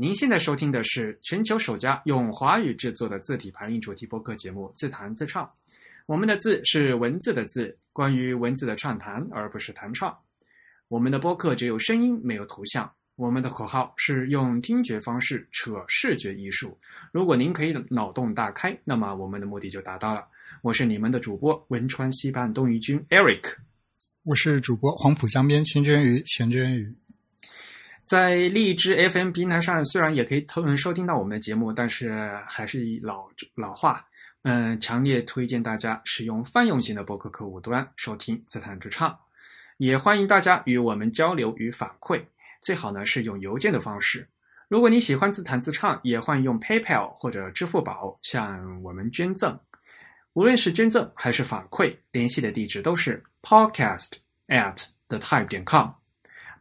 您现在收听的是全球首家用华语制作的字体排印主题播客节目《自弹自唱》。我们的“字”是文字的“字”，关于文字的畅谈，而不是弹唱。我们的播客只有声音，没有图像。我们的口号是用听觉方式扯视觉艺术。如果您可以脑洞大开，那么我们的目的就达到了。我是你们的主播汶川西畔东隅君 Eric，我是主播黄浦江边清蒸鱼钱真鱼。在荔枝 FM 平台上，虽然也可以偷收听到我们的节目，但是还是老老话，嗯，强烈推荐大家使用泛用型的播客客户端收听自弹自唱。也欢迎大家与我们交流与反馈，最好呢是用邮件的方式。如果你喜欢自弹自唱，也欢迎用 PayPal 或者支付宝向我们捐赠。无论是捐赠还是反馈，联系的地址都是 podcast at the type 点 com。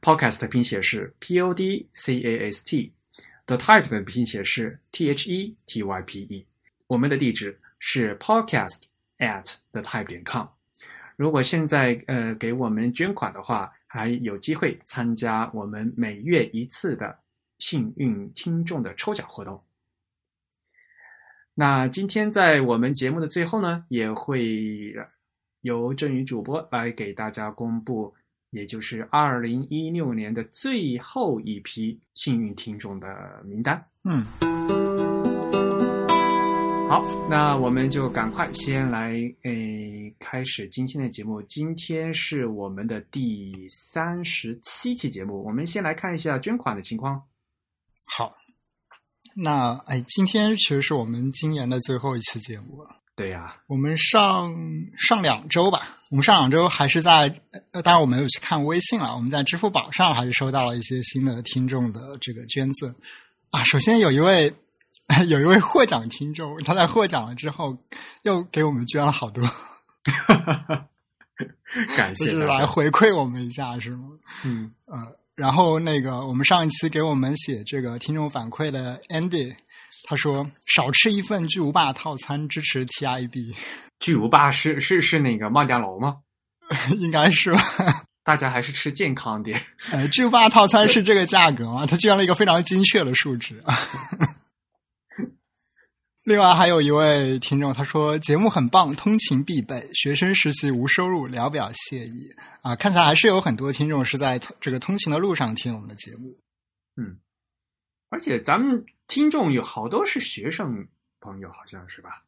Podcast 的拼写是 P O D C A S T，The Type 的拼写是 T H E T Y P E。我们的地址是 podcast at the type 点 com。如果现在呃给我们捐款的话，还有机会参加我们每月一次的幸运听众的抽奖活动。那今天在我们节目的最后呢，也会由振宇主播来给大家公布。也就是二零一六年的最后一批幸运听众的名单。嗯，好，那我们就赶快先来诶开始今天的节目。今天是我们的第三十七期节目，我们先来看一下捐款的情况。好，那哎，今天其实是我们今年的最后一期节目了。对呀，我们上上两周吧，我们上两周还是在，呃，当然我没有去看微信了。我们在支付宝上还是收到了一些新的听众的这个捐赠啊。首先有一位 有一位获奖听众，他在获奖了之后又给我们捐了好多，感谢，就是来回馈我们一下，是吗？嗯呃，然后那个我们上一期给我们写这个听众反馈的 Andy。他说：“少吃一份巨无霸套餐，支持 TIB。巨无霸是是是那个麦当劳吗？应该是吧。大家还是吃健康点。呃，巨无霸套餐是这个价格吗？他捐了一个非常精确的数值。另外还有一位听众，他说节目很棒，通勤必备，学生实习无收入，聊表谢意啊。看起来还是有很多听众是在这个通勤的路上听我们的节目。嗯。”而且咱们听众有好多是学生朋友，好像是吧？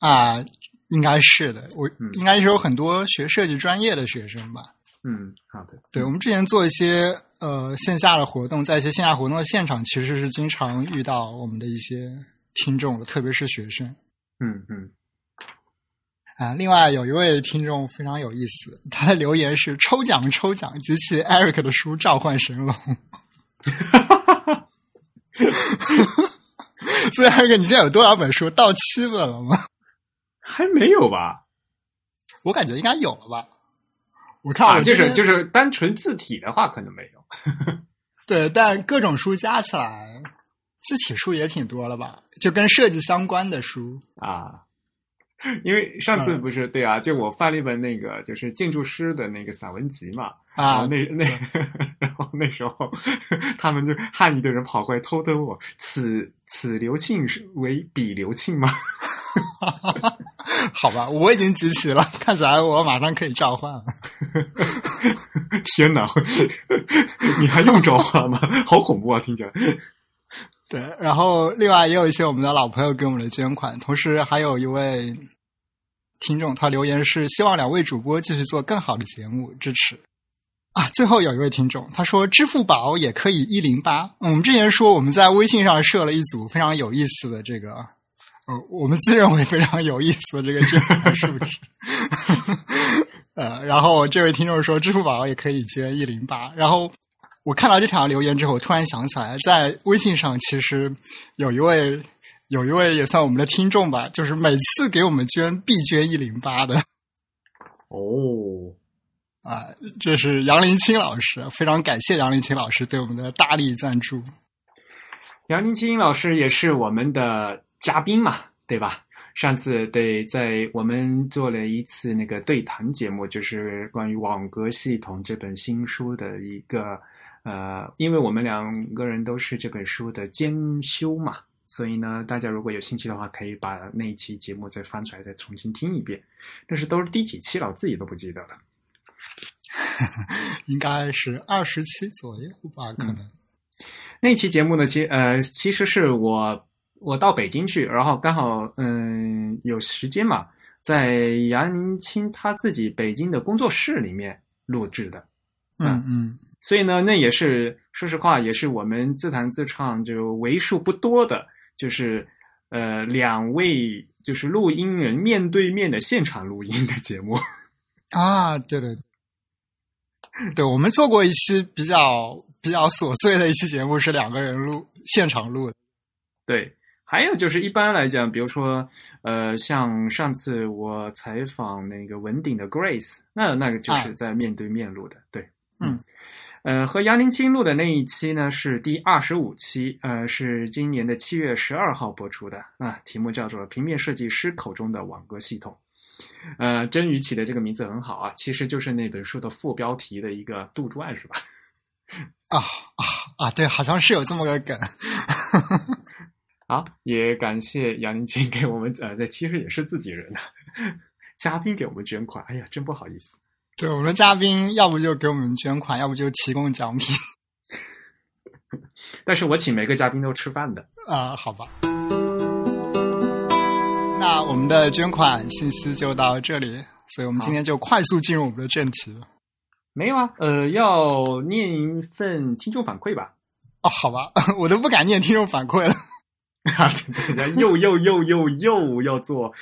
啊，应该是的。我应该是有很多学设计专业的学生吧？嗯，好的。对，我们之前做一些呃线下的活动，在一些线下活动的现场，其实是经常遇到我们的一些听众的，特别是学生。嗯嗯。啊，另外有一位听众非常有意思，他的留言是：抽奖抽奖，集齐 Eric 的书《召唤神龙》。所以，二哥，你现在有多少本书？到七本了吗？还没有吧？我感觉应该有了吧。我看啊，就是就是单纯字体的话，可能没有。对，但各种书加起来，字体书也挺多了吧？就跟设计相关的书啊。因为上次不是对啊，就我翻了一本那个就是建筑师的那个散文集嘛啊，那那然后那时候他们就汉语的人跑过来偷偷我，此此刘庆是为彼刘庆吗？好吧，我已经集齐了，看起来我马上可以召唤了。天哪，你还用召唤吗？好恐怖啊，听起来。对，然后另外也有一些我们的老朋友给我们的捐款，同时还有一位听众，他留言是希望两位主播继续做更好的节目，支持啊。最后有一位听众，他说支付宝也可以一零八。我们之前说我们在微信上设了一组非常有意思的这个，呃，我们自认为非常有意思的这个捐款数值。呃，然后这位听众说支付宝也可以捐一零八，然后。我看到这条留言之后，我突然想起来，在微信上其实有一位有一位也算我们的听众吧，就是每次给我们捐必捐一零八的。哦，啊，这是杨林清老师，非常感谢杨林清老师对我们的大力赞助。杨林清老师也是我们的嘉宾嘛，对吧？上次对在我们做了一次那个对谈节目，就是关于网格系统这本新书的一个。呃，因为我们两个人都是这本书的兼修嘛，所以呢，大家如果有兴趣的话，可以把那一期节目再翻出来，再重新听一遍。但是都是第几期了，我自己都不记得了。应该是二十期左右吧，可能。那期节目呢，其呃其实是我我到北京去，然后刚好嗯有时间嘛，在杨林清他自己北京的工作室里面录制的。嗯嗯，所以呢，那也是说实话，也是我们自弹自唱就为数不多的，就是呃两位就是录音人面对面的现场录音的节目。啊，对对，对，我们做过一期比较比较琐碎的一期节目，是两个人录现场录的。对，还有就是一般来讲，比如说呃，像上次我采访那个文鼎的 Grace，那那个就是在面对面录的。对，嗯。呃，和杨林清录的那一期呢是第二十五期，呃，是今年的七月十二号播出的啊，题目叫做《平面设计师口中的网格系统》。呃，真宇起的这个名字很好啊，其实就是那本书的副标题的一个杜撰，是吧？啊啊啊！对，好像是有这么个梗。好，也感谢杨林清给我们呃，这其实也是自己人啊，嘉宾给我们捐款，哎呀，真不好意思。对，我们的嘉宾要不就给我们捐款，要不就提供奖品。但是我请每个嘉宾都吃饭的啊，好吧。那我们的捐款信息就到这里，所以我们今天就快速进入我们的正题。没有啊，呃，要念一份听众反馈吧？哦，好吧，我都不敢念听众反馈了。啊，又又又又又要做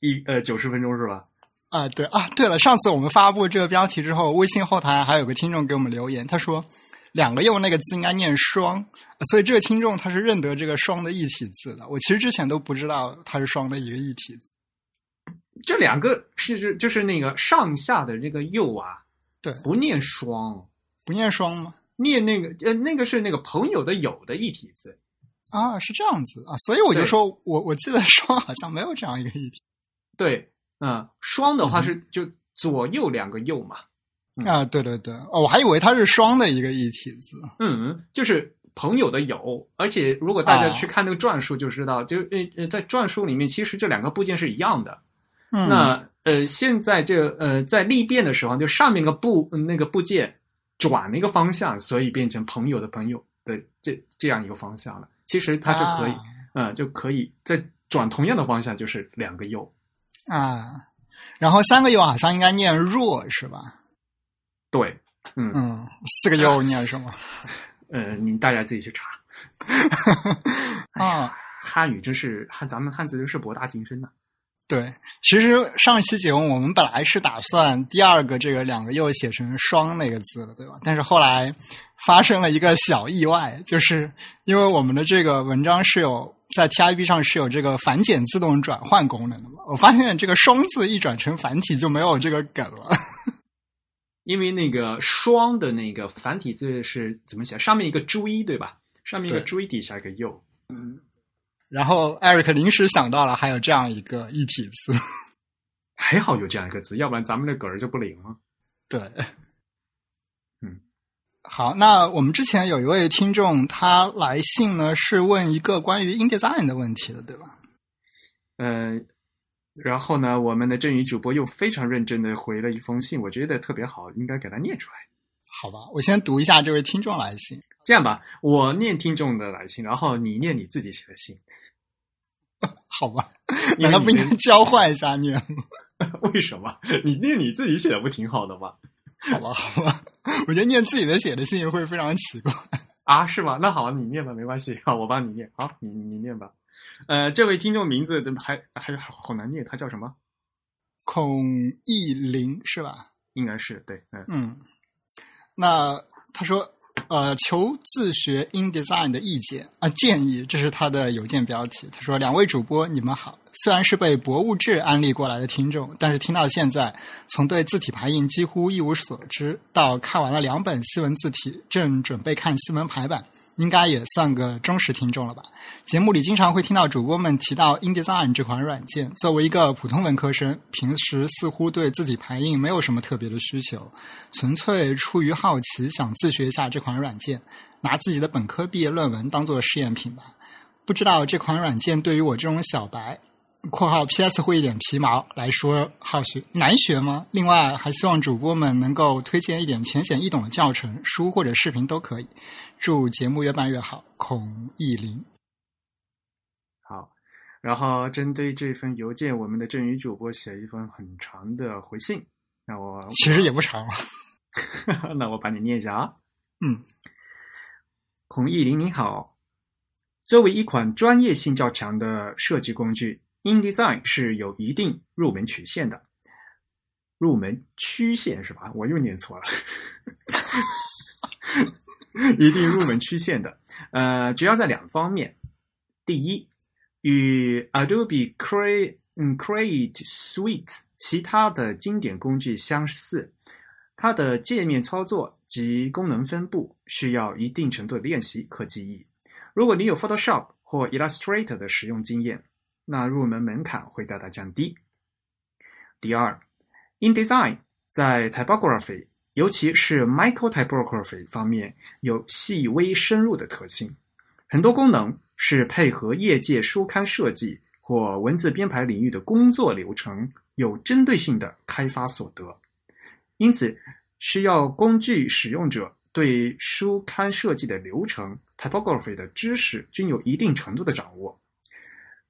一呃九十分钟是吧？啊，对啊，对了，上次我们发布这个标题之后，微信后台还有个听众给我们留言，他说两个“又”那个字应该念“双”，所以这个听众他是认得这个“双”的异体字的。我其实之前都不知道它是“双”的一个异体字。这两个是是就是那个上下的这个“右”啊，对，不念“双”，不念“双”吗？念那个呃，那个是那个朋友的“友”的异体字啊，是这样子啊，所以我就说我我记得“双”好像没有这样一个异体，对。嗯，双的话是就左右两个右嘛。啊，对对对，哦，我还以为它是双的一个异体字。嗯，就是朋友的友，而且如果大家去看那个篆书就知道，就呃呃，在篆书里面其实这两个部件是一样的。那呃，现在这呃在立变的时候，就上面个部那个部件转了一个方向，所以变成朋友的朋友的这这样一个方向了。其实它是可以，嗯，就可以在转同样的方向，就是两个右。啊，然后三个又好像应该念弱是吧？对，嗯嗯，四个又念什么？呃，你大家自己去查。啊，汉语真是汉，咱们汉字真是博大精深呐。对，其实上一期节目我们本来是打算第二个这个两个又写成双那个字的，对吧？但是后来发生了一个小意外，就是因为我们的这个文章是有。在 TIB 上是有这个繁简自动转换功能的嘛？我发现这个“双”字一转成繁体就没有这个梗了，因为那个“双”的那个繁体字是怎么写？上面一个“追”对吧？上面一个“追”底下一个“右”。嗯。然后 Eric 临时想到了还有这样一个一体字，还好有这样一个字，要不然咱们的梗儿就不灵了。对。好，那我们之前有一位听众，他来信呢是问一个关于 InDesign 的问题的，对吧？呃，然后呢，我们的振宇主播又非常认真的回了一封信，我觉得特别好，应该给他念出来。好吧，我先读一下这位听众来信。这样吧，我念听众的来信，然后你念你自己写的信。好吧，难道不应该交换一下念？为什么？你念你自己写的不挺好的吗？好吧，好吧，我觉得念自己的写的信会非常奇怪啊，是吗？那好，你念吧，没关系，好，我帮你念，好，你你念吧。呃，这位听众名字怎么还还好难念，他叫什么？孔义林是吧？应该是对，嗯嗯。那他说。呃，求自学 InDesign 的意见啊，建议，这是他的邮件标题。他说：“两位主播，你们好。虽然是被博物志安利过来的听众，但是听到现在，从对字体排印几乎一无所知，到看完了两本西文字体，正准备看西文排版，应该也算个忠实听众了吧？节目里经常会听到主播们提到 InDesign 这款软件。作为一个普通文科生，平时似乎对字体排印没有什么特别的需求，纯粹出于好奇想自学一下这款软件，拿自己的本科毕业论文当做试验品吧。不知道这款软件对于我这种小白。括号 P.S. 会一点皮毛来说好学难学吗？另外还希望主播们能够推荐一点浅显易懂的教程书或者视频都可以。祝节目越办越好，孔艺林。好，然后针对这份邮件，我们的振宇主播写一封很长的回信。那我其实也不长，那我把你念一下啊。嗯，孔艺林你好，作为一款专业性较强的设计工具。InDesign 是有一定入门曲线的，入门曲线是吧？我又念错了，一定入门曲线的。呃，主要在两方面：第一，与 Adobe Create Create Suite 其他的经典工具相似，它的界面操作及功能分布需要一定程度的练习和记忆。如果你有 Photoshop 或 Illustrator 的使用经验，那入门门槛会大大降低。第二，InDesign 在 typography，尤其是 micro typography 方面有细微深入的特性，很多功能是配合业界书刊设计或文字编排领域的工作流程有针对性的开发所得，因此需要工具使用者对书刊设计的流程 typography 的知识均有一定程度的掌握。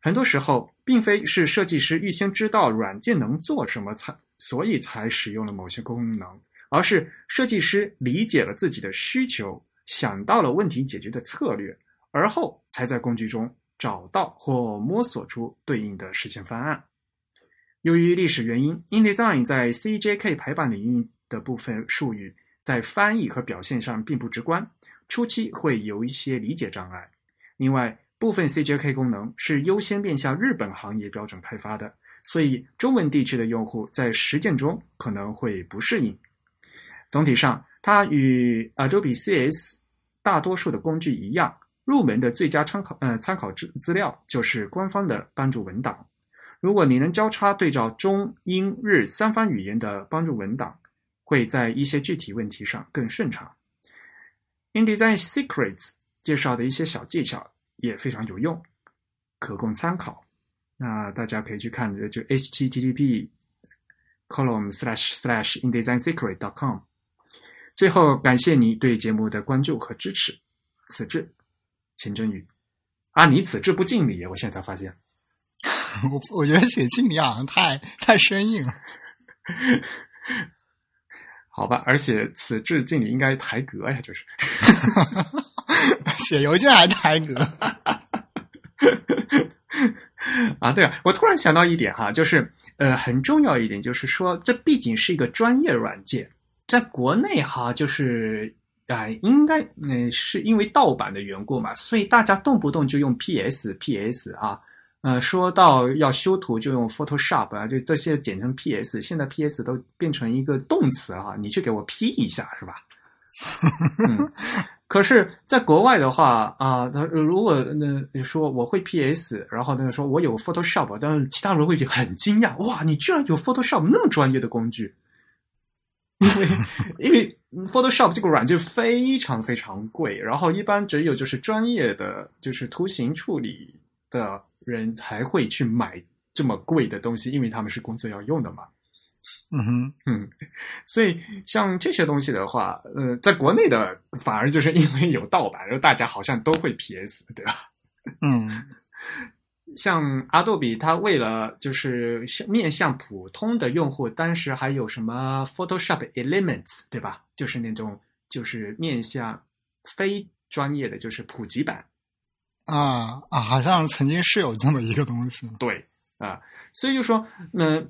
很多时候，并非是设计师预先知道软件能做什么才，所以才使用了某些功能，而是设计师理解了自己的需求，想到了问题解决的策略，而后才在工具中找到或摸索出对应的实现方案。由于历史原因，InDesign 在 CJK 排版领域的部分术语在翻译和表现上并不直观，初期会有一些理解障碍。另外，部分 CJK 功能是优先面向日本行业标准开发的，所以中文地区的用户在实践中可能会不适应。总体上，它与 Adobe CS 大多数的工具一样，入门的最佳参考呃参考资资料就是官方的帮助文档。如果你能交叉对照中英日三方语言的帮助文档，会在一些具体问题上更顺畅。InDesign Secrets 介绍的一些小技巧。也非常有用，可供参考。那大家可以去看，就 http column slash slash indesignSecret dot com。最后，感谢你对节目的关注和支持。此致，秦真宇。啊，你此致不敬礼，我现在才发现。我我觉得写敬礼好像太太生硬了。好吧，而且此致敬礼应该抬格呀，就是。写邮件还抬格 啊！对啊，我突然想到一点哈，就是呃，很重要一点就是说，这毕竟是一个专业软件，在国内哈，就是啊，应该嗯，是因为盗版的缘故嘛，所以大家动不动就用 PS PS 啊，呃，说到要修图就用 Photoshop 啊，就这些简称 PS，现在 PS 都变成一个动词哈，你去给我 P 一下是吧？嗯。可是，在国外的话啊，他如果那你说我会 PS，然后那个说我有 Photoshop，但是其他人会很惊讶，哇，你居然有 Photoshop 那么专业的工具？因为因为 Photoshop 这个软件非常非常贵，然后一般只有就是专业的就是图形处理的人才会去买这么贵的东西，因为他们是工作要用的嘛。嗯哼，嗯，所以像这些东西的话，呃，在国内的反而就是因为有盗版，然后大家好像都会 PS，对吧？嗯，像阿杜比，它为了就是面向普通的用户，当时还有什么 Photoshop Elements，对吧？就是那种就是面向非专业的，就是普及版。啊啊，好像曾经是有这么一个东西。对啊，所以就说那。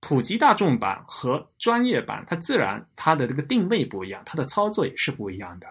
普及大众版和专业版，它自然它的这个定位不一样，它的操作也是不一样的。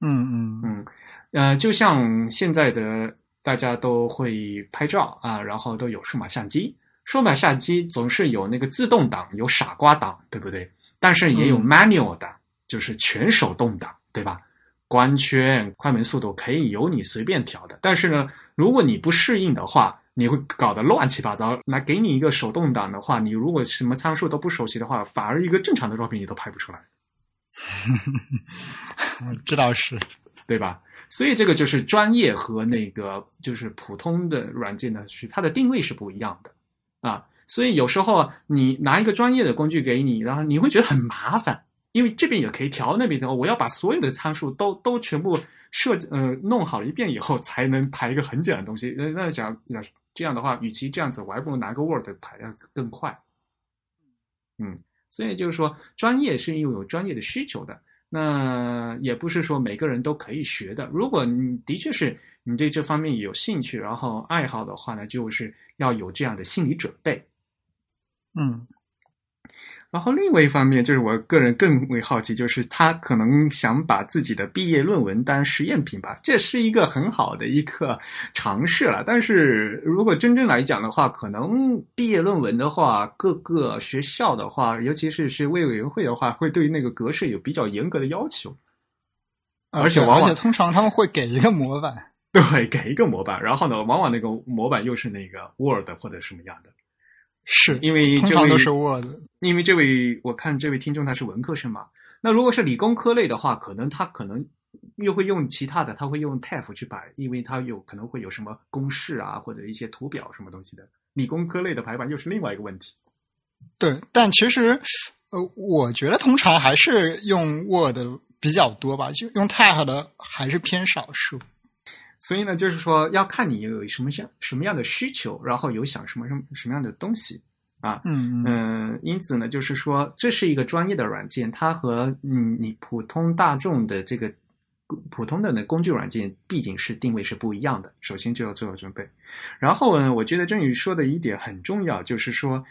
嗯嗯嗯，呃，就像现在的大家都会拍照啊，然后都有数码相机，数码相机总是有那个自动挡，有傻瓜档，对不对？但是也有 manual 档，就是全手动挡，对吧？光圈、快门速度可以由你随便调的。但是呢，如果你不适应的话，你会搞得乱七八糟。来给你一个手动挡的话，你如果什么参数都不熟悉的话，反而一个正常的照片你都拍不出来。这倒是，对吧？所以这个就是专业和那个就是普通的软件的，是它的定位是不一样的啊。所以有时候你拿一个专业的工具给你，然后你会觉得很麻烦，因为这边也可以调，那边的我要把所有的参数都都全部设计呃弄好了一遍以后，才能排一个很简单的东西。那那讲这样的话，与其这样子，我还不如拿个 Word 排要更快。嗯，所以就是说，专业是又有专业的需求的。那也不是说每个人都可以学的。如果你的确是你对这方面有兴趣，然后爱好的话呢，就是要有这样的心理准备。嗯。然后另外一方面，就是我个人更为好奇，就是他可能想把自己的毕业论文当实验品吧，这是一个很好的一个尝试了。但是如果真正来讲的话，可能毕业论文的话，各个学校的话，尤其是学位委员会的话，会对那个格式有比较严格的要求，而且往往通常他们会给一个模板，对，给一个模板，然后呢，往往那个模板又是那个 Word 或者什么样的。是因为通常都是 Word，因为这位我看这位听众他是文科生嘛，那如果是理工科类的话，可能他可能又会用其他的，他会用 TF 去摆，因为他有可能会有什么公式啊或者一些图表什么东西的。理工科类的排版又是另外一个问题。对，但其实呃，我觉得通常还是用 Word 比较多吧，就用 TF 的还是偏少数。所以呢，就是说要看你有什么样什么样的需求，然后有想什么什么什么样的东西啊，嗯嗯，因此呢，就是说这是一个专业的软件，它和嗯你普通大众的这个普通的那工具软件毕竟是定位是不一样的，首先就要做好准备。然后呢，我觉得郑宇说的一点很重要，就是说，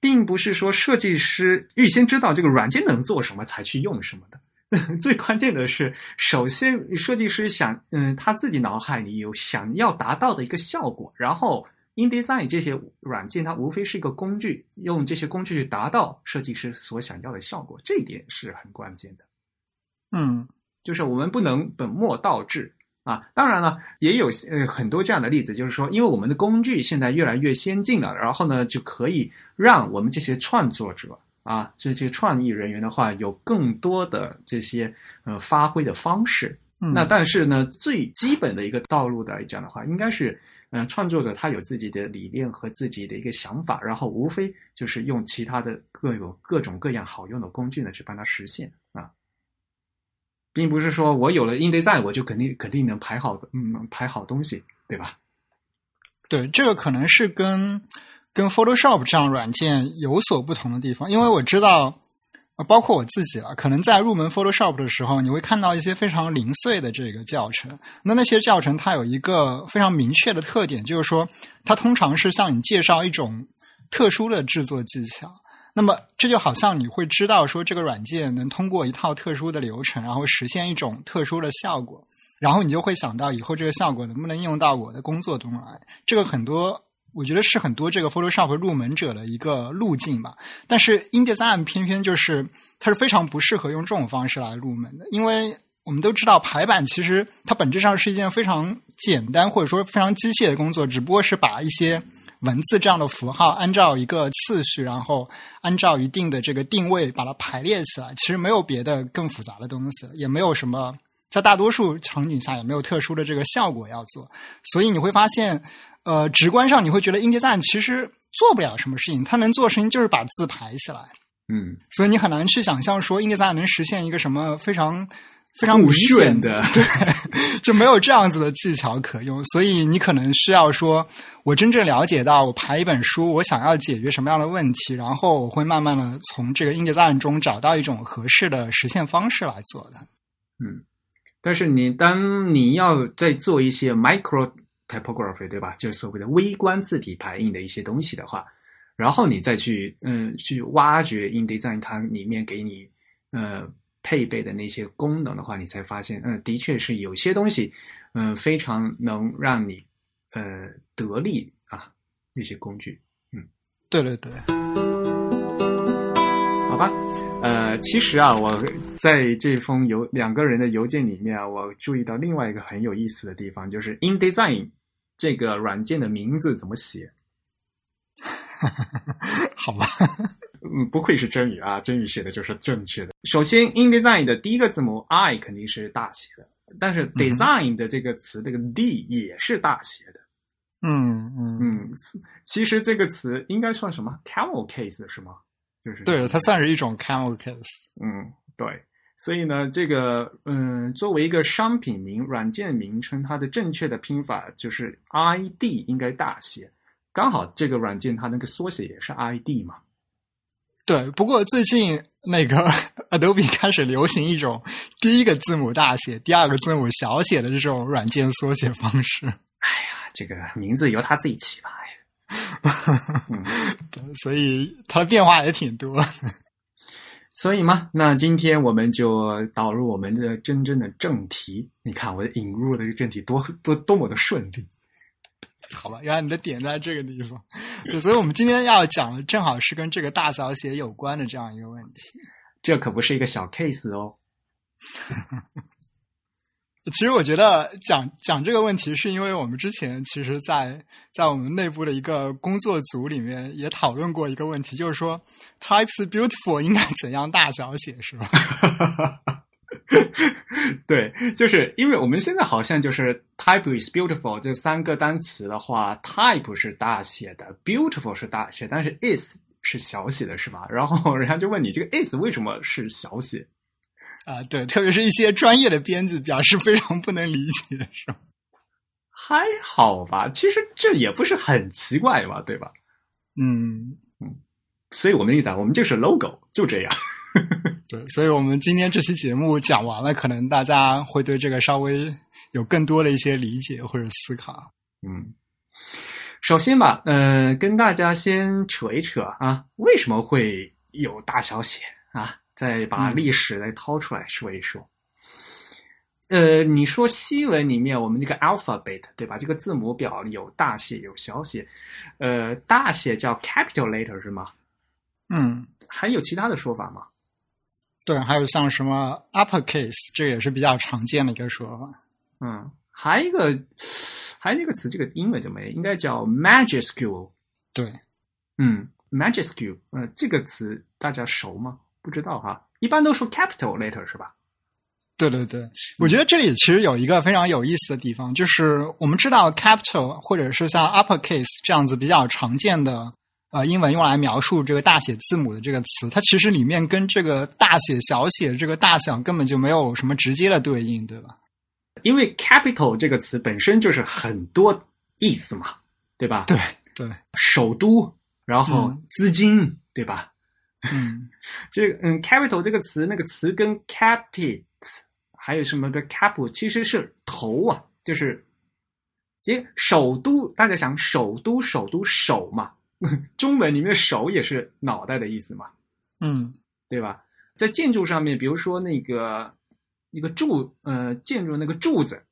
并不是说设计师预先知道这个软件能做什么才去用什么的。最关键的是，首先设计师想，嗯，他自己脑海里有想要达到的一个效果，然后 InDesign 这些软件它无非是一个工具，用这些工具去达到设计师所想要的效果，这一点是很关键的。嗯，就是我们不能本末倒置啊。当然了，也有呃很多这样的例子，就是说，因为我们的工具现在越来越先进了，然后呢，就可以让我们这些创作者。啊，这些创意人员的话，有更多的这些呃发挥的方式。那但是呢，最基本的一个道路来讲的话，应该是，嗯，创作者他有自己的理念和自己的一个想法，然后无非就是用其他的各有各种各样好用的工具呢去帮他实现啊，并不是说我有了 InDesign 我就肯定肯定能排好嗯排好东西，对吧？对，这个可能是跟。跟 Photoshop 这样软件有所不同的地方，因为我知道，包括我自己了，可能在入门 Photoshop 的时候，你会看到一些非常零碎的这个教程。那那些教程它有一个非常明确的特点，就是说它通常是向你介绍一种特殊的制作技巧。那么这就好像你会知道说这个软件能通过一套特殊的流程，然后实现一种特殊的效果，然后你就会想到以后这个效果能不能应用到我的工作中来。这个很多。我觉得是很多这个 Photoshop 入门者的一个路径吧，但是 InDesign 偏偏就是它是非常不适合用这种方式来入门的，因为我们都知道排版其实它本质上是一件非常简单或者说非常机械的工作，只不过是把一些文字这样的符号按照一个次序，然后按照一定的这个定位把它排列起来，其实没有别的更复杂的东西，也没有什么在大多数场景下也没有特殊的这个效果要做，所以你会发现。呃，直观上你会觉得 InDesign 其实做不了什么事情，它能做的事情就是把字排起来。嗯，所以你很难去想象说 InDesign 能实现一个什么非常非常明显的，对，就没有这样子的技巧可用。所以你可能需要说，我真正了解到我排一本书，我想要解决什么样的问题，然后我会慢慢的从这个 InDesign 中找到一种合适的实现方式来做的。嗯，但是你当你要在做一些 micro。Typography 对吧？就是所谓的微观字体排印的一些东西的话，然后你再去嗯去挖掘 InDesign 它里面给你呃配备的那些功能的话，你才发现嗯的确是有些东西嗯非常能让你呃得力啊那些工具嗯对对对。好吧，呃，其实啊，我在这封邮两个人的邮件里面啊，我注意到另外一个很有意思的地方，就是 InDesign 这个软件的名字怎么写？好吧，嗯，不愧是真宇啊，真宇写的就是正确的。首先，InDesign 的第一个字母 I 肯定是大写的，但是 Design 的这个词这个 D 也是大写的。嗯嗯嗯，其实这个词应该算什么？Camel case 是吗？就是对，它算是一种 camel case。嗯，对。所以呢，这个嗯，作为一个商品名、软件名称，它的正确的拼法就是 ID 应该大写。刚好这个软件它那个缩写也是 ID 嘛。对，不过最近那个 Adobe 开始流行一种第一个字母大写、第二个字母小写的这种软件缩写方式。哎呀，这个名字由他自己起吧。嗯，所以它的变化也挺多。所以嘛，那今天我们就导入我们的真正的正题。你看，我引入的这个正题多多多么的顺利。好吧，原来你的点在这个地方。对，所以我们今天要讲的正好是跟这个大小写有关的这样一个问题。这可不是一个小 case 哦。其实我觉得讲讲这个问题，是因为我们之前其实，在在我们内部的一个工作组里面也讨论过一个问题，就是说 types beautiful 应该怎样大小写，是吧？对，就是因为我们现在好像就是 type is beautiful 这三个单词的话，type 是大写的，beautiful 是大写，但是 is 是小写的，是吧？然后人家就问你，这个 is 为什么是小写？啊，对，特别是一些专业的编辑表示非常不能理解，是吧？还好吧，其实这也不是很奇怪吧，对吧？嗯嗯，所以我们一讲，我们就是 logo，就这样。对，所以我们今天这期节目讲完了，可能大家会对这个稍微有更多的一些理解或者思考。嗯，首先吧，呃，跟大家先扯一扯啊，为什么会有大小写啊？再把历史再掏出来说一说。呃，你说西文里面我们这个 alphabet 对吧？这个字母表有大写有小写，呃，大写叫 capital letter 是吗？嗯，还有其他的说法吗？对，还有像什么 uppercase，这也是比较常见的一个说法。嗯，还一个，还有一个词，这个英文怎么应该叫 majuscule？对，嗯，majuscule，呃，这个词大家熟吗？不知道哈，一般都说 capital letter 是吧？对对对，我觉得这里其实有一个非常有意思的地方，就是我们知道 capital 或者是像 uppercase 这样子比较常见的呃英文用来描述这个大写字母的这个词，它其实里面跟这个大写小写这个大小根本就没有什么直接的对应，对吧？因为 capital 这个词本身就是很多意思嘛，对吧？对对，首都，然后资金，对吧？嗯，这个嗯，capital 这个词，那个词跟 capit 还有什么的 cap 其实是头啊，就是其实首都，大家想首都，首都首嘛，中文里面首也是脑袋的意思嘛，嗯，对吧？在建筑上面，比如说那个一个柱，呃，建筑那个柱子，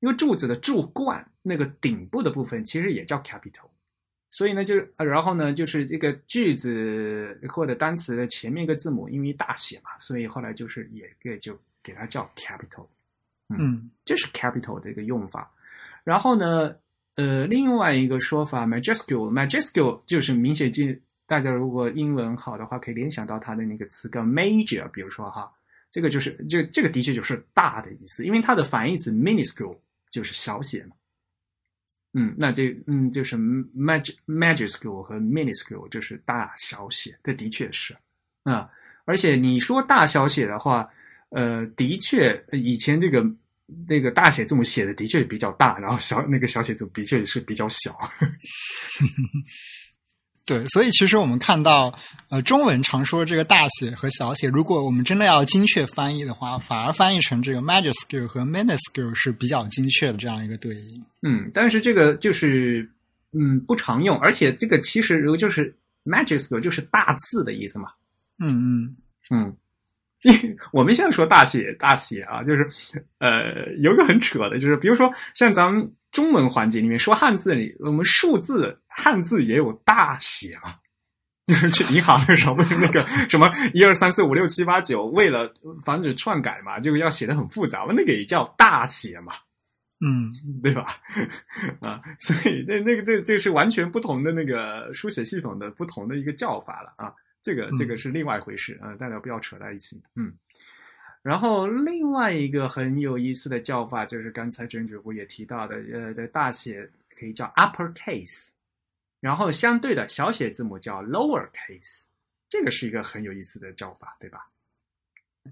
因为柱子的柱冠那个顶部的部分其实也叫 capital。所以呢，就是然后呢，就是这个句子或者单词的前面一个字母，因为大写嘛，所以后来就是也给就给它叫 capital，嗯，这是 capital 的一个用法。然后呢，呃，另外一个说法 majuscule，majuscule 就是明显记大家如果英文好的话，可以联想到它的那个词根 major，比如说哈，这个就是这这个的确就是大的意思，因为它的反义词 minuscule 就是小写嘛。嗯，那这嗯就是 mag majuscule 和 minuscule 就是大小写，这的确是啊。而且你说大小写的话，呃，的确以前这个那个大写字母写的的确比较大，然后小那个小写字母的确也是比较小。对，所以其实我们看到，呃，中文常说这个大写和小写，如果我们真的要精确翻译的话，反而翻译成这个 majuscule 和 minuscule 是比较精确的这样一个对应。嗯，但是这个就是嗯不常用，而且这个其实如果就是 majuscule 就是大字的意思嘛。嗯嗯嗯，因 为我们现在说大写大写啊，就是呃有个很扯的，就是比如说像咱们。中文环节里面说汉字里，我们数字汉字也有大写嘛，就是去银行的时候，不是那个 什么一二三四五六七八九，为了防止篡改嘛，就要写的很复杂嘛，那个也叫大写嘛，嗯。对吧？啊，所以那那个这这是完全不同的那个书写系统的不同的一个叫法了啊，这个嗯这个是另外一回事啊、呃大家不要扯在一起。嗯，然后另外一个很有意思的叫法就是刚才郑主播也提到的，呃，的大写可以叫 upper case，然后相对的小写字母叫 lower case，这个是一个很有意思的叫法，对吧？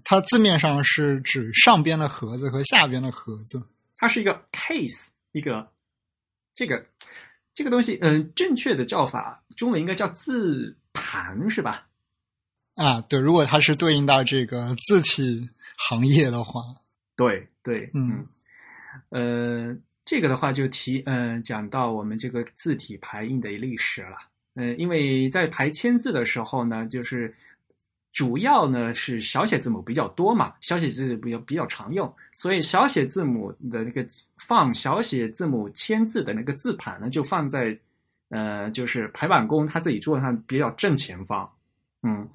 它字面上是指上边的盒子和下边的盒子。它是一个 case，一个这个这个东西，嗯，正确的叫法中文应该叫字盘是吧？啊，对，如果它是对应到这个字体行业的话，对对，嗯。呃，这个的话就提，嗯、讲到我们这个字体排印的历史了。嗯、因为在排签字的时候呢，就是主要呢是小写字母比较多嘛，小写字比较比较常用，所以小写字母的那个放小写字母签字的那个字盘呢，就放在呃，就是排版工他自己桌上比较正前方，嗯，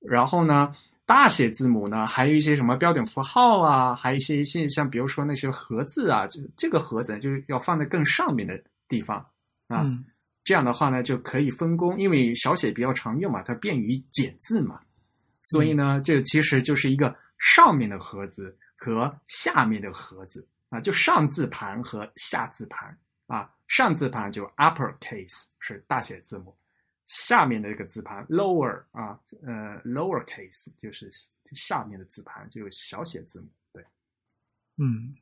然后呢，大写字母呢，还有一些什么标点符号啊，还有一些一些像比如说那些盒子啊，这这个盒子就是要放在更上面的地方。啊。嗯。这样的话呢，就可以分工，因为小写比较常用嘛，它便于简字嘛，所以呢，这其实就是一个上面的盒子和下面的盒子啊，就上字盘和下字盘。啊，上字盘就 upper case 是大写字母，下面的一个字盘 lower 啊，呃 lower case 就是下面的字盘就小写字母，对，嗯。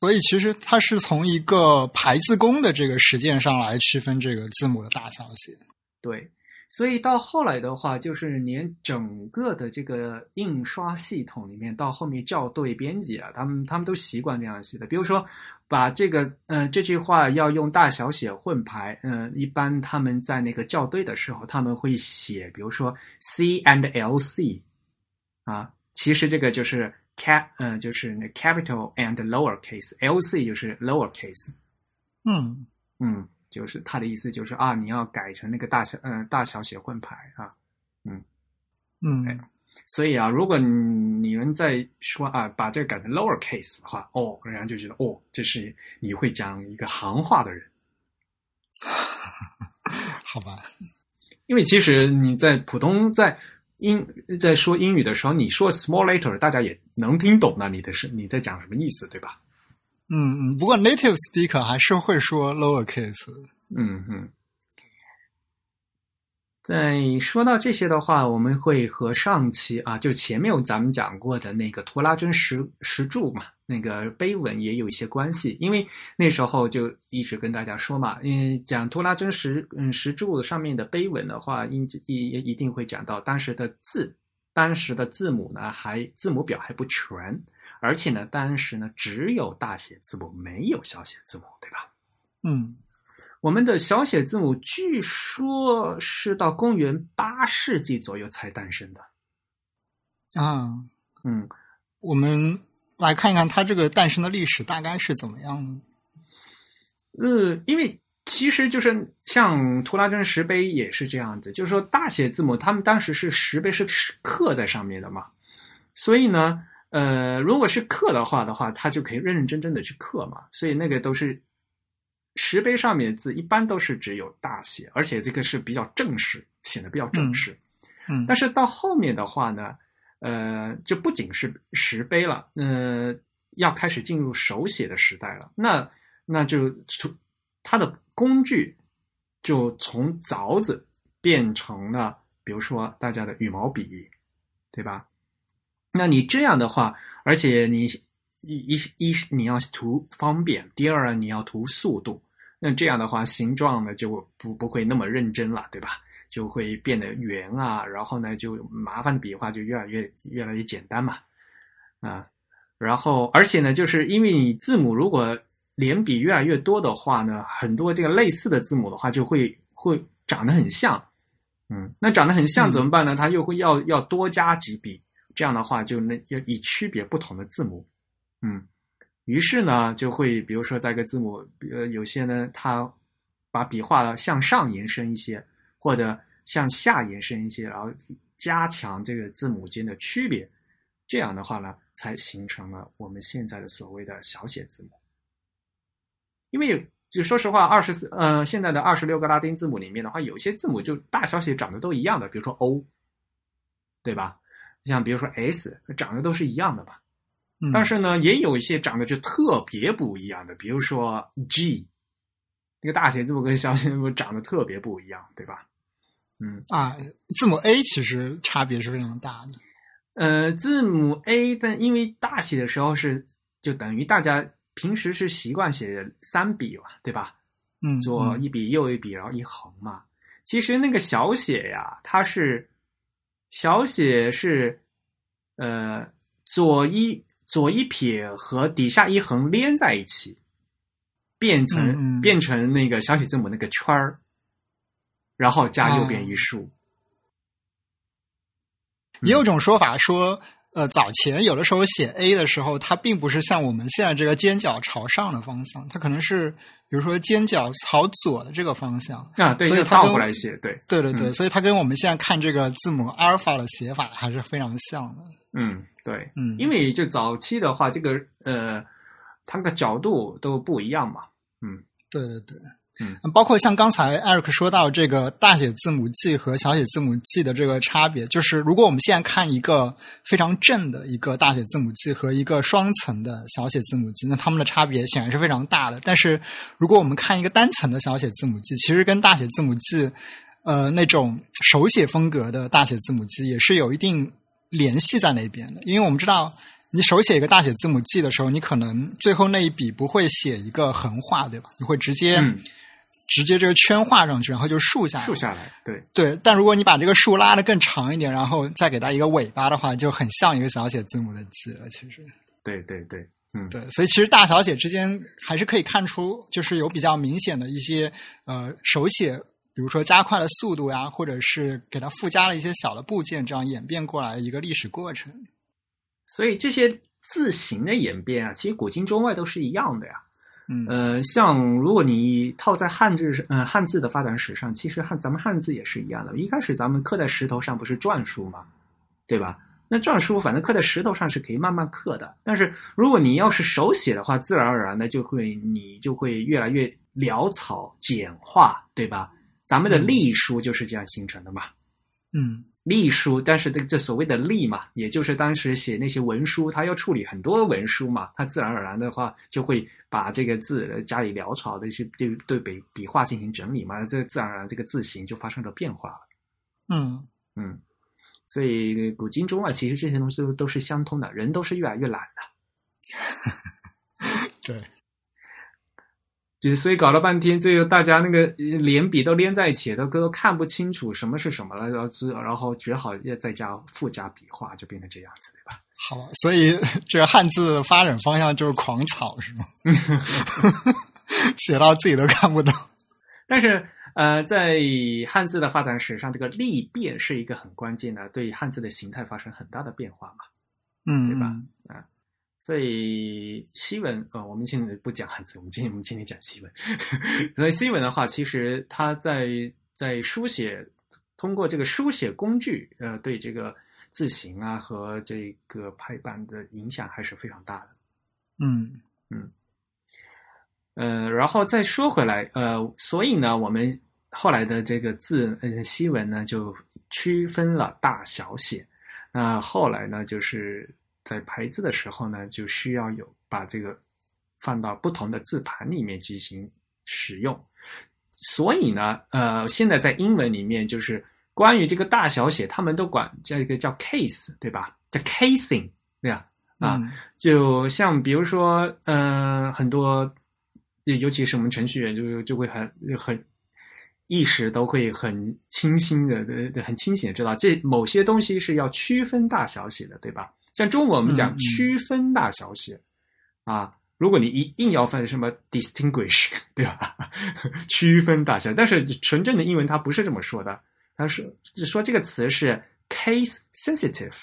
所以其实它是从一个排字工的这个实践上来区分这个字母的大小写。对，所以到后来的话，就是连整个的这个印刷系统里面，到后面校对编辑啊，他们他们都习惯这样写的。比如说，把这个呃这句话要用大小写混排，嗯、呃，一般他们在那个校对的时候，他们会写，比如说 C and L C 啊，其实这个就是 cap，呃，就是那 capital and lower case，L C 就是 lower case。嗯嗯，就是他的意思就是啊，你要改成那个大小呃大小写混排啊，嗯嗯所以啊，如果你你们在说啊把这个改成 lower case 的话，哦，人家就觉得哦，这是你会讲一个行话的人，好吧，因为其实你在普通在英在说英语的时候，你说 small letter，大家也能听懂那你的是你在讲什么意思，对吧？嗯嗯。不过 native speaker 还是会说 lower case。嗯嗯。在说到这些的话，我们会和上期啊，就前面咱们讲过的那个图拉真石石柱嘛，那个碑文也有一些关系。因为那时候就一直跟大家说嘛，嗯，讲图拉真石嗯石柱上面的碑文的话，应一也一定会讲到当时的字，当时的字母呢还字母表还不全，而且呢当时呢只有大写字母，没有小写字母，对吧？嗯我们的小写字母据说是到公元八世纪左右才诞生的。啊，嗯，我们来看一看它这个诞生的历史大概是怎么样的。呃，因为其实就是像图拉真石碑也是这样子，就是说大写字母他们当时是石碑是刻在上面的嘛，所以呢，呃，如果是刻的话的话，他就可以认认真真的去刻嘛，所以那个都是石碑上面的字一般都是只有大写，而且这个是比较正式，显得比较正式。嗯但是到后面的话呢，呃，就不仅是石碑了，呃，要开始进入手写的时代了。那那就从它的工具就从凿子变成了，比如说大家的羽毛笔，对吧？那你这样的话，而且你一一一你要图方便，第二你要图速度，那这样的话形状呢就不不会那么认真了，对吧？就会变得圆啊，然后呢，就麻烦的笔画就越来越越来越简单嘛，啊，然后而且呢，就是因为你字母如果连笔越来越多的话呢，很多这个类似的字母的话就会会长得很像，嗯，那长得很像怎么办呢？它又会要要多加几笔，这样的话就能要以区别不同的字母，嗯，于是呢就会比如说在一个字母，呃，有些呢它把笔画向上延伸一些。或者向下延伸一些，然后加强这个字母间的区别，这样的话呢，才形成了我们现在的所谓的小写字母。因为就说实话，二十四呃，现在的二十六个拉丁字母里面的话，有些字母就大小写长得都一样的，比如说 O，对吧？像比如说 S，长得都是一样的吧。嗯但是呢，也有一些长得就特别不一样的，比如说 G，那个大写字母跟小写字母长得特别不一样，对吧？嗯，啊，字母 A 其实差别是非常大的。呃，字母 A 在因为大写的时候是就等于大家平时是习惯写三笔嘛，对吧？嗯，嗯左一笔右一笔，然后一横嘛。其实那个小写呀，它是小写是呃左一左一撇和底下一横连在一起，变成、嗯嗯变成那个小写字母那个圈儿，然后加右边哦一竖。也有种说法说，呃，早前有的时候写 A 的时候，它并不是像我们现在这个尖角朝上的方向，它可能是比如说尖角朝左的这个方向。啊，对，它倒过来写，对，对对对，嗯所以它跟我们现在看这个字母阿尔法的写法还是非常像的。嗯，对，嗯，因为就早期的话，这个呃，它个角度都不一样嘛。嗯对对对，嗯，包括像刚才艾瑞克说到这个大写字母 G 和小写字母 G 的这个差别，就是如果我们现在看一个非常正的一个大写字母 G 和一个双层的小写字母 G，那它们的差别显然是非常大的。但是如果我们看一个单层的小写字母 G，其实跟大写字母 G，呃，那种手写风格的大写字母 G 也是有一定联系在那边的，因为我们知道。你手写一个大写字母 G 的时候，你可能最后那一笔不会写一个横画，对吧？你会直接、直接这个圈画上去，然后就竖下来。竖下来，对，对，但如果你把这个竖拉的更长一点，然后再给它一个尾巴的话，就很像一个小写字母的 G 了。其实，对对对，嗯，对，所以其实大小写之间还是可以看出，就是有比较明显的一些呃手写，比如说加快了速度呀，或者是给它附加了一些小的部件，这样演变过来的一个历史过程。所以这些字形的演变啊，其实古今中外都是一样的呀。嗯呃，像如果你套在汉字嗯，呃，汉字的发展史上，其实汉咱们汉字也是一样的。一开始咱们刻在石头上不是篆书吗？对吧？那篆书反正刻在石头上是可以慢慢刻的，但是如果你要是手写的话，自然而然的就会你就会越来越潦草简化，对吧？咱们的嗯隶书就是这样形成的嘛。嗯隶书，但是这这所谓的隶嘛，也就是当时写那些文书，他要处理很多文书嘛，他自然而然的话就会把这个字呃加以潦草的一些对对笔笔画进行整理嘛，这自然而然这个字形就发生了变化了。嗯嗯，所以古今中外其实这些东西都都是相通的，人都是越来越懒的。对，就所以搞了半天，最后大家那个呃连笔都连在一起，都都看不清楚什么是什么了，然后只然后只好要再加附加笔画，就变成这样子，对吧？好，所以这个汉字的发展方向就是狂草，是吗？写到自己都看不懂。但是呃，在汉字的发展史上，这个历变是一个很关键的，对汉字的形态发生很大的变化嘛。嗯，对吧？所以西文，呃，我们现在不讲汉字，我们今天我们今天讲西文。所以西文的话，其实它在在书写，通过这个书写工具，呃，对这个字形啊和这个排版的影响还是非常大的。嗯呃，然后再说回来，呃，所以呢，我们后来的这个字，呃，西文呢就区分了大小写。那后来呢，就是在排字的时候呢，就需要有把这个放到不同的字盘里面进行使用。所以呢，呃，现在在英文里面，就是关于这个大小写，他们都管这个叫 case，对吧？叫 casing，对吧？啊，嗯就像比如说，呃，很多，尤其是我们程序员就就会很很意识都会很清晰的，呃很清醒的知道，这某些东西是要区分大小写的，对吧？像中文我们讲区分大小写，啊，如果你一硬要分什么 distinguish，对吧？区分大小，但是纯正的英文它不是这么说的，它是就说这个词是 case sensitive。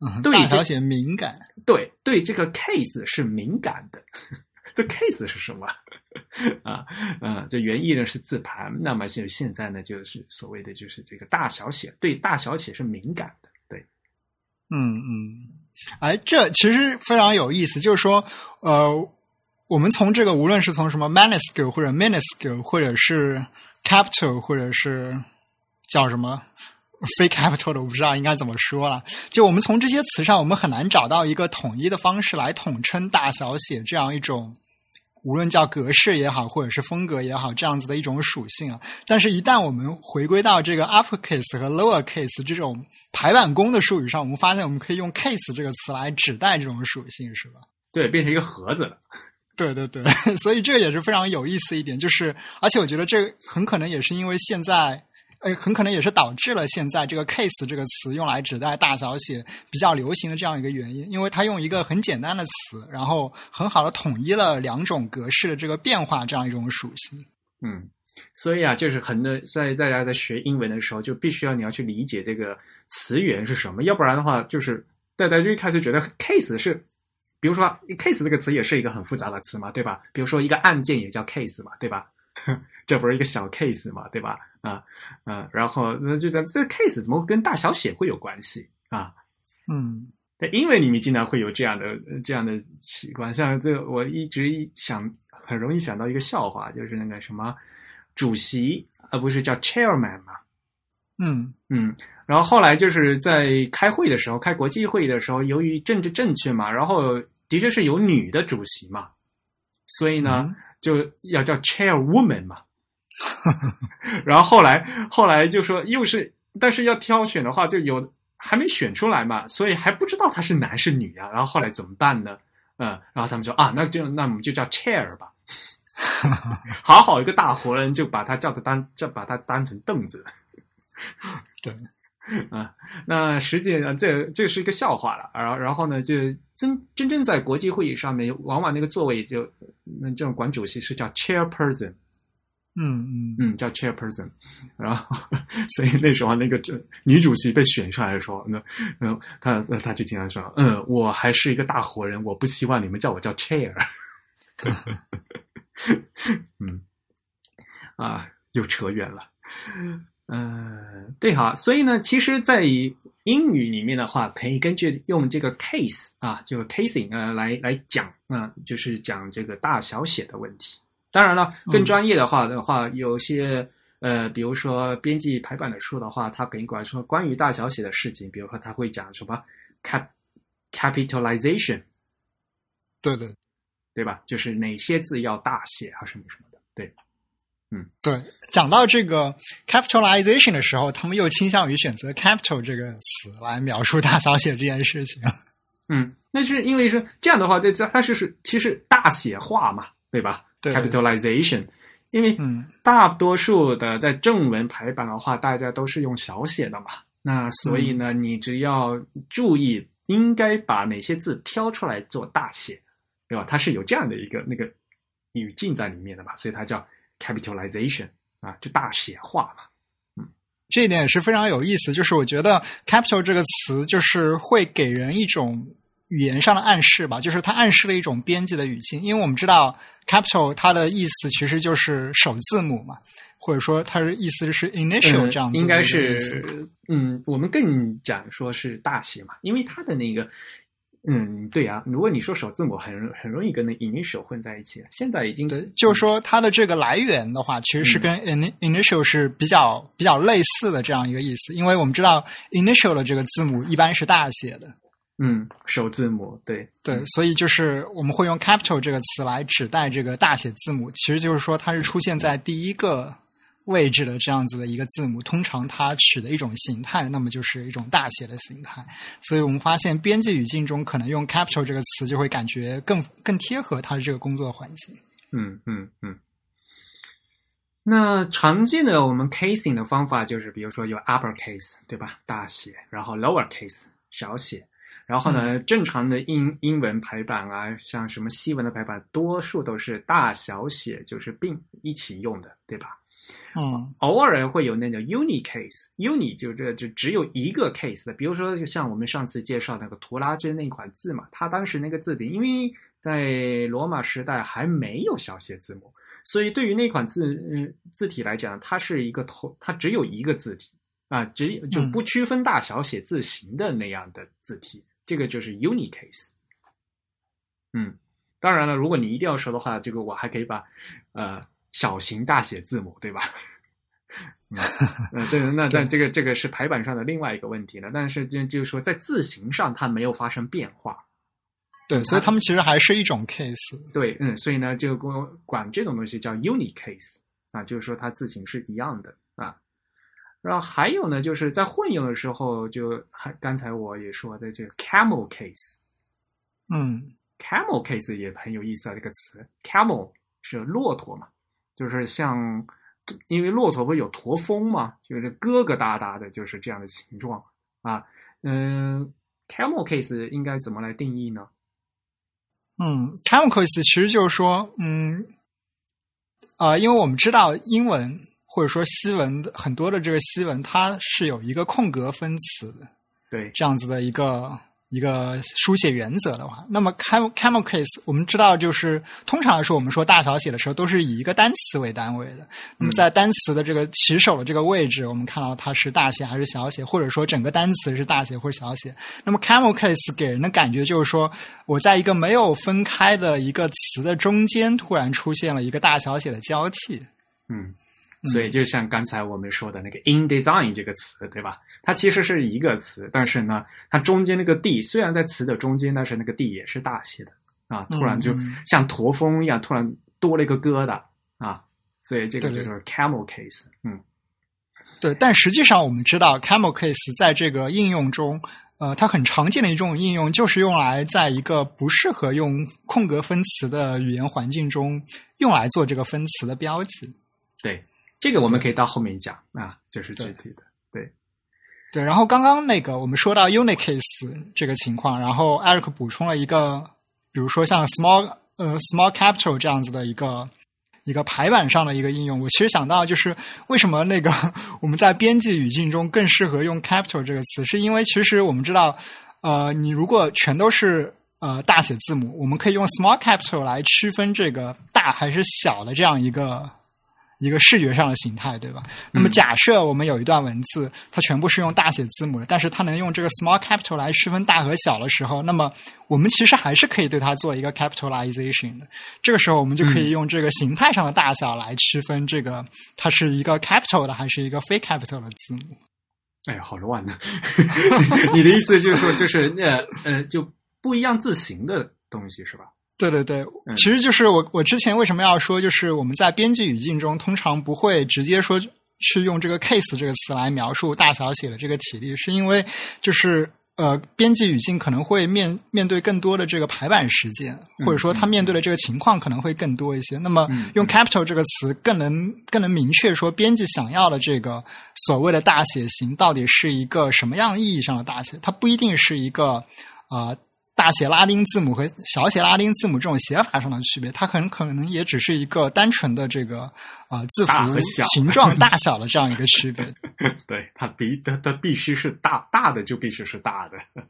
嗯，对小写敏感。对对，这个 case 是敏感的。这 case 是什么？啊，嗯，这原意呢是字盘，那么就现在呢就是所谓的就是这个大小写，对大小写是敏感的，对，嗯嗯，哎，这其实非常有意思，就是说，呃，我们从这个无论是从什么 minuscule 或者 minuscule，或者是 capital，或者是叫什么非 capital 的，我不知道应该怎么说了。就我们从这些词上，我们很难找到一个统一的方式来统称大小写这样一种。无论叫格式也好，或者是风格也好，这样子的一种属性啊。但是，一旦我们回归到这个 uppercase 和 lowercase 这种排版工的术语上，我们发现我们可以用 case 这个词来指代这种属性，是吧？对，变成一个盒子了。对对对，所以这个也是非常有意思一点，就是而且我觉得这很可能也是因为现在。呃，很可能也是导致了现在这个 case 这个词用来指代大小写比较流行的这样一个原因，因为它用一个很简单的词，然后很好的统一了两种格式的这个变化这样一种属性。嗯，所以啊，就是很多在大家在学英文的时候，就必须要你要去理解这个词源是什么，要不然的话，就是大家就一开始觉得 case 是，比如说 case 这个词也是一个很复杂的词嘛，对吧？比如说一个案件也叫 case 嘛，对吧？这不是一个小 case 嘛，对吧？啊，啊，然后那就讲这个 case 怎么会跟大小写会有关系啊？嗯，在英文里面经常会有这样的这样的习惯，像这个我一直一想，很容易想到一个笑话，就是那个什么主席，而不是叫 chairman 嘛？嗯嗯，然后后来就是在开会的时候，开国际会议的时候，由于政治正确嘛，然后的确是有女的主席嘛，所以呢。就要叫 chairwoman 嘛，然后后来后来就说又是，但是要挑选的话就有还没选出来嘛，所以还不知道他是男是女啊。然后后来怎么办呢？嗯，然后他们说啊，那就那我们就叫 chair 吧，好好一个大活人就把他叫的当就把他当成凳子，对。啊，那实际上这这是一个笑话了。然后然后呢，就真真正在国际会议上面，往往那个座位就那这种管主席是叫 chairperson，嗯嗯嗯，叫 chairperson。然后所以那时候那个女主席被选出来的时候，那嗯，她她就经常说，嗯，我还是一个大活人，我不希望你们叫我叫 chair。嗯，啊，又扯远了。嗯，对哈，所以呢，其实，在英语里面的话，可以根据用这个 case 啊，这个 casing 呃来来讲啊，就是讲这个大小写的问题。当然了，更专业的话的话，有些呃，比如说编辑排版的书的话，它可以管说关于大小写的事情，比如说他会讲什么 cap capitalization，对对对吧？就是哪些字要大写啊，什么什么的，对。嗯，对，讲到这个 capitalization 的时候，他们又倾向于选择 capital 这个词来描述大小写这件事情。嗯，那是因为是这样的话，这这它是是其实大写化嘛，对吧？capitalization，因为大多数的在正文排版的话，大家都是用小写的嘛，那所以呢，你只要注意应该把哪些字挑出来做大写，对吧？它是有这样的一个那个语境在里面的嘛，所以它叫。Capitalization 啊，就大写化嘛，嗯，这一点也是非常有意思。就是我觉得 capital 这个词，就是会给人一种语言上的暗示吧，就是它暗示了一种编辑的语境。因为我们知道 capital 它的意思其实就是首字母嘛，或者说它的意思是 initial 这样子，应该是嗯，我们更讲说是大写嘛，因为它的那个。嗯，对呀。如果你说首字母，很很容易跟那 initial 混在一起。现在已经对，就是说它的这个来源的话，其实是跟 initial 是比较比较类似的这样一个意思。因为我们知道 initial 的这个字母一般是大写的。嗯，首字母，对对，所以就是我们会用 capital 这个词来指代这个大写字母，其实就是说它是出现在第一个。位置的这样子的一个字母，通常它取的一种形态，那么就是一种大写的形态。所以我们发现，编辑语境中可能用 capital 这个词，就会感觉更更贴合它的这个工作环境。嗯嗯嗯。那常见的我们 casing 的方法就是，比如说有 upper case，对吧？大写，然后 lower case 小写，然后呢，正常的英英文排版啊，像什么西文的排版，多数都是大小写就是并一起用的，对吧？嗯，偶尔会有那种 uni case，uni 就这就只有一个 case 的，比如说像我们上次介绍那个图拉真那款字嘛，它当时那个字典，因为在罗马时代还没有小写字母，所以对于那款字嗯字体来讲，它是一个头，它只有一个字体啊，只就不区分大小写字形的那样的字体，这个就是 unicase。嗯，当然了，如果你一定要说的话，这个我还可以把呃小型大写字母，对吧？嗯，对，那但这个这个是排版上的另外一个问题了。但是就就是说，在字形上它没有发生变化。对，所以他们其实还是一种 case。对，嗯，所以呢，就管这种东西叫 unicase 啊，就是说它字形是一样的啊。然后还有呢，就是在混用的时候，就还刚才我也说的这个 camel case，嗯，camel case 也很有意思啊，这个词 camel 是骆驼嘛，就是像。因为骆驼不有驼峰嘛，就是疙疙瘩瘩的，就是这样的形状啊。嗯，camel case 应该怎么来定义呢？嗯，camel case 其实就是说，嗯，啊，因为我们知道英文或者说西文的很多的这个西文，它是有一个空格分词的，对，这样子的一个。一个书写原则的话，那么 camel camel case 我们知道，就是通常来说，我们说大小写的时候都是以一个单词为单位的。那么在单词的这个起手的这个位置，我们看到它是大写还是小写，或者说整个单词是大写或者小写。那么 camel case 给人的感觉就是说，我在一个没有分开的一个词的中间，突然出现了一个大小写的交替。嗯。所以，就像刚才我们说的那个 “in design” 这个词，对吧？它其实是一个词，但是呢，它中间那个 “d” 虽然在词的中间，但是那个 “d” 也是大写的啊。突然就像驼峰一样，突然多了一个疙瘩啊。所以这个就是 camel case。嗯，对。但实际上，我们知道 camel case 在这个应用中，呃，它很常见的一种应用，就是用来在一个不适合用空格分词的语言环境中，用来做这个分词的标记。对。这个我们可以到后面讲啊，就是具体的，对，对。对然后刚刚那个我们说到 unicase 这个情况，然后 Eric 补充了一个，比如说像 small 呃 small capital 这样子的一个一个排版上的一个应用。我其实想到就是为什么那个我们在编辑语境中更适合用 capital 这个词，是因为其实我们知道，呃，你如果全都是呃大写字母，我们可以用 small capital 来区分这个大还是小的这样一个。一个视觉上的形态，对吧？那么假设我们有一段文字，它全部是用大写字母的，但是它能用这个 small capital 来区分大和小的时候，那么我们其实还是可以对它做一个 capitalization 的。这个时候，我们就可以用这个形态上的大小来区分这个它是一个 capital 的还是一个非 capital 的字母。哎，好乱呢！你的意思就是说，就是呃呃，就不一样字形的东西是吧？对对对，其实就是我我之前为什么要说，就是我们在编辑语境中通常不会直接说去用这个 case 这个词来描述大小写的这个体力，是因为就是呃，编辑语境可能会面面对更多的这个排版实践，或者说他面对的这个情况可能会更多一些。那么用 capital 这个词更能更能明确说编辑想要的这个所谓的大写型到底是一个什么样意义上的大写，它不一定是一个啊。大写拉丁字母和小写拉丁字母这种写法上的区别，它很可能也只是一个单纯的这个啊字符形状 大小的这样一个区别。对，它必它它必须是大大的就必须是大的。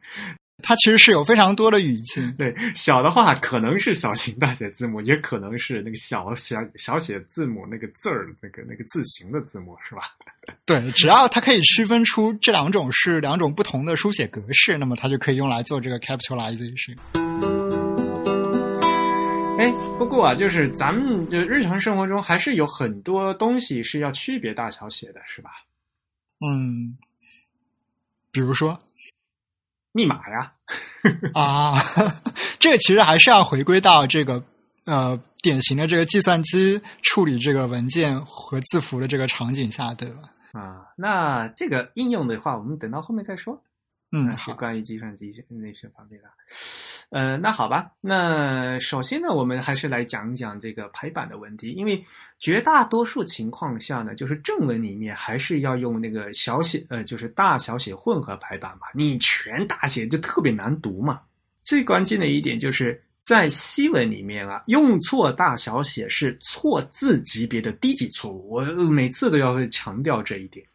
它其实是有非常多的语境，对小的话可能是小型大写字母，也可能是那个小小小写字母那个字儿那个那个字形的字母，是吧？对，只要它可以区分出这两种是两种不同的书写格式，那么它就可以用来做这个 capitalization。哎，不过啊，就是咱们就日常生活中还是有很多东西是要区别大小写的，是吧？嗯，比如说。密码呀，啊，这个其实还是要回归到这个呃典型的这个计算机处理这个文件和字符的这个场景下，对吧？啊，那这个应用的话，我们等到后面再说。嗯，是，关于计算机那些方面的。呃，那好吧，那首先呢，我们还是来讲一讲这个排版的问题，因为绝大多数情况下呢，就是正文里面还是要用那个小写，呃，就是大小写混合排版嘛，你全大写就特别难读嘛。最关键的一点就是在西文里面啊，用错大小写是错字级别的低级错误，我每次都要强调这一点。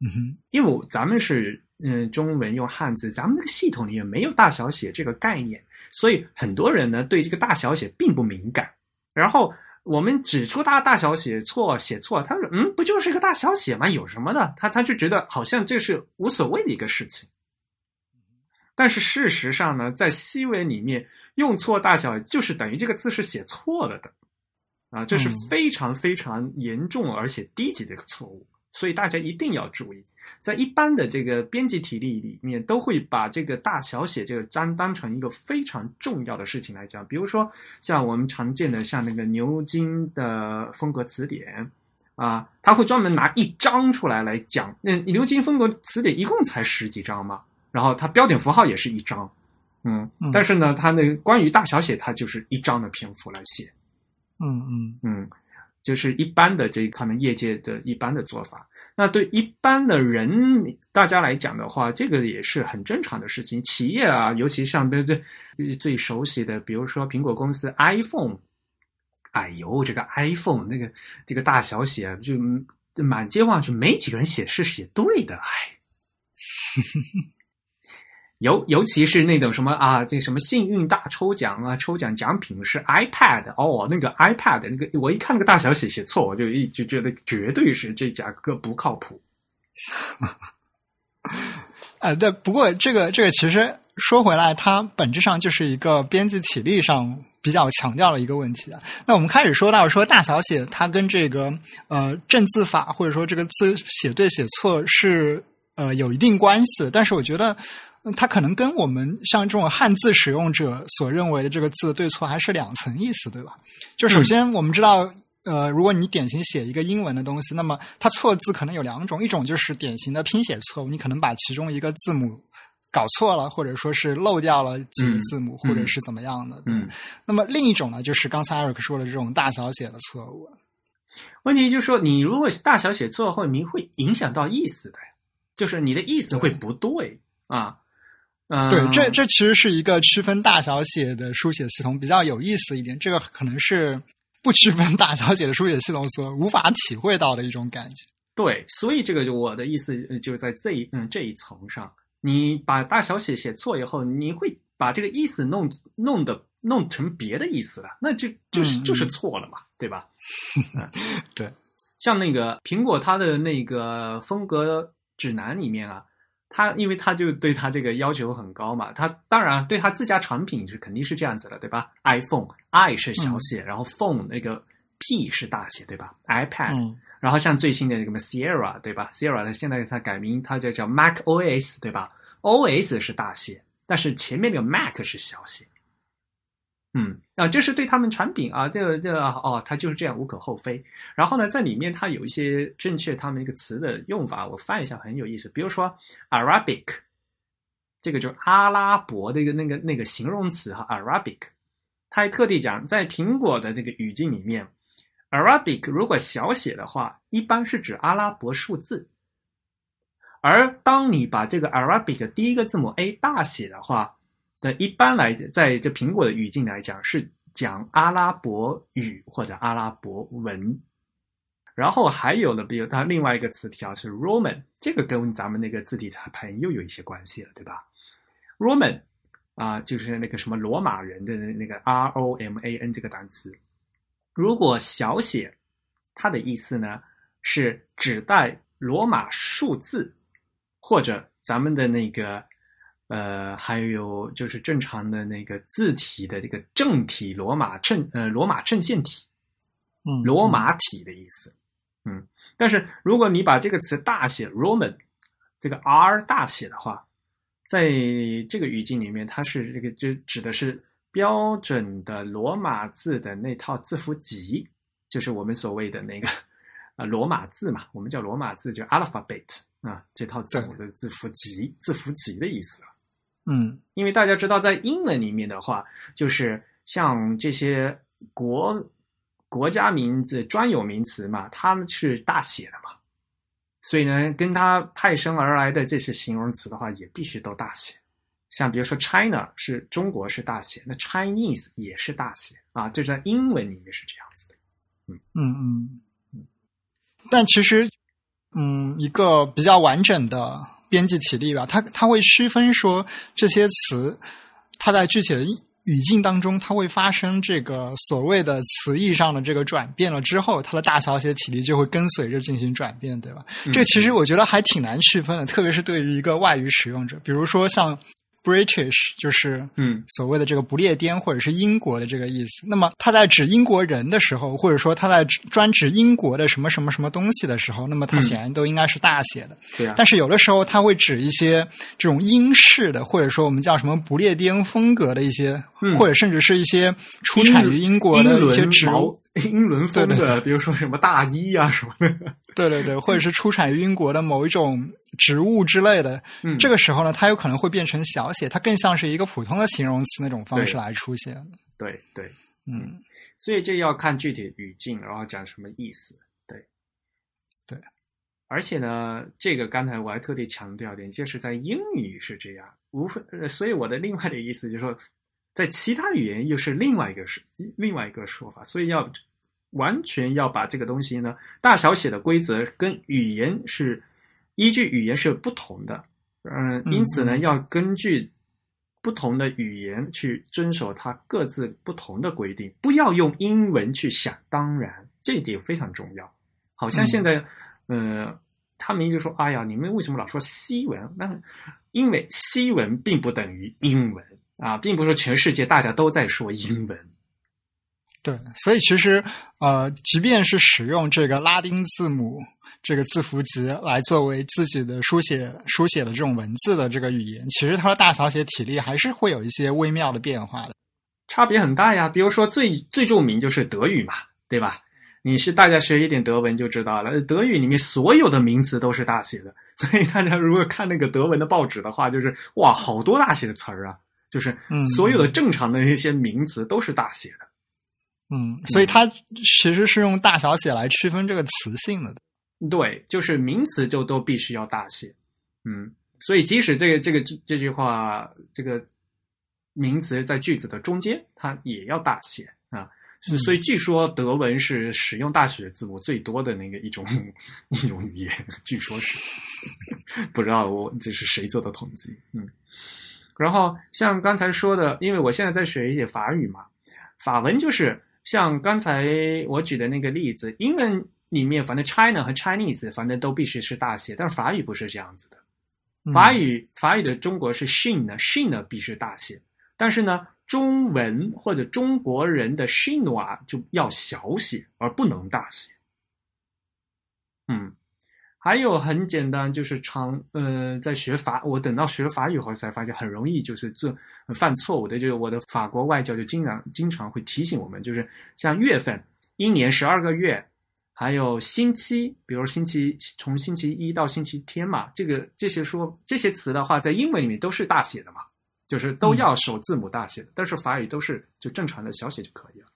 嗯哼，因为咱们是。嗯，中文用汉字，咱们那个系统里面没有大小写这个概念，所以很多人呢对这个大小写并不敏感。然后，我们指出他大小写错写错，他说嗯，不就是一个大小写吗？有什么的？他他就觉得好像这是无所谓的一个事情。但是事实上呢，在西文里面用错大小就是等于这个字是写错了的，啊，这是非常非常严重而且低级的一个错误，所以大家一定要注意。在一般的这个编辑体例里面，都会把这个大小写这个章当成一个非常重要的事情来讲。比如说，像我们常见的像那个牛津的风格词典啊，他会专门拿一章出来来讲。那牛津风格词典一共才十几章嘛，然后它标点符号也是一章，嗯，但是呢，他那关于大小写，他就是一章的篇幅来写，嗯嗯嗯，就是一般的这他们业界的一般的做法。那对一般的人大家来讲的话，这个也是很正常的事情。企业啊，尤其像对最最熟悉的，比如说苹果公司 iPhone，哎呦，这个 iPhone 那个这个大小写就满街望去，没几个人写是写对的，哎。尤尤其是那种什么啊，这什么幸运大抽奖啊，抽奖奖品是 iPad 哦，那个 iPad 那个，我一看那个大小写写错，我就一就觉得绝对是这家哥不靠谱。啊，对，不过这个这个其实说回来，它本质上就是一个编辑体力上比较强调的一个问题啊。那我们开始说到说大小写，它跟这个呃正字法或者说这个字写对写错是呃有一定关系，但是我觉得。它可能跟我们像这种汉字使用者所认为的这个字对错还是两层意思，对吧？就首先我们知道，呃，如果你典型写一个英文的东西，那么它错字可能有两种，一种就是典型的拼写错误，你可能把其中一个字母搞错了，或者说是漏掉了几个字母，或者是怎么样的。嗯。那么另一种呢，就是刚才 Eric 说的这种大小写的错误。问题就是说，你如果大小写错，会明会影响到意思的，就是你的意思会不对啊。嗯，对，这这其实是一个区分大小写的书写系统比较有意思一点，这个可能是不区分大小写的书写系统所无法体会到的一种感觉。对，所以这个就我的意思就是在这一嗯这一层上，你把大小写写错以后，你会把这个意思弄弄的弄成别的意思了，那就就是就是错了嘛，对吧？对，像那个苹果它的那个风格指南里面啊。他因为他就对他这个要求很高嘛，他当然对他自家产品是肯定是这样子的，对吧？iPhone i 是小写，然后 phone 那个 p 是大写，对吧？iPad，然后像最新的那个 Sierra，对吧？Sierra 它现在它改名，它就叫 Mac OS，对吧？OS 是大写，但是前面那个 Mac 是小写。嗯，啊，这是对他们产品啊，这个这个哦，它就是这样，无可厚非。然后呢，在里面它有一些正确他们一个词的用法，我翻一下很有意思。比如说 Arabic，这个就是阿拉伯的一个那个那个形容词哈，Arabic，他还特地讲在苹果的这个语境里面，Arabic 如果小写的话，一般是指阿拉伯数字，而当你把这个 Arabic 第一个字母 A 大写的话。一般来，在这苹果的语境来讲，是讲阿拉伯语或者阿拉伯文。然后还有呢，比如它另外一个词条是 Roman，这个跟咱们那个字体裁判又有一些关系了，对吧？Roman 啊，就是那个什么罗马人的那个 R O M A N 这个单词，如果小写，它的意思呢是指代罗马数字或者咱们的那个。呃，还有就是正常的那个字体的这个正体罗马正呃罗马衬线体，嗯，罗马体的意思，嗯，但是如果你把这个词大写 Roman，这个 R 大写的话，在这个语境里面，它是这个就指的是标准的罗马字的那套字符集，就是我们所谓的那个啊罗马字嘛，我们叫罗马字叫 alphabet 啊，这套字母的字符集，字符集的意思了。嗯，因为大家知道，在英文里面的话，就是像这些国国家名字、专有名词嘛，他们是大写的嘛，所以呢，跟它派生而来的这些形容词的话，也必须都大写。像比如说 China 是中国是大写，那 Chinese 也是大写啊，就在英文里面是这样子的。嗯嗯嗯嗯，但其实，嗯，一个比较完整的。编辑体力吧，它它会区分说这些词，它在具体的语境当中，它会发生这个所谓的词义上的这个转变了之后，它的大小写体力就会跟随着进行转变，对吧？这其实我觉得还挺难区分的，特别是对于一个外语使用者，比如说像。British 就是嗯所谓的这个不列颠或者是英国的这个意思。那么他在指英国人的时候，或者说他在专指英国的什么什么什么东西的时候，那么它显然都应该是大写的。对啊。但是有的时候他会指一些这种英式的，或者说我们叫什么不列颠风格的一些，或者甚至是一些出产于英国的一些植物。英伦风的，比如说什么大衣啊什么的。对对对，或者是出产于英国的某一种植物之类的，嗯，这个时候呢，它有可能会变成小写，它更像是一个普通的形容词那种方式来出现。对对，嗯，所以这要看具体语境，然后讲什么意思。对对，而且呢，这个刚才我还特地强调一点，就是在英语是这样，无非，所以我的另外的意思就是说，在其他语言又是另外一个是另外一个说法，所以要。完全要把这个东西呢，大小写的规则跟语言是依据语言是不同的，嗯，因此呢，要根据不同的语言去遵守它各自不同的规定，不要用英文去想当然，这一点非常重要。好像现在，呃，他们就说：“哎呀，你们为什么老说西文？那因为西文并不等于英文啊，并不是全世界大家都在说英文。”对，所以其实呃，即便是使用这个拉丁字母这个字符集来作为自己的书写书写的这种文字的这个语言，其实它的大小写体力还是会有一些微妙的变化的，差别很大呀。比如说最最著名就是德语嘛，对吧？你是大家学一点德文就知道了，德语里面所有的名词都是大写的，所以大家如果看那个德文的报纸的话，就是哇，好多大写的词儿啊，就是所有的正常的那些名词都是大写的。嗯，所以它其实是用大小写来区分这个词性的。对，就是名词就都必须要大写。嗯，所以即使这个这个这这句话，这个名词在句子的中间，它也要大写啊。所以据说德文是使用大写字母最多的那个一种一种语言，据说是 不知道我这是谁做的统计。嗯，然后像刚才说的，因为我现在在学一些法语嘛，法文就是。像刚才我举的那个例子，英文里面反正 China 和 Chinese 反正都必须是大写，但是法语不是这样子的。法语法语的中国是 Shin 呢，Shin 呢必须大写，但是呢，中文或者中国人的 Shin 啊就要小写，而不能大写。嗯。还有很简单，就是常呃，在学法，我等到学法语后才发现很容易就是这犯错误的，就是我的法国外教就经常经常会提醒我们，就是像月份，一年十二个月，还有星期，比如星期从星期一到星期天嘛，这个这些说这些词的话，在英文里面都是大写的嘛，就是都要首字母大写的，但是法语都是就正常的小写就可以了。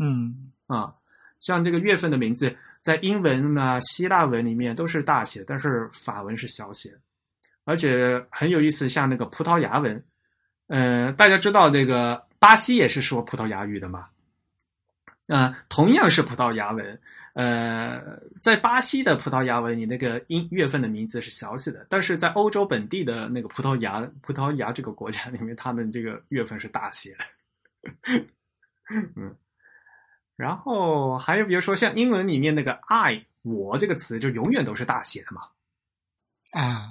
嗯啊，像这个月份的名字。在英文啊、希腊文里面都是大写，但是法文是小写，而且很有意思。像那个葡萄牙文，呃，大家知道这个巴西也是说葡萄牙语的嘛？嗯，同样是葡萄牙文，呃，在巴西的葡萄牙文，你那个音月份的名字是小写的，但是在欧洲本地的那个葡萄牙葡萄牙这个国家里面，他们这个月份是大写的。嗯。然后还有比如说像英文里面那个 “I” 我这个词就永远都是大写的嘛，啊，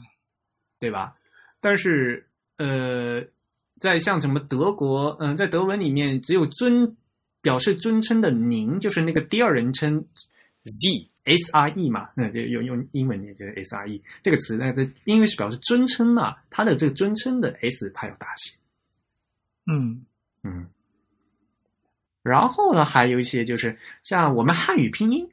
对吧？但是呃，在像什么德国，嗯，在德文里面只有尊表示尊称的您，就是那个第二人称 “z s r e” 嘛，那就用用英文念就是 “s r e” 这个词，那在因为是表示尊称嘛，它的这个尊称的 “s” 它要大写，嗯嗯。然后呢，还有一些就是像我们汉语拼音，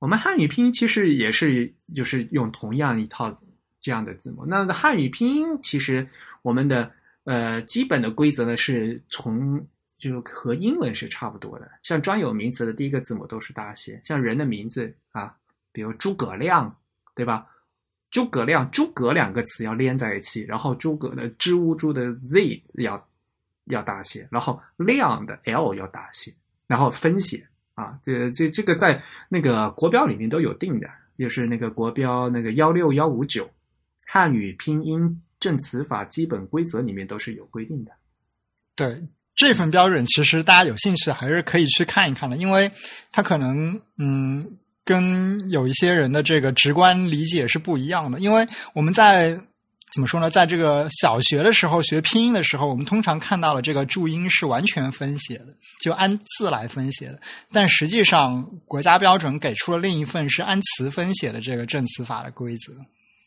我们汉语拼音其实也是就是用同样一套这样的字母。那汉语拼音其实我们的呃基本的规则呢是从就和英文是差不多的。像专有名词的第一个字母都是大写，像人的名字啊，比如诸葛亮，对吧？诸葛亮，诸葛两个词要连在一起，然后诸葛的支吾猪的 z 要。要大写，然后量的 L 要大写，然后分写啊，这这这个在那个国标里面都有定的，就是那个国标那个幺六幺五九汉语拼音正词法基本规则里面都是有规定的。对，这份标准其实大家有兴趣还是可以去看一看的，因为它可能嗯跟有一些人的这个直观理解是不一样的。因为我们在怎么说呢，在这个小学的时候学拼音的时候，我们通常看到了这个注音是完全分写的，就按字来分写的。但实际上，国家标准给出了另一份是按词分写的这个证词法的规则。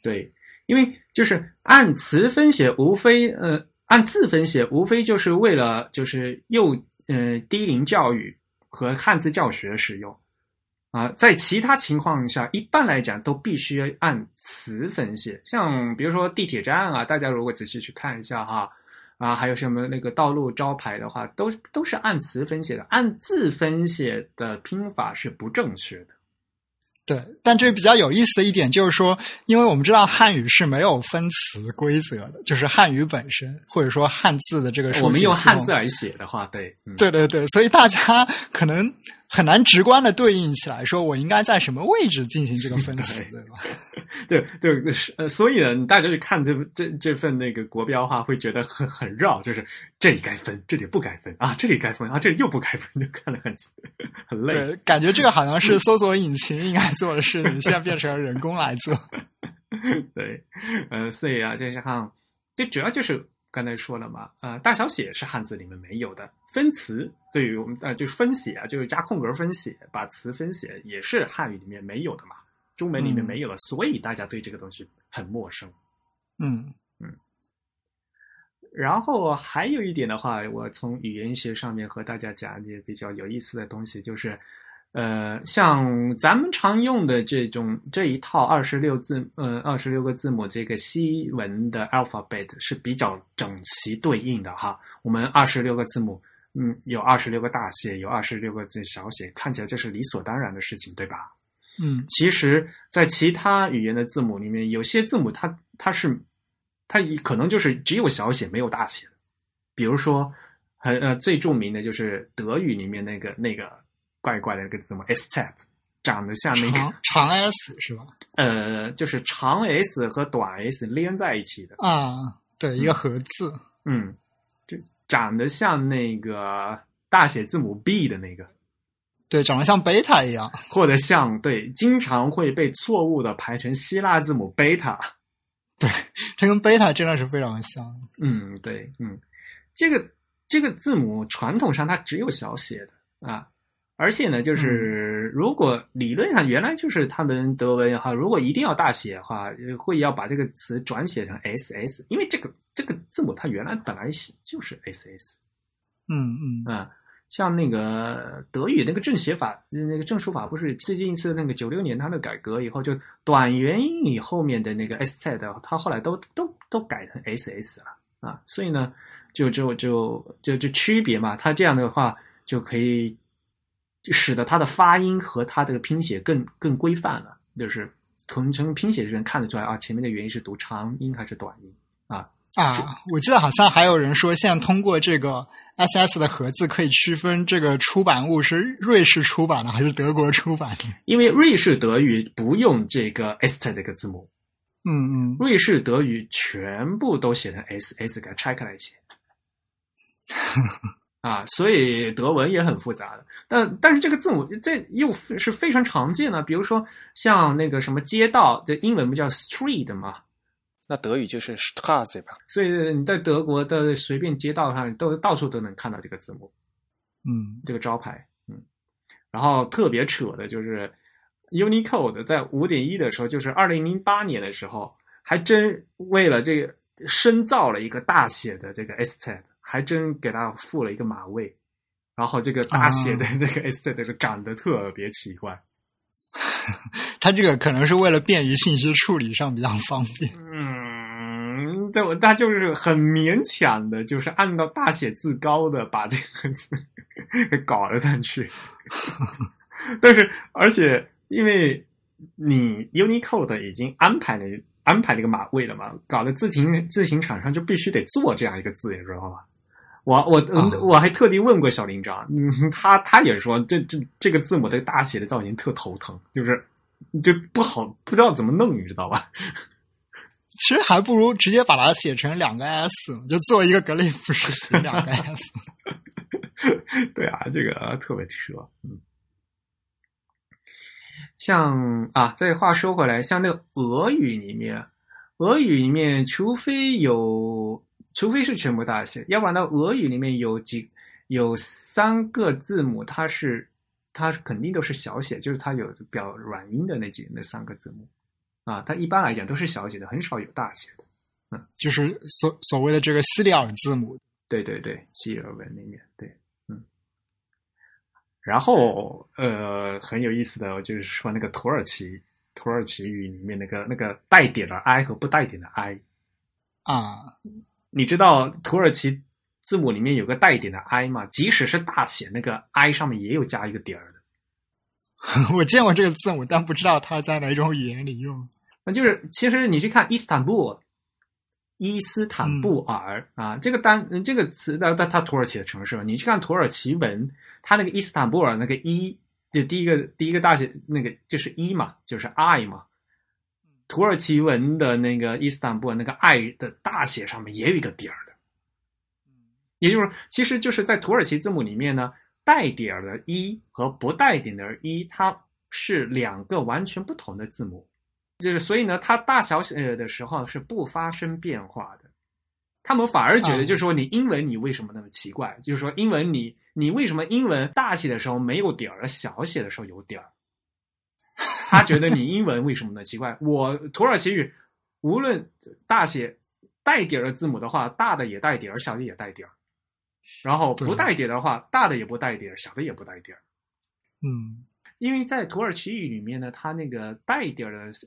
对，因为就是按词分写，无非呃。按字分写，无非就是为了就是幼呃低龄教育和汉字教学使用啊。在其他情况下，一般来讲都必须按词分写。像比如说地铁站啊，大家如果仔细去看一下哈啊，还有什么那个道路招牌的话，都都是按词分写的，按字分写的拼法是不正确的。对，但这比较有意思的一点就是说，因为我们知道汉语是没有分词规则的，就是汉语本身或者说汉字的这个，我们用汉字来写的话，对，对对对，所以大家可能。很难直观的对应起来，说我应该在什么位置进行这个分词，对吧？对对，呃，所以呢，大家去看这这这份那个国标话，会觉得很很绕，就是这里该分，这里不该分啊，这里该分啊，这里又不该分，就看得很 很累。对，感觉这个好像是搜索引擎应该做的事情，现在变成了人工来做。对，呃，所以啊，就是哈这主要就是刚才说了嘛，呃，大小写是汉字里面没有的。分词对于我们呃就是分写啊，就是加空格分写，把词分写也是汉语里面没有的嘛，中文里面没有的，所以大家对这个东西很陌生。嗯嗯。然后还有一点的话，我从语言学上面和大家讲一些比较有意思的东西，就是呃，像咱们常用的这种这一套二十六字呃二十六个字母这个西文的 alphabet 是比较整齐对应的哈，我们二十六个字母。嗯，有二十六个大写，有二十六个字小写，看起来这是理所当然的事情，对吧？嗯，其实，在其他语言的字母里面，有些字母它它是它可能就是只有小写没有大写比如说，很呃最著名的就是德语里面那个那个怪怪的一个字母 s t 长得像那个 长 S 是吧？呃，就是长 S 和短 S 连在一起的啊，对，一个合字，嗯。就长得像那个大写字母 B 的那个，对，长得像贝塔一样，或者像对，经常会被错误的排成希腊字母贝塔，对，它跟贝塔真的是非常像。嗯，对，嗯，这个这个字母传统上它只有小写的啊。而且呢，就是如果理论上原来就是他们德文哈，如果一定要大写的话，会要把这个词转写成 S S，因为这个这个字母它原来本来写就是 S S。嗯嗯啊，像那个德语那个正写法，那个正书法不是最近一次那个九六年它的改革以后，就短元音以后面的那个 S 菜的，它后来都都都改成 S S 了啊，所以呢，就就就就就区别嘛，它这样的话就可以。就使得它的发音和它的拼写更更规范了，就是从从拼写的人看得出来啊，前面的元音是读长音还是短音啊啊！我记得好像还有人说，现在通过这个 S S 的盒子可以区分这个出版物是瑞士出版的还是德国出版的，因为瑞士德语不用这个 S 这个字母，嗯嗯，瑞士德语全部都写成 S S，给它拆开来写。啊，所以德文也很复杂的，但但是这个字母这又是非常常见的，比如说像那个什么街道，这英文不叫 street 吗？那德语就是 Straße 吧？所以你在德国的随便街道上都到处都能看到这个字母，嗯，这个招牌，嗯。然后特别扯的就是 Unicode 在五点一的时候，就是二零零八年的时候，还真为了这个深造了一个大写的这个 S T，。还真给他附了一个马位，然后这个大写的那个 S 的就长得特别奇怪。他这个可能是为了便于信息处理上比较方便。嗯，对，我他就是很勉强的，就是按照大写字高的把这个字给 搞了上去。但是，而且因为你 Unicode 已经安排了安排这个马位了嘛，搞得自行自行厂商就必须得做这样一个字，你知道吗？我我我还特地问过小林章，嗯，他他也说这这这个字母的大写的造型特头疼，就是就不好不知道怎么弄，你知道吧？其实还不如直接把它写成两个 S，就做一个格雷夫式写两个 S。对啊，这个特别扯，嗯。像啊，这话说回来，像那个俄语里面，俄语里面，除非有，除非是全部大写，要不然呢，俄语里面有几有三个字母，它是它肯定都是小写，就是它有表软音的那几那三个字母啊，它一般来讲都是小写的，很少有大写的。嗯，就是所所谓的这个西里尔字母。对对对，西尔文里面对。然后，呃，很有意思的，就是说那个土耳其土耳其语里面那个那个带点的 i 和不带点的 i 啊，你知道土耳其字母里面有个带点的 i 吗？即使是大写，那个 i 上面也有加一个点儿的。我见过这个字母，但不知道它在哪种语言里用。那就是其实你去看伊斯坦布伊斯坦布尔啊，这个单这个词，它它它土耳其的城市，你去看土耳其文。它那个伊斯坦布尔那个伊，就第一个第一个大写那个就是伊嘛，就是 I 嘛。土耳其文的那个伊斯坦布尔那个 I 的大写上面也有一个点儿的，也就是其实就是在土耳其字母里面呢，带点儿的一和不带点的一，它是两个完全不同的字母，就是所以呢，它大小写的时候是不发生变化的。他们反而觉得，就是说你英文你为什么那么奇怪？就是说英文你。你为什么英文大写的时候没有点儿，小写的时候有点儿？他觉得你英文为什么呢？奇怪，我土耳其语无论大写带点儿的字母的话，大的也带点儿，小的也带点儿。然后不带点的话，大的也不带点儿，小的也不带点儿。嗯，因为在土耳其语里面呢，它那个带点儿的，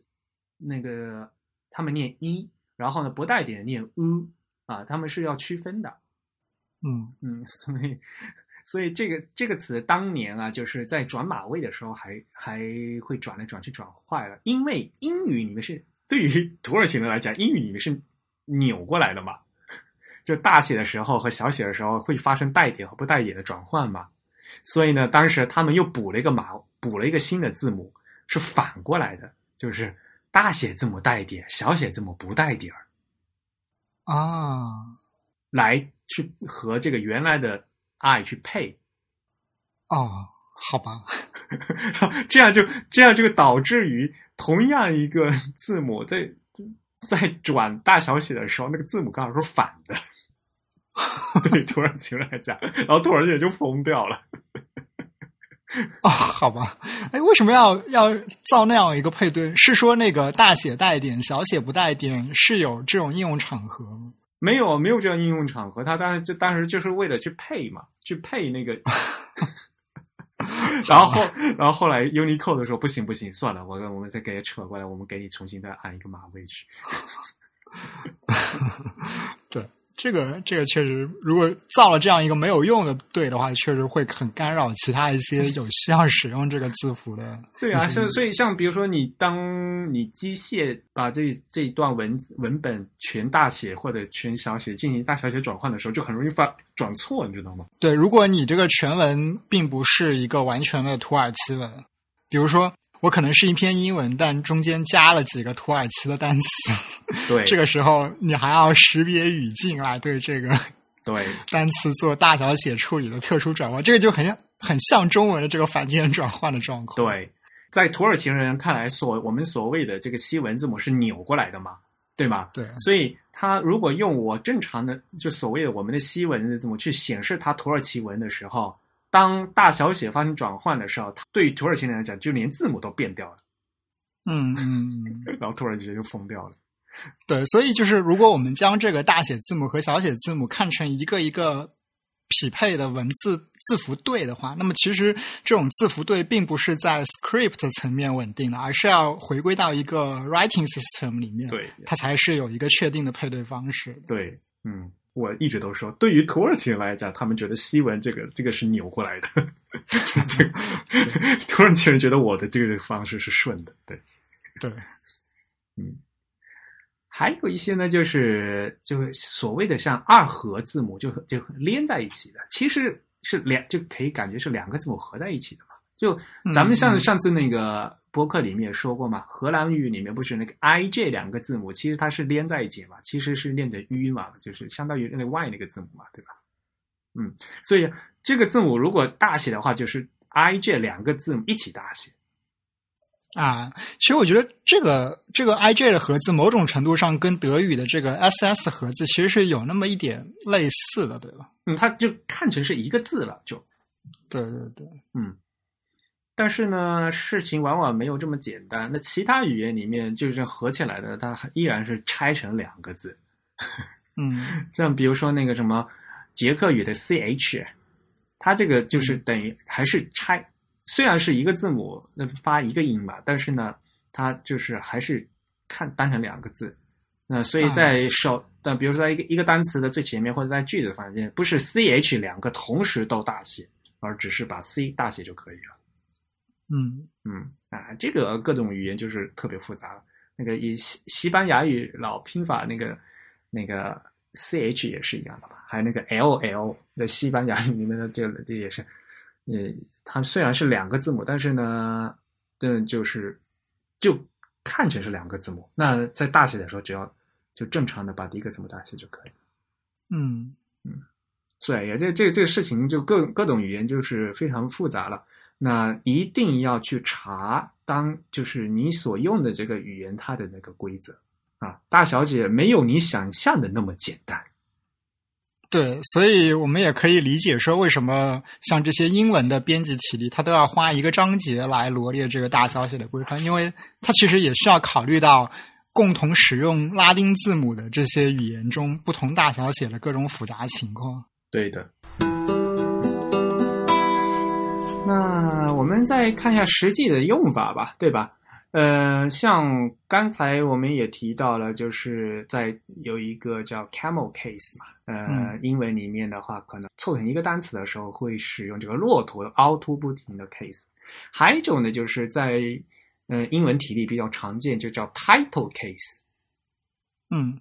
那个他们念一，然后呢不带点念 u 啊，他们是要区分的。嗯嗯，所以。所以这个这个词当年啊，就是在转码位的时候，还还会转来转去转坏了。因为英语里面是对于土耳其人来讲，英语里面是扭过来的嘛，就大写的时候和小写的时候会发生带点和不带点的转换嘛。所以呢，当时他们又补了一个码，补了一个新的字母，是反过来的，就是大写字母带点，小写字母不带点儿啊，来去和这个原来的。I 去配，哦，好吧，这样就这样就导致于同样一个 字母在在转大小写的时候，那个字母刚好是反的。对土耳其来讲，然后土耳其就疯掉了。哦，好吧，哎，为什么要要造那样一个配对？是说那个大写带点，小写不带点，是有这种应用场合吗？没有，没有这样应用场合。他当时就当时就是为了去配嘛，去配那个。然后，然后后来 Unicode 的时候，不行不行，算了，我我们再给扯过来，我们给你重新再安一个码位去。对。这个这个确实，如果造了这样一个没有用的对的话，确实会很干扰其他一些有需要使用这个字符的。对啊，像所以像比如说你当你机械把这这一段文文本全大写或者全小写进行大小写转换的时候，就很容易发转错，你知道吗？对，如果你这个全文并不是一个完全的土耳其文，比如说。我可能是一篇英文，但中间加了几个土耳其的单词。对，这个时候你还要识别语境来对这个对单词做大小写处理的特殊转换，这个就很很像中文的这个反间转换的状况。对，在土耳其人看来，所我们所谓的这个西文字母是扭过来的嘛，对吗？对，所以他如果用我正常的就所谓的我们的西文字母去显示他土耳其文的时候。当大小写发生转换的时候，它对土耳其人来讲，就连字母都变掉了。嗯嗯，然后土耳其人就疯掉了。对，所以就是如果我们将这个大写字母和小写字母看成一个一个匹配的文字字符对的话，那么其实这种字符对并不是在 script 层面稳定的，而是要回归到一个 writing system 里面，对，它才是有一个确定的配对方式。对，嗯。我一直都说，对于土耳其人来讲，他们觉得西文这个这个是扭过来的。这 土耳其人觉得我的这个方式是顺的，对对，嗯。还有一些呢，就是就是所谓的像二合字母，就就连在一起的，其实是两就可以感觉是两个字母合在一起的嘛。就咱们上上次那个。播客里面说过嘛，荷兰语里面不是那个 i j 两个字母，其实它是连在一起嘛，其实是念着 u 嘛，就是相当于那个 y 那个字母嘛，对吧？嗯所以这个字母如果大写的话，就是 I J 两个字母一起大写。啊，其实我觉得这个这个 I J 的盒子，某种程度上跟德语的这个 S S 盒子其实是有那么一点类似的，对吧？嗯，它就看成是一个字了，就对对对，嗯。但是呢，事情往往没有这么简单。那其他语言里面，就是合起来的，它依然是拆成两个字。嗯 像比如说那个什么捷克语的 C H，它这个就是等于还是拆，虽然是一个字母，那发一个音吧，但是呢，它就是还是看当成两个字。那所以在首，但比如说在一个一个单词的最前面或者在句子方面，不是 C H 两个同时都大写，而只是把 C 大写就可以了。嗯嗯啊，这个各种语言就是特别复杂了。那个以西西班牙语老拼法那个那个 C H 也是一样的吧，还有那个 L L 在西班牙语里面的这个这也是，呃，它虽然是两个字母，但是呢，嗯，就是就看成是两个字母。那在大写的时候，只要就正常的把第一个字母大写就可以嗯。嗯所以这这这个事情就各各种语言就是非常复杂了。那一定要去查当就是你所用的这个语言它的那个规则啊，大小姐没有你想象的那么简单。对，所以我们也可以理解说，为什么像这些英文的编辑体例，它都要花一个章节来罗列这个大小写的规范，因为它其实也需要考虑到共同使用拉丁字母的这些语言中不同大小写的各种复杂情况。对的。那我们再看一下实际的用法吧，对吧？呃，像刚才我们也提到了，就是在有一个叫 camel case 嘛，呃，嗯英文里面的话，可能凑成一个单词的时候会使用这个骆驼凹凸不平的 case。还有一种呢，就是在呃英文体里比较常见，就叫 title case。嗯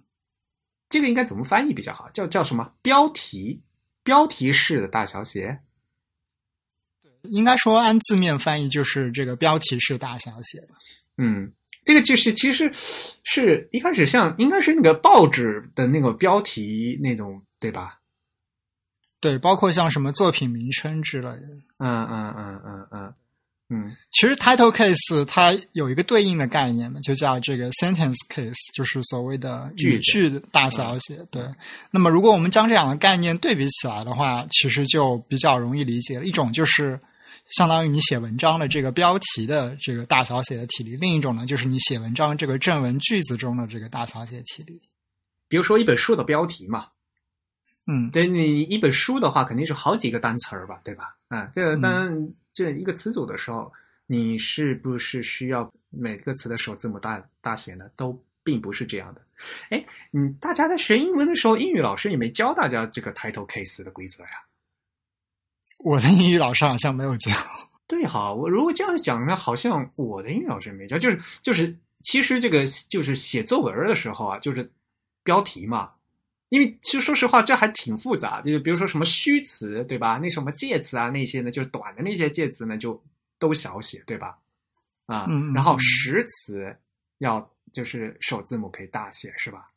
这个应该怎么翻译比较好？叫叫什么？标题标题式的大小写。应该说按字面翻译就是这个标题是大小写的。嗯，这个就是其实是一开始像应该是那个报纸的那个标题那种，对吧？对，包括像什么作品名称之类的。嗯嗯嗯嗯嗯嗯其实 title case 它有一个对应的概念嘛，就叫这个 sentence case，就是所谓的语句的大小写。对，那么如果我们将这两个概念对比起来的话，其实就比较容易理解了。一种就是相当于你写文章的这个标题的这个大小写的体力，另一种呢就是你写文章这个正文句子中的这个大小写体力。比如说一本书的标题嘛，嗯，对你一本书的话，肯定是好几个单词儿吧，对吧？啊，这个嗯当然这一个词组的时候，你是不是需要每个词的首字母大大写呢？都并不是这样的。哎，嗯，大家在学英文的时候，英语老师也没教大家这个 title case 的规则呀。我的英语老师好像没有教。对哈，我如果这样讲呢，好像我的英语老师没教，就是就是，其实这个就是写作文的时候啊，就是标题嘛，因为其实说实话，这还挺复杂就是比如说什么虚词，对吧？那什么介词啊，那些呢，就是短的那些介词呢，就都小写，对吧？啊，然后嗯实词要就是首字母可以大写，是吧？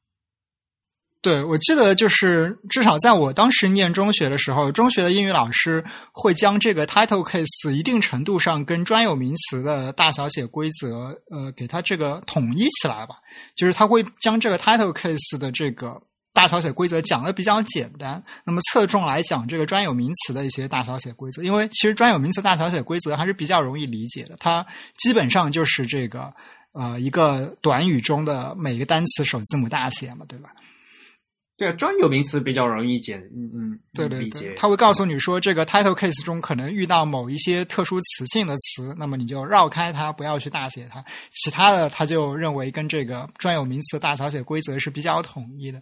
对，我记得就是至少在我当时念中学的时候，中学的英语老师会将这个 title case 一定程度上跟专有名词的大小写规则，呃，给它这个统一起来吧。就是他会将这个 title case 的这个大小写规则讲的比较简单，那么侧重来讲这个专有名词的一些大小写规则。因为其实专有名词大小写规则还是比较容易理解的，它基本上就是这个呃一个短语中的每个单词首字母大写嘛，对吧？对啊，专有名词比较容易简，嗯嗯，对对对。他会告诉你说，这个 title case 中可能遇到某一些特殊词性的词，那么你就绕开它，不要去大写它。其他的，他就认为跟这个专有名词大小写规则是比较统一的。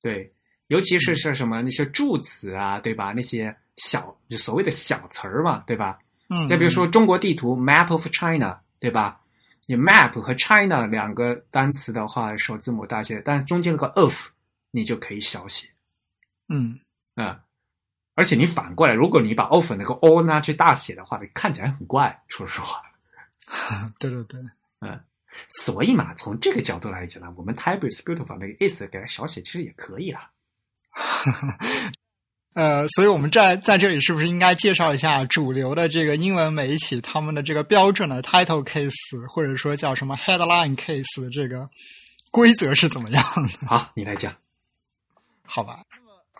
对，尤其是是什么那些助词啊，对吧？那些小就所谓的小词儿嘛，对吧？嗯，再比如说中国地图 map of China，对吧？你 map 和 China 两个单词的话，首字母大写，但中间那个 of 你就可以小写嗯，啊、而且你反过来，如果你把 of 那个 o 呢去大写的话，你看起来很怪，说实话。对对对，嗯所以嘛，从这个角度来讲呢，我们 type is beautiful 那个 is 给它小写其实也可以啦。呃，所以我们在在这里是不是应该介绍一下主流的这个英文媒体他们的这个标准的 title case，或者说叫什么 headline case 的这个规则是怎么样的？好，你来讲。好吧，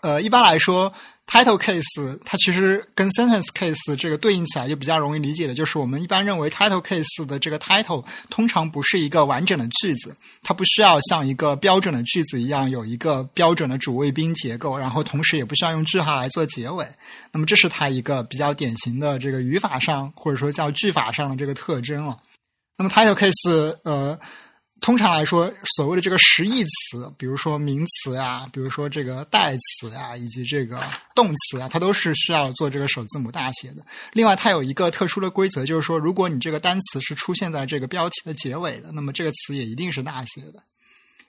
呃，一般来说，title case 它其实跟 sentence case 这个对应起来就比较容易理解的，就是我们一般认为 title case 的这个 title 通常不是一个完整的句子，它不需要像一个标准的句子一样有一个标准的主谓宾结构，然后同时也不需要用句号来做结尾。那么这是它一个比较典型的这个语法上或者说叫句法上的这个特征了。那么 title case 呃。通常来说，所谓的这个实义词，比如说名词啊，比如说这个代词啊，以及这个动词啊，它都是需要做这个首字母大写的。另外，它有一个特殊的规则，就是说，如果你这个单词是出现在这个标题的结尾的，那么这个词也一定是大写的。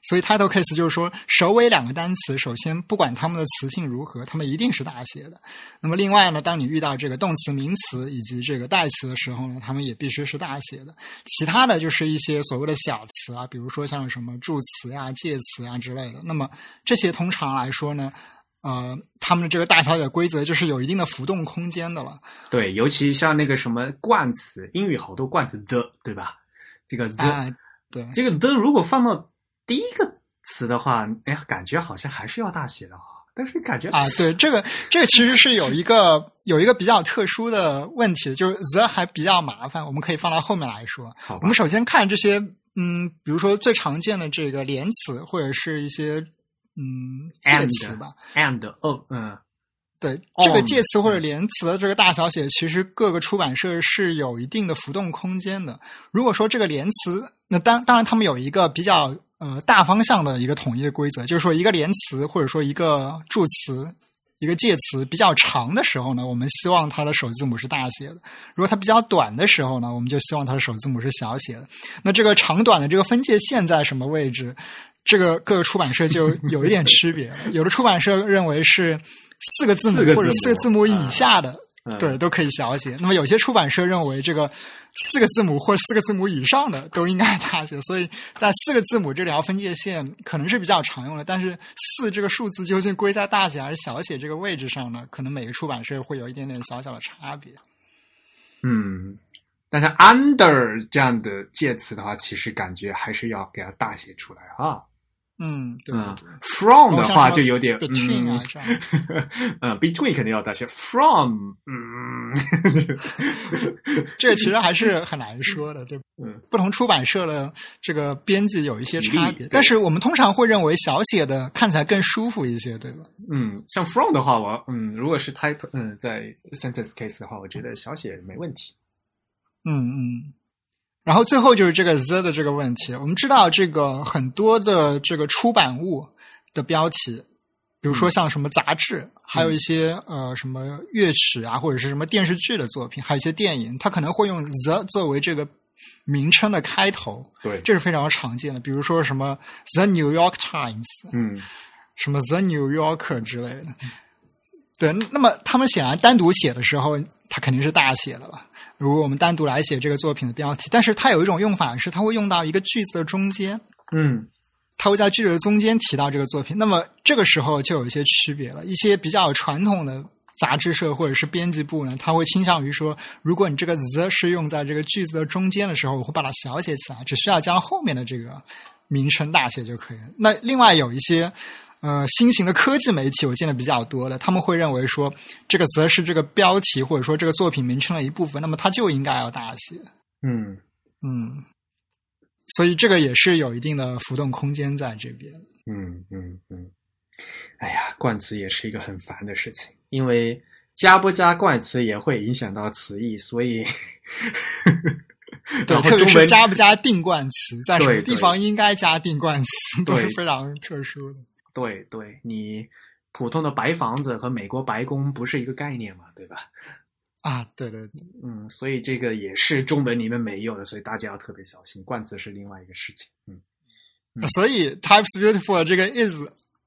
所以 title case 就是说，首尾两个单词，首先不管它们的词性如何，它们一定是大写的。那么另外呢，当你遇到这个动词、名词以及这个代词的时候呢，它们也必须是大写的。其他的就是一些所谓的小词啊，比如说像什么助词呀、介词啊之类的。那么这些通常来说呢，呃，它们的这个大小写规则就是有一定的浮动空间的了。对，尤其像那个什么冠词，英语好多冠词 the，对吧？这个 the，对，这个 the 如果放到第一个词的话，哎，感觉好像还是要大写的啊。但是感觉啊，对这个这个其实是有一个有一个比较特殊的问题，就是 the 还比较麻烦，我们可以放到后面来说。我们首先看这些，嗯，比如说最常见的这个连词或者是一些嗯介词吧，and of，嗯，对，这个介词或者连词的这个大小写，其实各个出版社是有一定的浮动空间的。如果说这个连词，那当当然他们有一个比较。呃，大方向的一个统一的规则，就是说，一个连词或者说一个助词、一个介词比较长的时候呢，我们希望它的首字母是大写的；如果它比较短的时候呢，我们就希望它的首字母是小写的。那这个长短的这个分界线在什么位置？这个各个出版社就有一点区别了。有的出版社认为是四个字母或者四个字母以下的，对，都可以小写。那么有些出版社认为这个。四个字母或四个字母以上的都应该大写，所以在四个字母这条分界线可能是比较常用的。但是四这个数字究竟归在大写还是小写这个位置上呢？可能每个出版社会有一点点小小的差别。嗯，但是 under 这样的介词的话，其实感觉还是要给它大写出来啊。嗯，对，from 的话就有点 between 啊，这样，嗯，between 肯定要大写，from，嗯，这其实还是很难说的，对吧？嗯，不同出版社的这个编辑有一些差别，但是我们通常会认为小写的看起来更舒服一些，对吧？嗯，像 from 的话，我嗯，如果是 title，嗯，在 sentence case 的话，我觉得小写没问题。嗯嗯。然后最后就是这个 the 的这个问题。我们知道，这个很多的这个出版物的标题，比如说像什么杂志，还有一些呃什么乐曲啊，或者是什么电视剧的作品，还有一些电影，它可能会用 the 作为这个名称的开头。对，这是非常常见的。比如说什么 The New York Times，嗯，什么 The New Yorker 之类的。对，那么他们显然单独写的时候，它肯定是大写的了。如果我们单独来写这个作品的标题，但是它有一种用法是，它会用到一个句子的中间，嗯，它会在句子的中间提到这个作品。那么这个时候就有一些区别了。一些比较传统的杂志社或者是编辑部呢，他会倾向于说，如果你这个 the 是用在这个句子的中间的时候，我会把它小写起来，只需要将后面的这个名称大写就可以了。那另外有一些。呃，新型的科技媒体我见的比较多的，他们会认为说，这个则是这个标题或者说这个作品名称的一部分，那么它就应该要大写。嗯嗯，所以这个也是有一定的浮动空间在这边。嗯嗯嗯，哎呀，冠词也是一个很烦的事情，因为加不加冠词也会影响到词义，所以，对，特别是加不加定冠词，在什么地方应该加定冠词，都是非常特殊的。对对，你普通的白房子和美国白宫不是一个概念嘛，对吧？啊，对对对，嗯，所以这个也是中文里面没有的，所以大家要特别小心。冠词是另外一个事情，嗯。所以 types beautiful 这个 is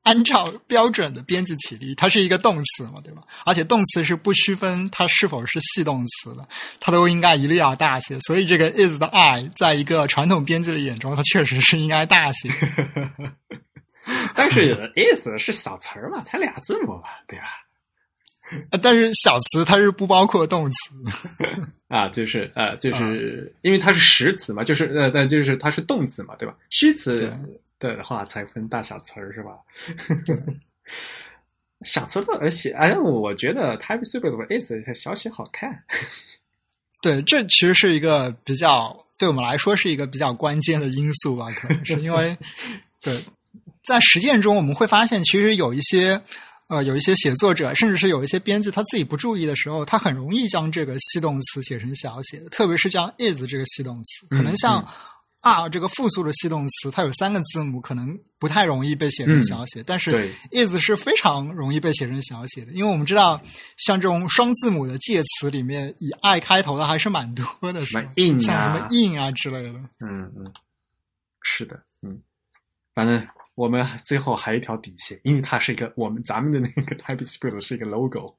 按照标准的编辑体例，它是一个动词嘛，对吧？而且动词是不区分它是否是系动词的，它都应该一律要大写。所以这个 is 的 i 在一个传统编辑的眼中，它确实是应该大写。但是 is 是小词儿嘛，才俩字母嘛，对吧？呃 但是小词它是不包括动词。啊，就是呃，就是、因为它是实词嘛，就是呃，但就是它是动词嘛，对吧？虚词的话才分大小词儿是吧？小词的，而且哎，我觉得 TypeScript 的 is 小写好看。对，这其实是一个比较对我们来说是一个比较关键的因素吧，可能是因为对，在实践中我们会发现，其实有一些呃有一些写作者，甚至是有一些编辑，他自己不注意的时候，他很容易将这个系动词写成小写的，特别是将 is 这个系动词，可能像嗯。are 这个复数的系动词，它有三个字母，可能不太容易被写成小写，但是 is 是非常容易被写成小写的，因为我们知道，像这种双字母的介词里面，以 i 开头的还是蛮多的，是吧？像什么 in 啊之类的。嗯嗯，是的，嗯，反正我们最后还有一条底线，因为它是一个我们咱们的那个 TypeScript 是一个 logo。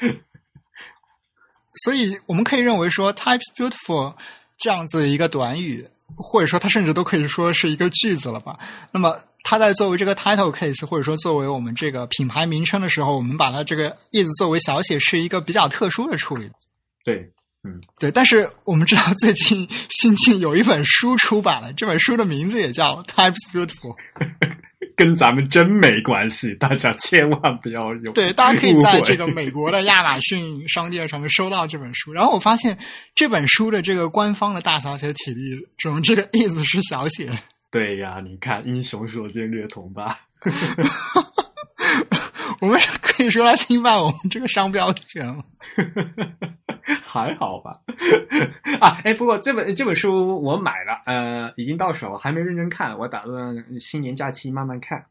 所以我们可以认为说，types beautiful 这样子一个短语，或者说它甚至都可以说是一个句子了吧。那么它在作为这个 title case，或者说作为我们这个品牌名称的时候，我们把它这个 is 作为小写，是一个比较特殊的处理。对，对，但是我们知道最近新近有一本书出版了，这本书的名字也叫 Types Beautiful。跟咱们真没关系，大家千万不要有对，大家可以在这个美国的亚马逊商店上面收到这本书。然后我发现这本书的这个官方的大小写体例中，这个 is 是小写。对呀，你看英雄所见略同吧。我们可以说他侵犯我们这个商标权了。还好吧？啊，哎，不过这本这本书我买了，呃，已经到手，还没认真看，我打算新年假期慢慢看。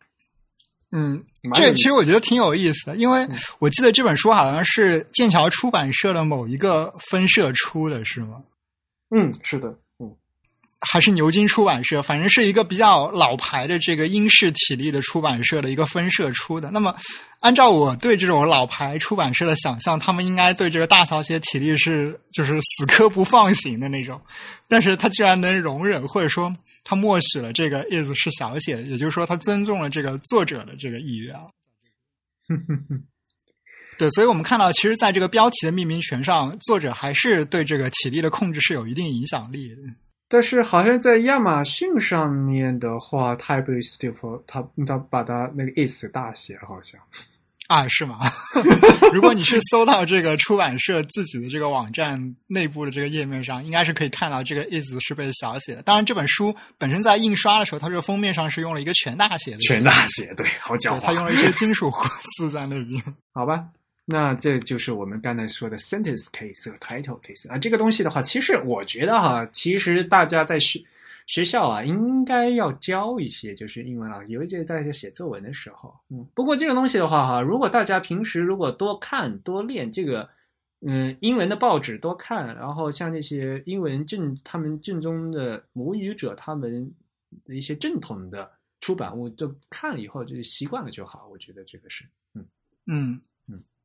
嗯，这其实我觉得挺有意思的，因为我记得这本书好像是剑桥出版社的某一个分社出的，是吗？嗯，是的，嗯，还是牛津出版社，反正是一个比较老牌的这个英式体力的出版社的一个分社出的。那么，按照我对这种老牌出版社的想象，他们应该对这个大小写体力是就是死磕不放行的那种，但是他居然能容忍，或者说他默许了这个 is 是小写，也就是说他尊重了这个作者的这个意愿。对，所以我们看到，其实在这个标题的命名权上，作者还是对这个体力的控制是有一定影响力的。但是好像在亚马逊上面的话，TypeScript 它它把它那个 is 大写，好像啊，是吗？如果你是搜到这个出版社自己的这个网站内部的这个页面上，应该是可以看到这个 is 是被小写的。当然，这本书本身在印刷的时候，它这个封面上是用了一个全大写的，全大写，对，好狡对，它用。了一些金属活字在那边。好吧，那这就是我们刚才说的 sentence case 和 title case 啊。这个东西的话，其实我觉得哈，其实大家在学学校啊，应该要教一些就是英文啊，尤其是大家写作文的时候。嗯，不过这个东西的话哈，如果大家平时如果多看多练这个。嗯，英文的报纸多看，然后像那些英文正他们正宗的母语者，他们的一些正统的出版物，就看了以后就习惯了就好。我觉得这个是，嗯嗯。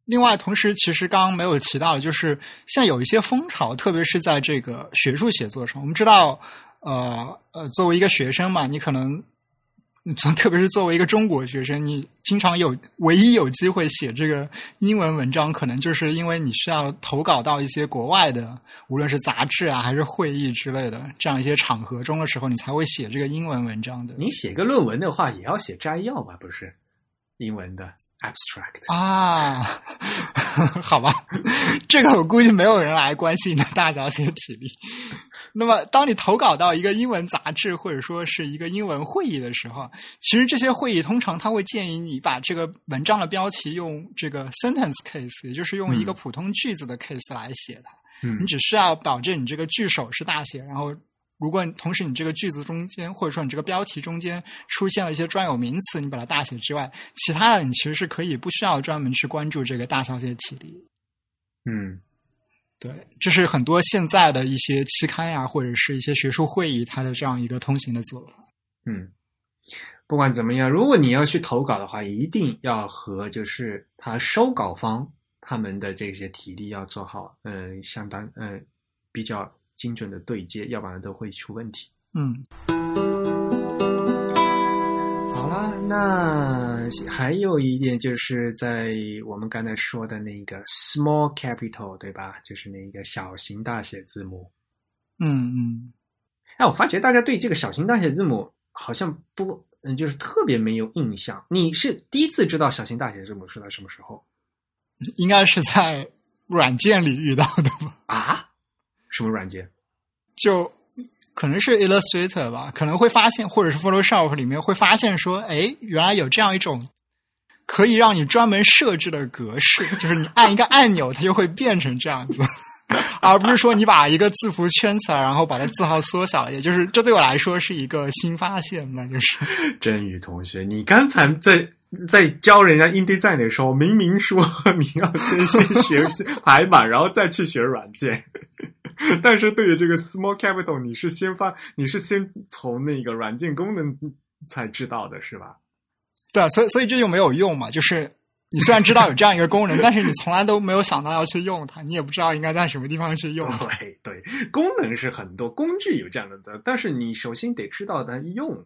另外，同时，其实刚刚没有提到，就是现在有一些风潮，特别是在这个学术写作上，我们知道，呃呃，作为一个学生嘛，你可能，从 特别是作为一个中国学生，你经常有唯一有机会写这个英文文章，可能就是因为你需要投稿到一些国外的，无论是杂志啊还是会议之类的这样一些场合中的时候，你才会写这个英文文章的。你写个论文的话，也要写摘要吧？不是，英文的 abstract 啊，好吧，这个我估计没有人来关心你的大小写体力。那么，当你投稿到一个英文杂志或者说是一个英文会议的时候，其实这些会议通常他会建议你把这个文章的标题用这个 sentence case，也就是用一个普通句子的 case 来写它。嗯你只需要保证你这个句首是大写，然后如果同时你这个句子中间或者说你这个标题中间出现了一些专有名词，你把它大写之外，其他的你其实是可以不需要专门去关注这个大小写体例。嗯对，这是很多现在的一些期刊呀、或者是一些学术会议它的这样一个通行的做法。嗯，不管怎么样，如果你要去投稿的话，一定要和就是他收稿方他们的这些体力要做好，呃，相当呃比较精准的对接，要不然都会出问题。嗯，好，好啦，那还有一点就是在我们刚才说的那个 small capital，对吧？就是那个小型大写字母。嗯嗯，哎，我发觉大家对这个小型大写字母好像不，嗯，就是特别没有印象。你是第一次知道小型大写字母是在什么时候应该是在软件里遇到的吧？啊？什么软件？就可能是 Illustrator 吧，可能会发现，或者是 Photoshop 里面会发现说，哎，原来有这样一种可以让你专门设置的格式，就是你按一个按钮，它就会变成这样子，而不是说你把一个字符圈起来，然后把它字号缩小，也就是这对我来说是一个新发现，那就是振宇同学，你刚才在在教人家 InDesign 的时候，明明说你要先先学 排版，然后再去学软件。但是对于这个 small capital，你是先发，你是先从那个软件功能才知道的，是吧？对啊，所以所以这就没有用嘛，就是你虽然知道有这样一个功能，但是你从来都没有想到要去用它，你也不知道应该在什么地方去用它。对对，功能是很多，工具有这样的的，但是你首先得知道它用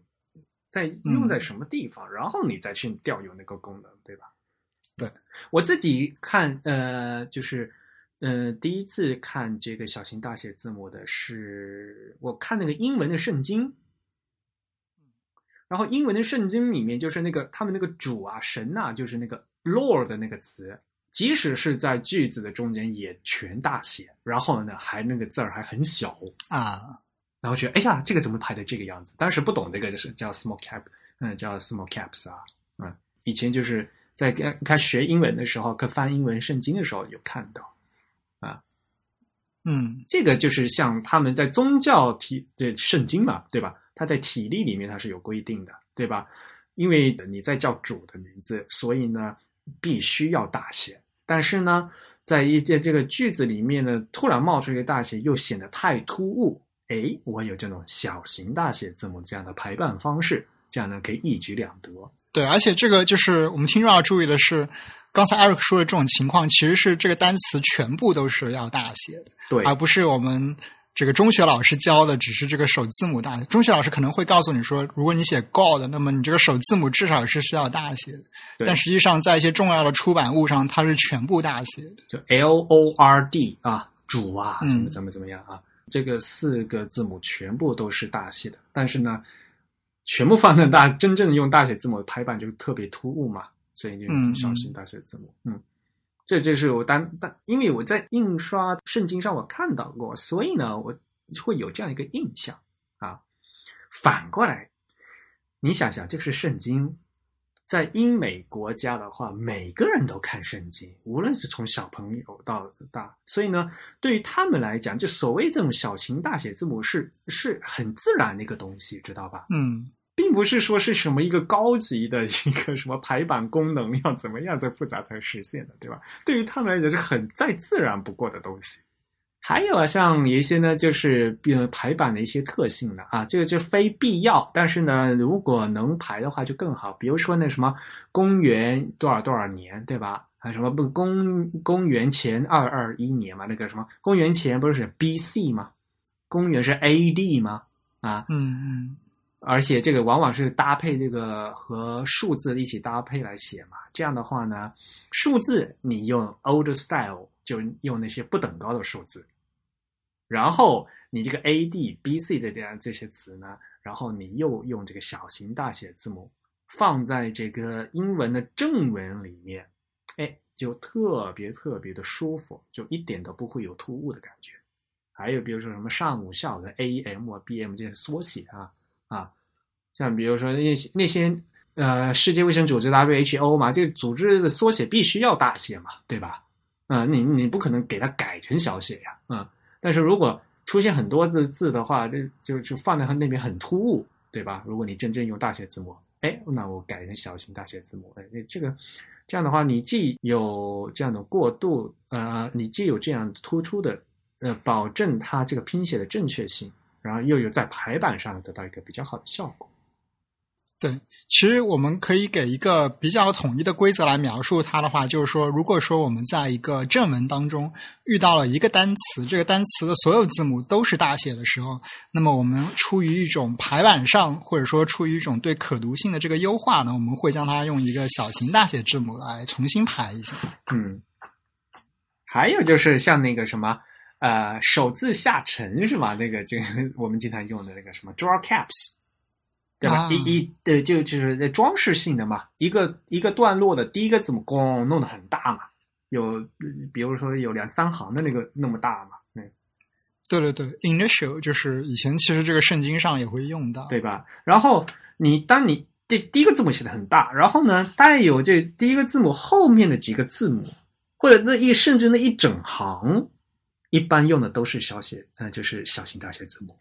在用在什么地方，然后你再去调用那个功能，对吧？对我自己看，呃，就是。嗯，第一次看这个小型大写字母的是我看那个英文的圣经，然后英文的圣经里面就是那个他们那个主啊神呐、就是那个 Lord 的那个词，即使是在句子的中间也全大写，然后呢还那个字儿还很小，啊，然后觉得哎呀这个怎么排的这个样子？当时不懂这个就是叫 small cap，嗯，叫 small caps 啊，嗯，以前就是在刚开始学英文的时候，看翻英文圣经的时候有看到。嗯这个就是像他们在宗教体的圣经嘛，对吧？它在体例里面它是有规定的，对吧？因为你在叫主的名字，所以呢必须要大写。但是呢，在一些这个句子里面呢，突然冒出一个大写，又显得太突兀。哎，我有这种小型大写字母这样的排版方式，这样呢可以一举两得。对，而且这个就是我们听众要注意的是，刚才 Eric 说的这种情况，其实是这个单词全部都是要大写的，对，而不是我们这个中学老师教的只是这个首字母大写。中学老师可能会告诉你说，如果你写 God，那么你这个首字母至少是需要大写的。对但实际上，在一些重要的出版物上，它是全部大写的。就 L O R D 啊，主啊，嗯怎么怎么怎么样啊，这个四个字母全部都是大写的，但是呢，全部放在大，真正用大写字母的排版就特别突兀嘛，所以就小型大写字母，嗯。这就是我当当，因为我在印刷圣经上我看到过，所以呢，我会有这样一个印象啊。反过来，你想想，这个是圣经，在英美国家的话，每个人都看圣经，无论是从小朋友到大，所以呢，对于他们来讲，就所谓这种小型大写字母是是很自然的一个东西，知道吧？嗯，并不是说是什么一个高级的一个什么排版功能要怎么样再复杂才实现的，对吧？对于他们来讲是很再自然不过的东西。还有啊，像一些呢，就是呃排版的一些特性的啊，这个就非必要，但是呢，如果能排的话就更好。比如说那什么公元多少多少年，对吧？还有什么不公公元前二二一年嘛？那个什么公元前不是 B.C. 吗？公元是 A.D. 吗？啊，嗯嗯而且这个往往是搭配这个和数字一起搭配来写嘛。这样的话呢，数字你用 old style 就用那些不等高的数字，然后你这个 A D B C 的这样这些词呢，然后你又用这个小型大写字母放在这个英文的正文里面，哎，就特别特别的舒服，就一点都不会有突兀的感觉。还有比如说什么上午、下午的 A M 啊、B M 这些缩写啊啊，像比如说那些那些呃世界卫生组织 W H O 嘛，这个组织的缩写必须要大写嘛，对吧？嗯、你你不可能给它改成小写呀，嗯。但是如果出现很多的字的话，这就就放在它那边很突兀，对吧？如果你真正用大写字母，哎，那我改成小型大写字母，哎，这个这样的话，你既有这样的过渡，呃，你既有这样突出的，呃，保证它这个拼写的正确性，然后又有在排版上得到一个比较好的效果。对，其实我们可以给一个比较统一的规则来描述它的话，就是说，如果说我们在一个正文当中遇到了一个单词，这个单词的所有字母都是大写的时候，那么我们出于一种排版上，或者说出于一种对可读性的这个优化呢，我们会将它用一个小型大写字母来重新排一下。嗯，还有就是像那个什么，呃，首字下沉是吗？那个就我们经常用的那个什么 draw caps，对吧？啊一一呃，就就是装饰性的嘛，一个一个段落的第一个字母咣弄得很大嘛，有呃比如说有两三行的那个那么大嘛，嗯，对对对，initial 就是以前其实这个圣经上也会用到。对吧？然后你当你这第一个字母写的很大，然后呢带有这第一个字母后面的几个字母，或者那一甚至那一整行，一般用的都是小写，呃，就是小型大写字母。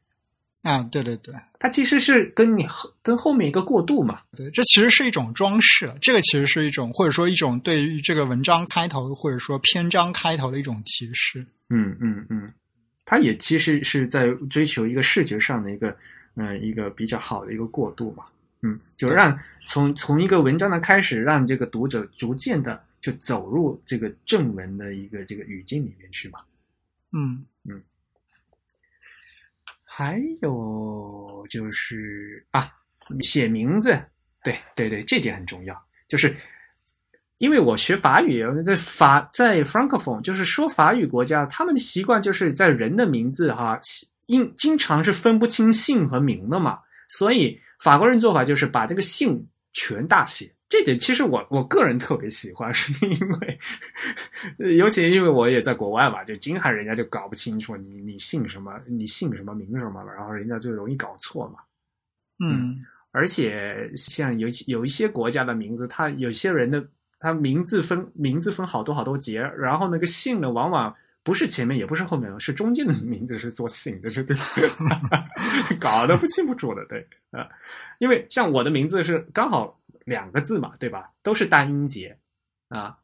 啊，对对对它其实是跟你后跟后面一个过渡嘛，对，这其实是一种装饰，这个其实是一种或者说一种对于这个文章开头或者说篇章开头的一种提示。嗯嗯嗯，它也其实是在追求一个视觉上的一个嗯、一个比较好的一个过渡嘛，嗯，就让从从一个文章的开始，让这个读者逐渐的就走入这个正文的一个这个语境里面去嘛。嗯嗯还有就是啊，写名字，对对对，这点很重要。就是因为我学法语，在法在 Francophone，就是说法语国家，他们的习惯就是在人的名字哈，因经常是分不清姓和名的嘛，所以法国人做法就是把这个姓全大写。这点其实我我个人特别喜欢，是因为，呃尤其因为我也在国外嘛，就经常人家就搞不清楚你你姓什么，你姓什么名什么，然后人家就容易搞错嘛。嗯而且像有有一些国家的名字，他有些人的他名字分名字分好多好多节，然后那个姓呢，往往不是前面也不是后面，是中间的名字是做姓的，是对，搞得不清不楚的，对啊、因为像我的名字是刚好两个字嘛，对吧？都是单音节啊，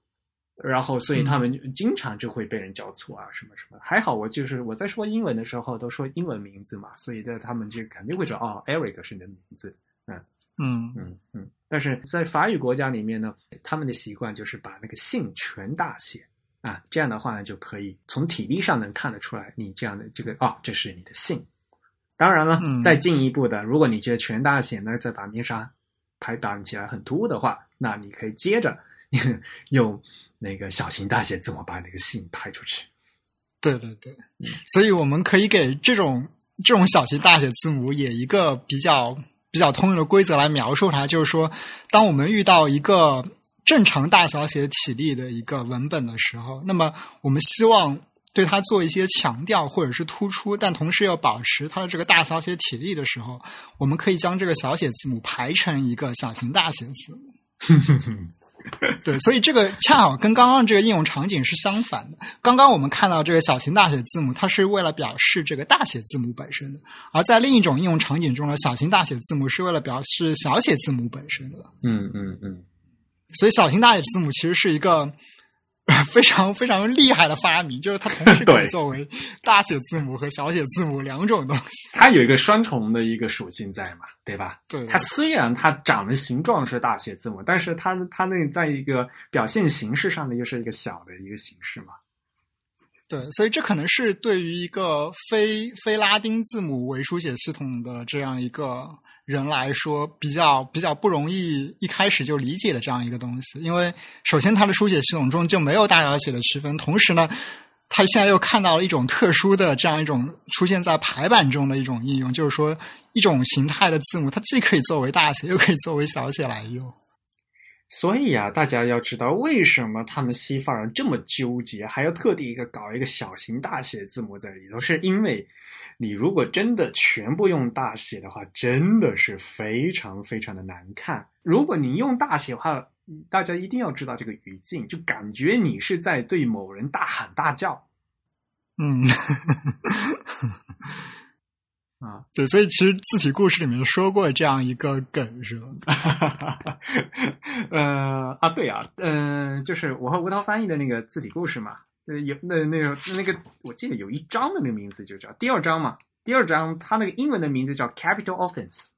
然后所以他们经常就会被人叫错啊，什么什么。还好我就是我在说英文的时候都说英文名字嘛，所以在他们就肯定会知道哦，Eric 是你的名字。嗯嗯嗯嗯，但是在法语国家里面呢，他们的习惯就是把那个姓全大写啊，这样的话呢，就可以从体力上能看得出来，你这样的这个哦，这是你的姓。当然了，嗯再进一步的，如果你觉得全大写呢，在版面上排版起来很突兀的话，那你可以接着 用那个小型大写字母把那个信拍出去。对对对，所以我们可以给这种这种小型大写字母也一个比较比较通用的规则来描述它，就是说，当我们遇到一个正常大小写体例的一个文本的时候，那么我们希望对它做一些强调或者是突出，但同时又保持它的这个大小写体力的时候，我们可以将这个小写字母排成一个小型大写字母。对，所以这个恰好跟刚刚这个应用场景是相反的。刚刚我们看到这个小型大写字母，它是为了表示这个大写字母本身的；而在另一种应用场景中呢，小型大写字母是为了表示小写字母本身的。嗯嗯嗯，所以，小型大写字母其实是一个 非常非常厉害的发明，就是它同时可以作为大写字母和小写字母两种东西。它有一个双重的一个属性在嘛，对吧？对，它虽然它长的形状是大写字母，但是它它那在一个表现形式上呢，又是一个小的一个形式嘛。对，所以这可能是对于一个非非拉丁字母为书写系统的这样一个人来说，比较比较不容易一开始就理解的这样一个东西。因为首先它的书写系统中就没有大小写的区分，同时呢，他现在又看到了一种特殊的这样一种出现在排版中的一种应用，就是说一种形态的字母，它既可以作为大写，又可以作为小写来用。所以啊，大家要知道为什么他们西方人这么纠结，还要特地一个搞一个小型大写字母在里头，是因为你如果真的全部用大写的话，真的是非常非常的难看。如果你用大写的话，大家一定要知道这个语境，就感觉你是在对某人大喊大叫嗯，啊。对，所以其实字体故事里面说过这样一个梗，是吧？呃啊，对啊，嗯、就是我和吴涛翻译的那个字体故事嘛，呃，有那那个那个，我记得有一章的那个名字就叫第二章嘛，第二章它那个英文的名字叫 Capital Offense，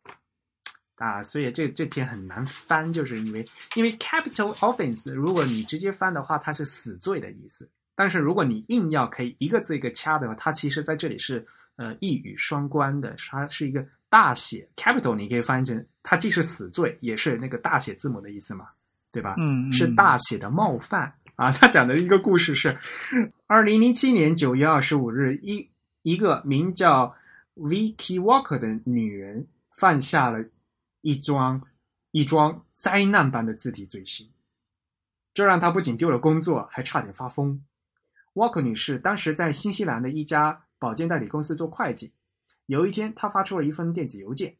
啊，所以这这篇很难翻，就是因为因为 capital offense，如果你直接翻的话，它是死罪的意思。但是如果你硬要可以一个字一个掐的话，它其实在这里是呃一语双关的，它是一个大写 capital，你可以翻译成它既是死罪，也是那个大写字母的意思嘛，对吧？嗯，嗯是大写的冒犯啊。他讲的一个故事是，二零零七年九月二十五日，一一个名叫 Vicky Walker 的女人犯下了一桩一桩灾难般的字体罪行，这让她不仅丢了工作，还差点发疯。Walker 女士当时在新西兰的一家保健代理公司做会计，有一天她发出了一封电子邮件，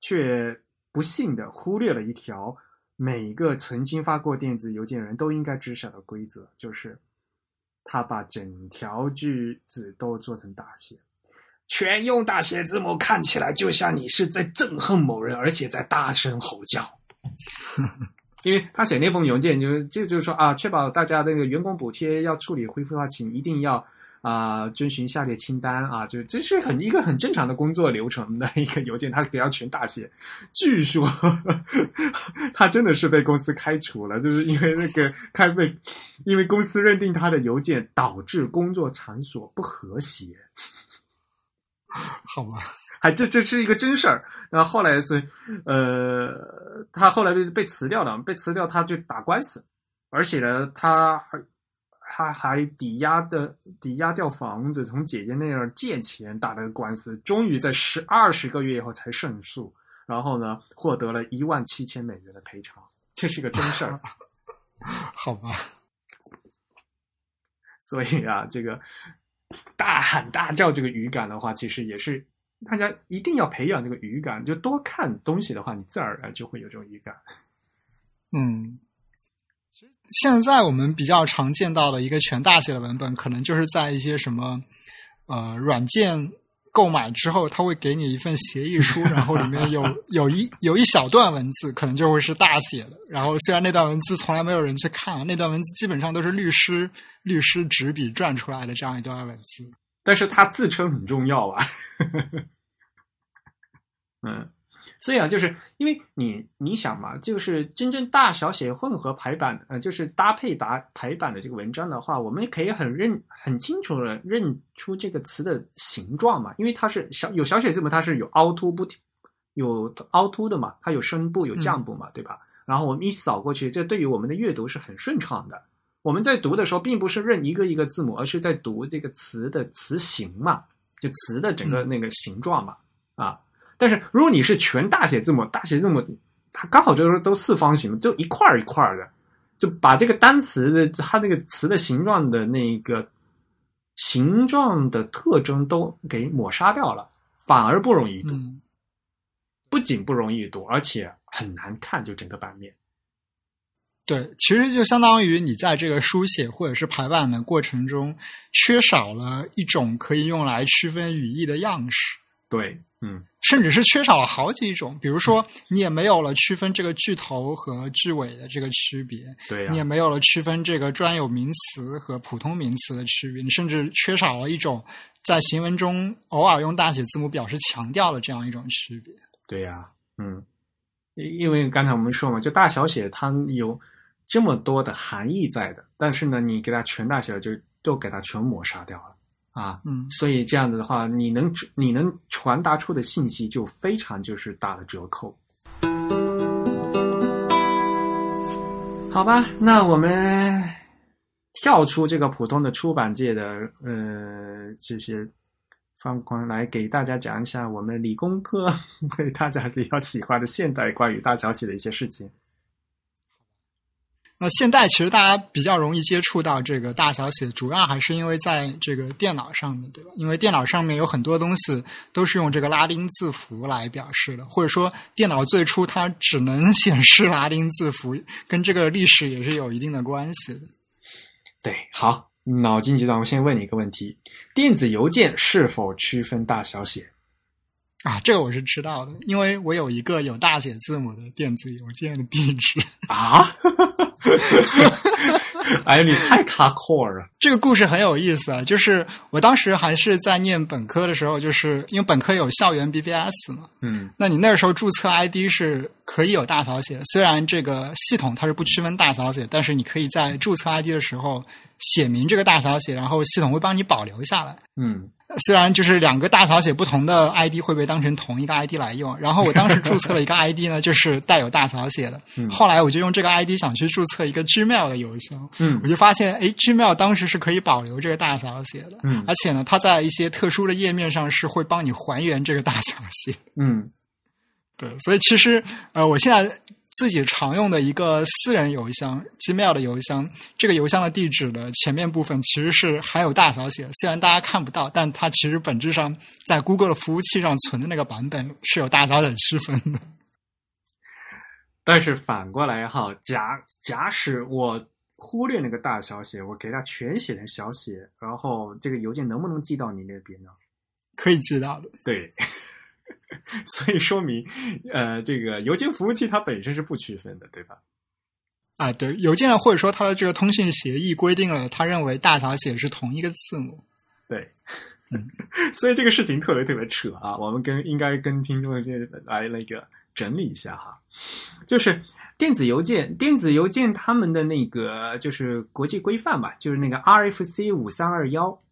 却不幸的忽略了一条每个曾经发过电子邮件的人都应该知晓的规则，就是他把整条句子都做成大写，全用大写字母，看起来就像你是在憎恨某人，而且在大声吼叫。因为他写那封邮件就就就是说啊，确保大家那个员工补贴要处理恢复的话，请一定要啊、遵循下列清单啊，就这是很一个很正常的工作流程的一个邮件，他给要全大写。据说他真的是被公司开除了，就是因为那个开被，因为公司认定他的邮件导致工作场所不和谐。好吧，还这这是一个真事儿。然后后来是，呃，他后来被被辞掉了，被辞掉他就打官司，而且呢，他还他还抵押的抵押掉房子，从姐姐那儿借钱打了个官司，终于在十二十个月以后才胜诉，然后呢，获得了一万七千美元的赔偿，这是个真事儿。好吧，所以啊，这个大喊大叫这个语感的话，其实也是大家一定要培养这个语感，就多看东西的话，你自然而然就会有这种语感。嗯。其实现在我们比较常见到的一个全大写的文本，可能就是在一些什么呃软件购买之后，它会给你一份协议书，然后里面有 有一有一小段文字，可能就会是大写的。然后虽然那段文字从来没有人去看，那段文字基本上都是律师律师执笔撰出来的这样一段文字。但是它自称很重要啊。嗯，所以啊，就是因为你你想嘛，就是真正大小写混合排版，呃，就是搭配打排版的这个文章的话，我们可以很认很清楚的认出这个词的形状嘛，因为它是小有小写字母，它是有凹凸不有凹凸的嘛，它有声部有降部嘛，对吧？然后我们一扫过去，这对于我们的阅读是很顺畅的。我们在读的时候，并不是认一个一个字母，而是在读这个词的词形嘛，就词的整个那个形状嘛，啊。但是如果你是全大写字母，大写字母它刚好就是都四方形，就一块儿一块儿的，就把这个单词的它那个词的形状的那个形状的特征都给抹杀掉了，反而不容易读。嗯，不仅不容易读，而且很难看，就整个版面。对，其实就相当于你在这个书写或者是排版的过程中，缺少了一种可以用来区分语义的样式。对，嗯，甚至是缺少了好几种，比如说你也没有了区分这个句头和句尾的这个区别，对呀、你也没有了区分这个专有名词和普通名词的区别，你甚至缺少了一种在行文中偶尔用大写字母表示强调的这样一种区别。对呀、嗯，因因为刚才我们说嘛，就大小写它有这么多的含义在的，但是呢，你给它全大写就都给它全抹杀掉了啊。嗯所以这样子的话，你能你能传达出的信息就非常就是打了折扣。好吧，那我们跳出这个普通的出版界的呃这些方框来给大家讲一下我们理工科 为大家比较喜欢的现代关于大小写的一些事情。那现在其实大家比较容易接触到这个大小写，主要还是因为在这个电脑上面，对吧？因为电脑上面有很多东西都是用这个拉丁字符来表示的，或者说电脑最初它只能 显示拉丁字符，跟这个历史也是有一定的关系的。对，好，脑筋急转弯，我先问你一个问题：电子邮件是否区分大小写？啊，这个我是知道的，因为我有一个有大写字母的电子邮件的地址。啊？哎呀，你太卡 core 了。这个故事很有意思啊，就是我当时还是在念本科的时候，就是因为本科有校园 BBS 嘛，嗯那你那时候注册 ID 是可以有大小写的，虽然这个系统它是不区分大小写，但是你可以在注册 ID 的时候写明这个大小写，然后系统会帮你保留下来。嗯虽然就是两个大小写不同的 ID 会被当成同一个 ID 来用，然后我当时注册了一个 ID 呢，就是带有大小写的。嗯后来我就用这个 ID 想去注册一个 Gmail 的邮箱，嗯我就发现，哎，Gmail 当时是可以保留这个大小写的，嗯而且呢，它在一些特殊的页面上是会帮你还原这个大小写。嗯对，所以其实呃，我现在自己常用的一个私人邮箱 Gmail 的邮箱，这个邮箱的地址的前面部分其实是含有大小写，虽然大家看不到，但它其实本质上在 Google 的服务器上存的那个版本是有大小写区分的。但是反过来哈，假假使我忽略那个大小写，我给它全写成小写，然后这个邮件能不能寄到你那边呢？可以寄到的，对，所以说明，呃，这个邮件服务器它本身是不区分的，对吧？啊，对，邮件或者说它的这个通讯协议规定了，他认为大小写是同一个字母。对，嗯 所以这个事情特别特别扯啊，我们跟应该跟听众这来那个整理一下哈，就是电子邮件，电子邮件他们的那个就是国际规范吧，就是那个 RFC 五三二幺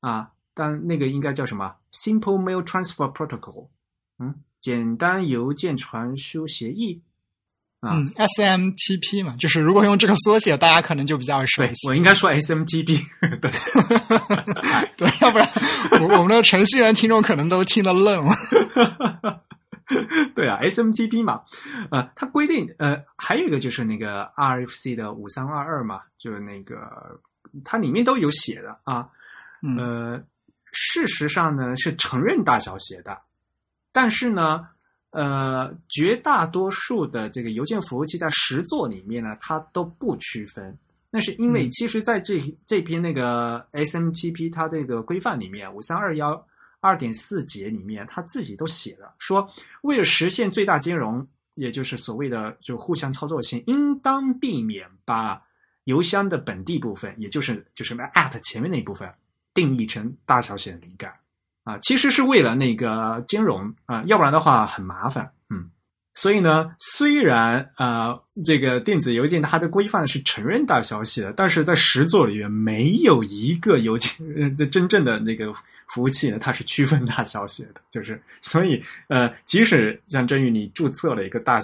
啊，但那个应该叫什么 Simple Mail Transfer Protocol，嗯，简单邮件传输协议啊，嗯，SMTP 嘛，就是如果用这个缩写，大家可能就比较熟悉。我应该说 SMTP，对。对，要不然我我们的程序员听众可能都听得愣了。对啊，SMTP 嘛，呃，它规定呃，还有一个就是那个 RFC 的五三二二嘛，就是那个它里面都有写的啊，嗯呃，事实上呢是承认大小写的，但是呢，呃，绝大多数的这个邮件服务器在实作里面呢，它都不区分。那是因为嗯其实在这这篇那个 SMTP 它这个规范里面，五三二幺二点四节里面，它自己都写了，说为了实现最大兼容，也就是所谓的就互相操作性，应当避免把邮箱的本地部分，也就是就是 at 前面那一部分定义成大小写的敏感啊，其实是为了那个金融啊，要不然的话很麻烦，嗯。所以呢，虽然呃，这个电子邮件它的规范是承认大消息的，但是在实作里面没有一个邮件，呃，这真正的那个服务器呢，它是区分大小写的，就是所以呃，即使像真宇你注册了一个大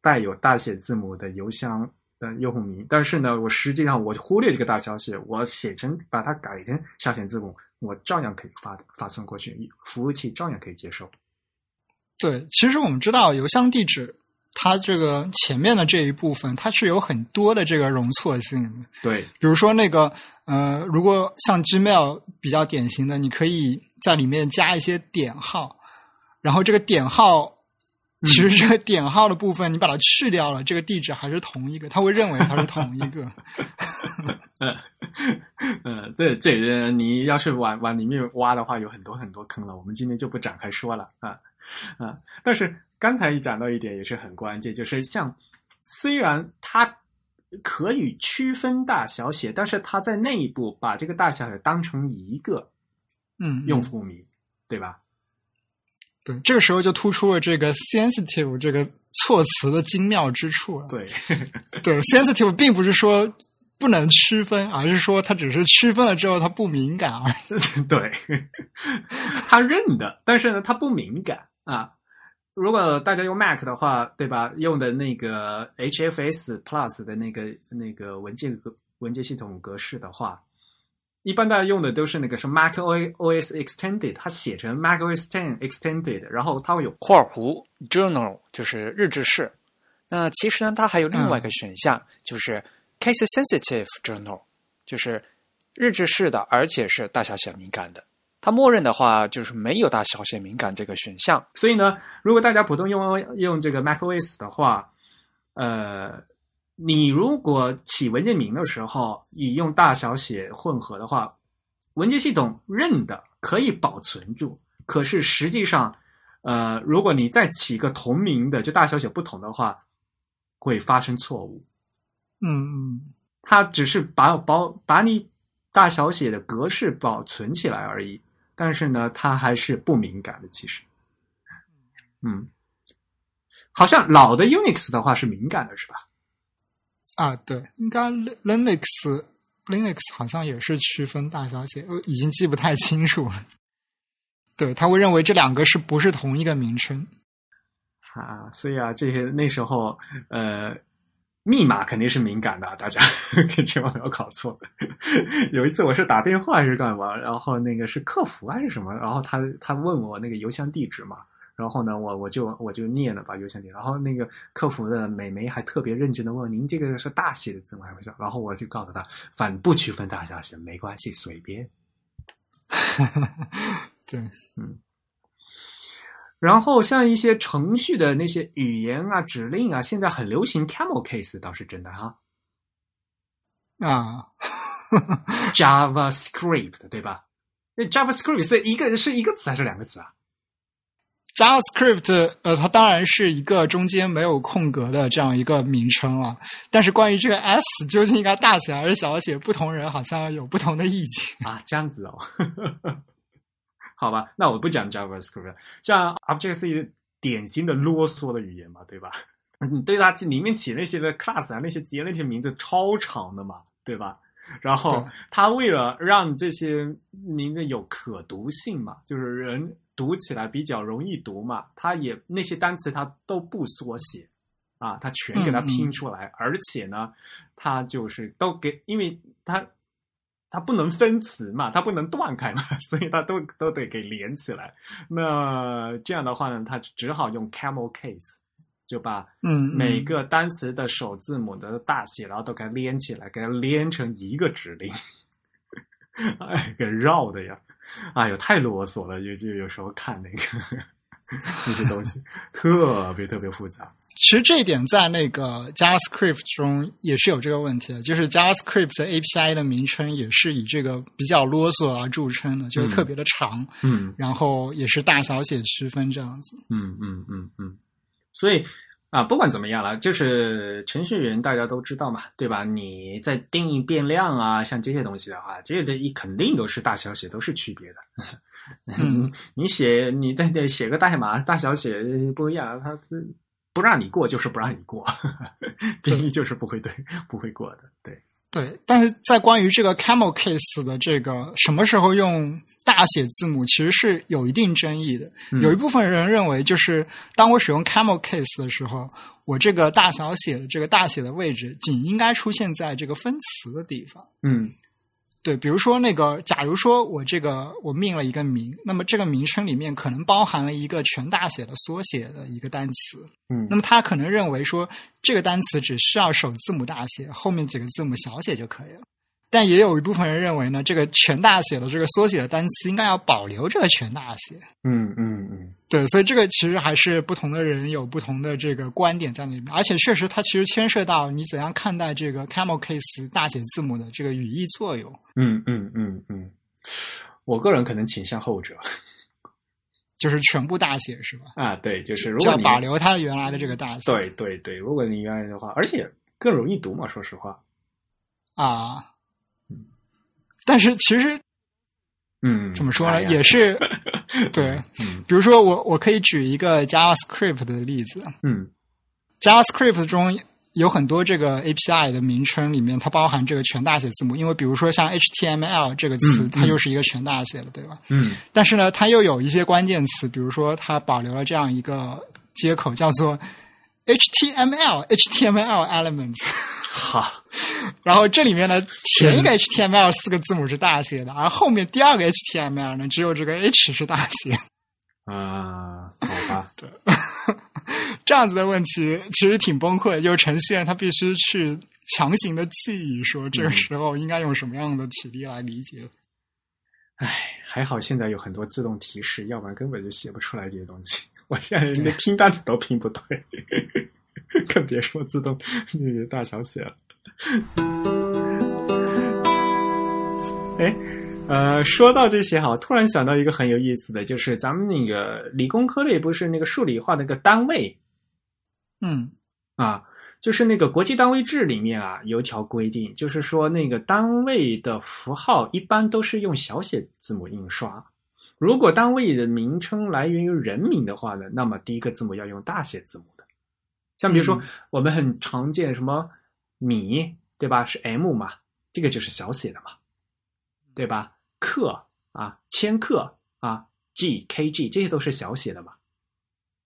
带有大写字母的邮箱的用户名，但是呢，我实际上我忽略这个大消息，我写成把它改成小写字母，我照样可以发发送过去，服务器照样可以接受。对，其实我们知道邮箱地址，它这个前面的这一部分，它是有很多的这个容错性的。对，比如说那个呃，如果像 Gmail 比较典型的，你可以在里面加一些点号，然后这个点号。其实这个点号的部分，你把它去掉了，这个地址还是同一个，他会认为它是同一个。嗯嗯，这这你要是往往里面挖的话，有很多很多坑了。我们今天就不展开说了啊啊！但是刚才讲到一点也是很关键，就是像虽然它可以区分大小写，但是它在内部把这个大小写当成一个嗯，用户名，对吧？对，这个时候就突出了这个 sensitive 这个措辞的精妙之处了。对，对，sensitive 并不是说不能区分，而是说它只是区分了之后它不敏感而已。对，他认的，但是呢，他不敏感啊。如果大家用 Mac 的话，对吧？用的那个 HFS Plus 的那个那个文件格文件系统格式的话，一般大家用的都是那个什么 Mac OS Extended，它写成 Mac OS Ten Extended，然后它会有括弧 journal 就是日志式。那其实呢，它还有另外一个选项，就是 case sensitive journal，就是日志式的，而且是大小写敏感的。它默认的话就是没有大小写敏感这个选项。所以呢，如果大家普通用用这个 macOS 的话，呃，你如果起文件名的时候你用大小写混合的话，文件系统认的可以保存住，可是实际上，呃，如果你再起个同名的，就大小写不同的话，会发生错误。嗯嗯，它只是把保把你大小写的格式保存起来而已。但是呢，它还是不敏感的。其实，嗯，好像老的 Unix 的话是敏感的，是吧？啊，对，应该 Linux Linux 好像也是区分大小写，我已经记不太清楚了。对，他会认为这两个是不是同一个名称啊？所以啊，这些那时候呃。密码肯定是敏感的，大家 千万不要搞错。有一次我是打电话还是干嘛，然后那个是客服还是什么，然后他他问我那个邮箱地址嘛，然后呢我我就我就念了把邮箱地址，然后那个客服的美眉还特别认真的问您这个是大写的字吗还是小，然后我就告诉他，反不区分大小写没关系，随便。对，嗯。然后像一些程序的那些语言啊、指令啊，现在很流行 camel case，倒是真的哈。啊，JavaScript 对吧？那 JavaScript 是一个是一个词还是两个词啊？JavaScript 呃，它当然是一个中间没有空格的这样一个名称了。但是关于这个 S 究竟应该大写还是小写，不同人好像有不同的意见啊。这样子哦。好吧，那我不讲 JavaScript，像 Object C 典型的啰嗦的语言嘛，对吧？你对它里面起那些的 class 啊，那些节那些名字超长的嘛，对吧？然后它为了让这些名字有可读性嘛，就是人读起来比较容易读嘛，它也那些单词它都不缩写啊，它全给它拼出来，而且呢，它就是都给，因为它。它不能分词嘛，它不能断开嘛，所以它都都得给连起来。那这样的话呢，它只好用 camel case，就把嗯每个单词的首字母的大写，然后都给它连起来，给它连成一个指令。哎，给绕的呀！哎呦，太啰嗦了，就就有时候看那个那些东西，特别特别复杂。其实这一点在那个 JavaScript 中也是有这个问题的，就是 JavaScript API 的名称也是以这个比较啰嗦而著称的，就是特别的长，嗯，然后也是大小写区分这样子，嗯嗯嗯嗯，所以啊，不管怎么样了，就是程序员大家都知道嘛，对吧？你在定义变量啊，像这些东西的话，这些的一肯定都是大小写都是区别的。嗯，你写你在这写个代码，大小写不一样，它。不让你过就是不让你过，定义就是不会对不会过的，对对。但是在关于这个 camel case 的这个什么时候用大写字母，其实是有一定争议的。有一部分人认为，就是当我使用 camel case 的时候，我这个大小写的这个大写的位置仅应该出现在这个分词的地方。嗯。对，比如说那个，假如说我这个我命了一个名，那么这个名称里面可能包含了一个全大写的缩写的一个单词，嗯，那么他可能认为说这个单词只需要首字母大写，后面几个字母小写就可以了。但也有一部分人认为呢，这个全大写的这个缩写的单词应该要保留这个全大写。嗯嗯嗯，对，所以这个其实还是不同的人有不同的这个观点在里面，而且确实它其实牵涉到你怎样看待这个 camel case 大写字母的这个语义作用。嗯嗯嗯嗯，我个人可能倾向后者，就是全部大写是吧？啊，对，就是如果要保留它原来的这个大写。对对对，如果你愿意的话，而且更容易读嘛，说实话。啊。但是其实，嗯，怎么说呢？也是 对，比如说我我可以举一个 JavaScript 的例子，嗯，JavaScript 中有很多这个 API 的名称里面，它包含这个全大写字母，因为比如说像 HTML 这个词，它就是一个全大写的，对吧？嗯，但是呢，它又有一些关键词，比如说它保留了这样一个接口，叫做 HTML HTML element。好，然后这里面呢，前一个 HTML 四个字母是大写的，而后面第二个 HTML 呢，只有这个 H 是大写。啊，好吧，对，这样子的问题其实挺崩溃的，就是程序员他必须去强行的记忆，说这个时候应该用什么样的体力来理解。唉，还好现在有很多自动提示，要不然根本就写不出来这些东西。我现在连拼单词都拼不对。更别说自动那个大小写了。哎，呃，说到这些哈，突然想到一个很有意思的，就是咱们那个理工科类不是那个数理化那个单位，嗯，啊，就是那个国际单位制里面啊，有一条规定，就是说那个单位的符号一般都是用小写字母印刷。如果单位的名称来源于人名的话呢，那么第一个字母要用大写字母的。像比如说嗯我们很常见什么米，对吧？是 M 嘛，这个就是小写的嘛，对吧？克啊，千克啊，G、kg 这些都是小写的嘛，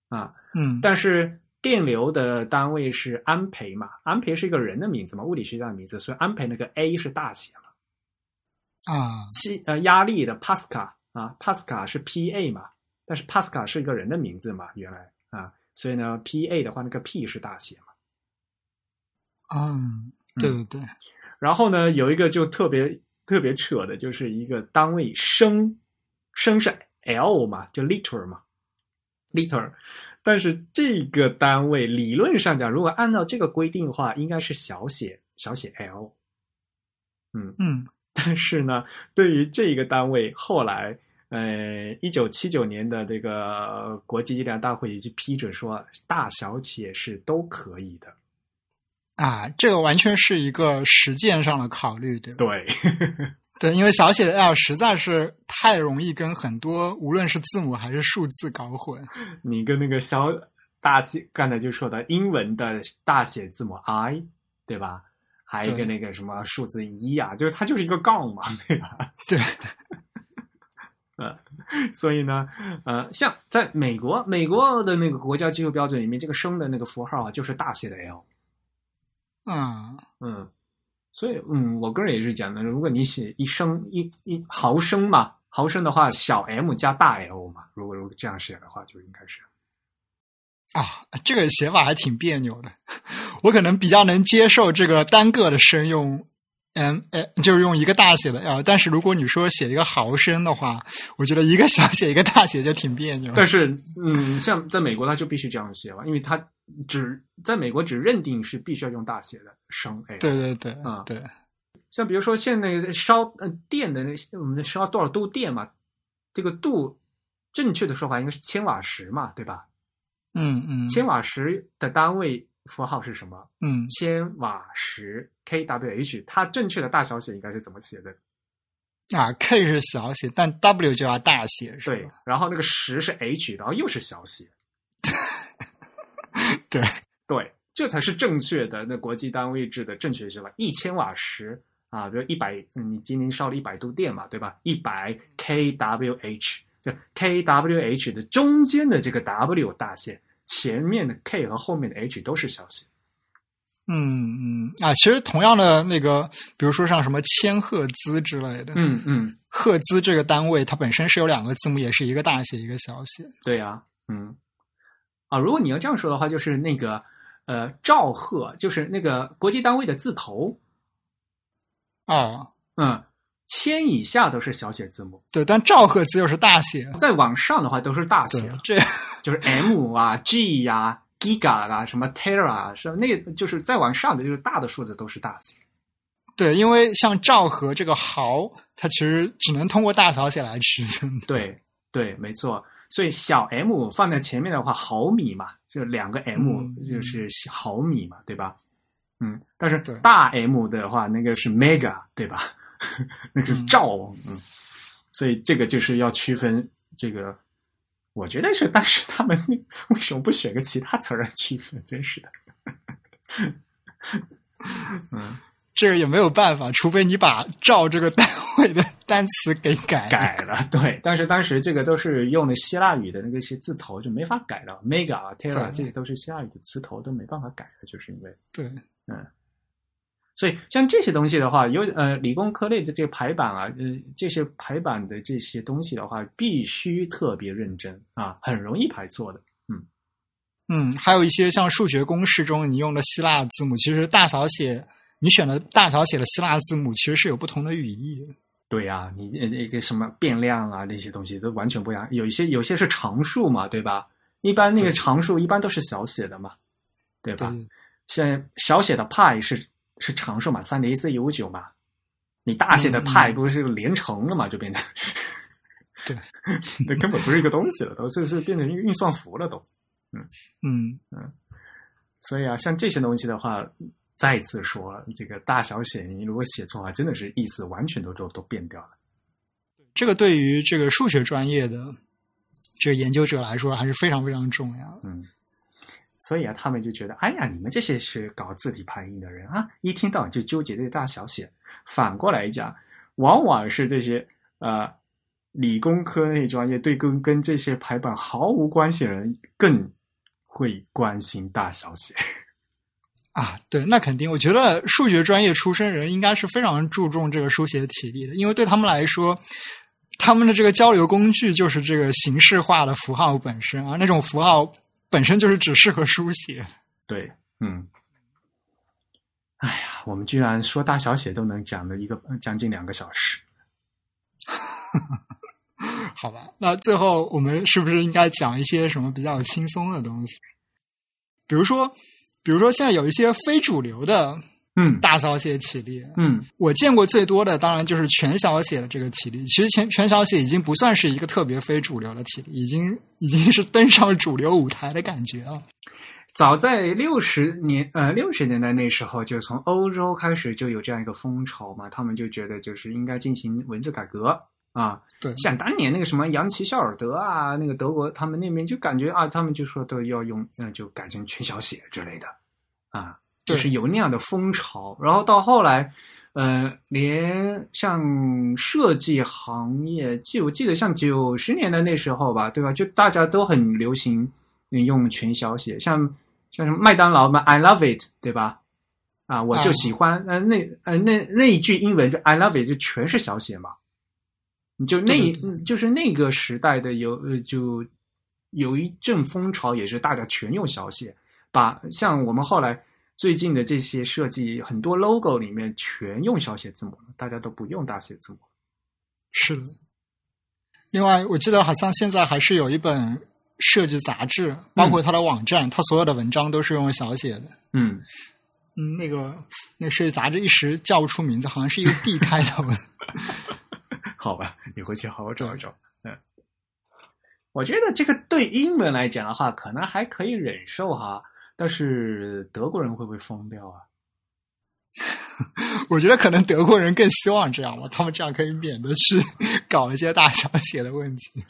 啊，嗯，但是电流的单位是安培嘛，安培是一个人的名字嘛，物理学家的名字，所以安培那个 A 是大写嘛。啊，气呃压力的 Pascal 啊，Pascal 是 PA 嘛，但是 Pascal 是一个人的名字嘛，原来啊，所以呢 PA 的话那个 P 是大写嘛。嗯，对对对，然后呢有一个就特别特别扯的，就是一个单位升，升是 L 嘛，就 liter 嘛，liter。但是这个单位理论上讲，如果按照这个规定的话，应该是小写小写 l。嗯，嗯但是呢，对于这个单位，后来呃，一九七九年的这个国际计量大会已经批准说，大小写是都可以的。啊，这个完全是一个实践上的考虑，对吧？对，对，因为小写的 L 实在是太容易跟很多无论是字母还是数字搞混。你跟那个小大写刚才就说的英文的大写字母 i，对吧？还有一个那个什么数字一啊，就是它就是一个杠嘛，对吧？对，呃，所以呢，呃，像在美国，美国的那个国家技术标准里面，这个升的那个符号啊，就是大写的 L。嗯嗯，所以嗯，我个人也是讲的，如果你写一升一一毫升嘛，毫升的话，小 m 加大 L 嘛，如果如果这样写的话，就应该是。啊，这个写法还挺别扭的。我可能比较能接受这个单个的声用 m，呃，就是用一个大写的 L。但是如果你说写一个毫升的话，我觉得一个小写一个大写就挺别扭。但是，嗯，像在美国，它就必须这样写了，因为他只在美国只认定是必须要用大写的升 L。对对对，啊对，像比如说现在烧呃电的那我们烧多少度电嘛，这个度正确的说法应该是千瓦时嘛，对吧？嗯嗯，千瓦时的单位符号是什么？嗯千瓦时 kWh，它正确的大小写应该是怎么写的？啊，K 是小写，但 W 就要大写，是对？，然后那个时是 h，然后又是小写。对对，这才是正确的那国际单位制的正确写法。一千瓦时啊，比如一百，嗯你今天烧了一百度电嘛，对吧？一百 kWh，这 kWh 的中间的这个 W 大写，前面的 K 和后面的 H 都是小写。嗯嗯啊，其实同样的那个，比如说像什么千赫兹之类的，嗯嗯，赫兹这个单位它本身是有两个字母，也是一个大写一个小写。对呀、嗯，啊，如果你要这样说的话，就是那个呃兆赫，就是那个国际单位的字头，哦，嗯，千以下都是小写字母，对，但兆赫兹又是大写。再往上的话都是大写了，，这就是 M 啊、G 呀、Giga 啊、什么 Tera 啊，是那就是再往上的就是大的数字都是大写。对，因为像兆和这个毫，它其实只能通过大小写来区分。对对，没错。所以小 m 放在前面的话，毫米嘛，就两个 m 嗯就是毫米嘛，对吧？嗯，但是大 m 的话，那个是 mega，对吧？那个是嗯所以这个就是要区分这个。我觉得是，但是他们 为什么不选个其他词来区分？真是的。嗯，这个也没有办法，除非你把赵这个单位的单词给改改了，对，但是当时这个都是用的希腊语的那个一些字头，就没法改了。mega 啊，tera 这些都是希腊语的词头，都没办法改的，就是因为，对，所以像这些东西的话，有呃理工科类的这个排版啊，呃这些排版的这些东西的话，必须特别认真啊，很容易排错的。嗯嗯，还有一些像数学公式中你用的希腊字母，其实大小写你选的大小写的希腊字母其实是有不同的语义的。对呀、你呃那个什么变量啊，那些东西都完全不一样。有一些有些是常数嘛，对吧？一般那个常数一般都是小写的嘛，对吧？对，像小写的派是是常数嘛，三零一四一五九嘛。你大写的派嗯不是连乘了嘛，就变成 对，那根本不是一个东西了，都是是变成一个运算符了都。嗯嗯嗯所以啊，像这些东西的话，再次说，这个大小写你如果写错啊，真的是意思完全都都都变掉了。这个对于这个数学专业的这个研究者来说，还是非常非常重要。嗯，所以啊，他们就觉得，哎呀，你们这些是搞字体排印的人啊，一听到就纠结这个大小写。反过来讲，往往是这些呃理工科那专业对跟跟这些排版毫无关系的人更会关心大小写。啊，对，那肯定。我觉得数学专业出身人应该是非常注重这个书写体力的，因为对他们来说，他们的这个交流工具就是这个形式化的符号本身啊，那种符号本身就是只适合书写。对，嗯。哎呀，我们居然说大小写都能讲了一个将近两个小时。好吧，那最后我们是不是应该讲一些什么比较轻松的东西？比如说。比如说，现在有一些非主流的，嗯，大小写体例，嗯，我见过最多的当然就是全小写的这个体例。其实全全小写已经不算是一个特别非主流的体例，已经已经是登上主流舞台的感觉了。早在六十年呃六十年代那时候，就从欧洲开始就有这样一个风潮嘛，他们就觉得就是应该进行文字改革啊。对，像当年那个什么扬奇肖尔德啊，那个德国他们那边就感觉啊，他们就说都要用嗯，就改成全小写之类的。啊，就是有那样的风潮，然后到后来，呃，连像设计行业，就我记得像九十年代那时候吧，对吧？就大家都很流行用全小写，像像什么麦当劳嘛，I love it，对吧？啊，我就喜欢，呃，那呃那那一句英文就 I love it，就全是小写嘛。你就那，就是那个时代的有呃，就有一阵风潮，也是大家全用小写。把像我们后来最近的这些设计，很多 logo 里面全用小写字母了，大家都不用大写字母。是的。另外，我记得好像现在还是有一本设计杂志，包括它的网站，它所有的文章都是用小写的。嗯嗯，那个那设计杂志一时叫不出名字，好像是一个 D 开头的。好吧，你回去好好找一找。嗯，我觉得这个对英文来讲的话，可能还可以忍受哈。但是德国人会不会疯掉啊？我觉得可能德国人更希望这样吧，他们这样可以免得去 搞一些大小写的问题。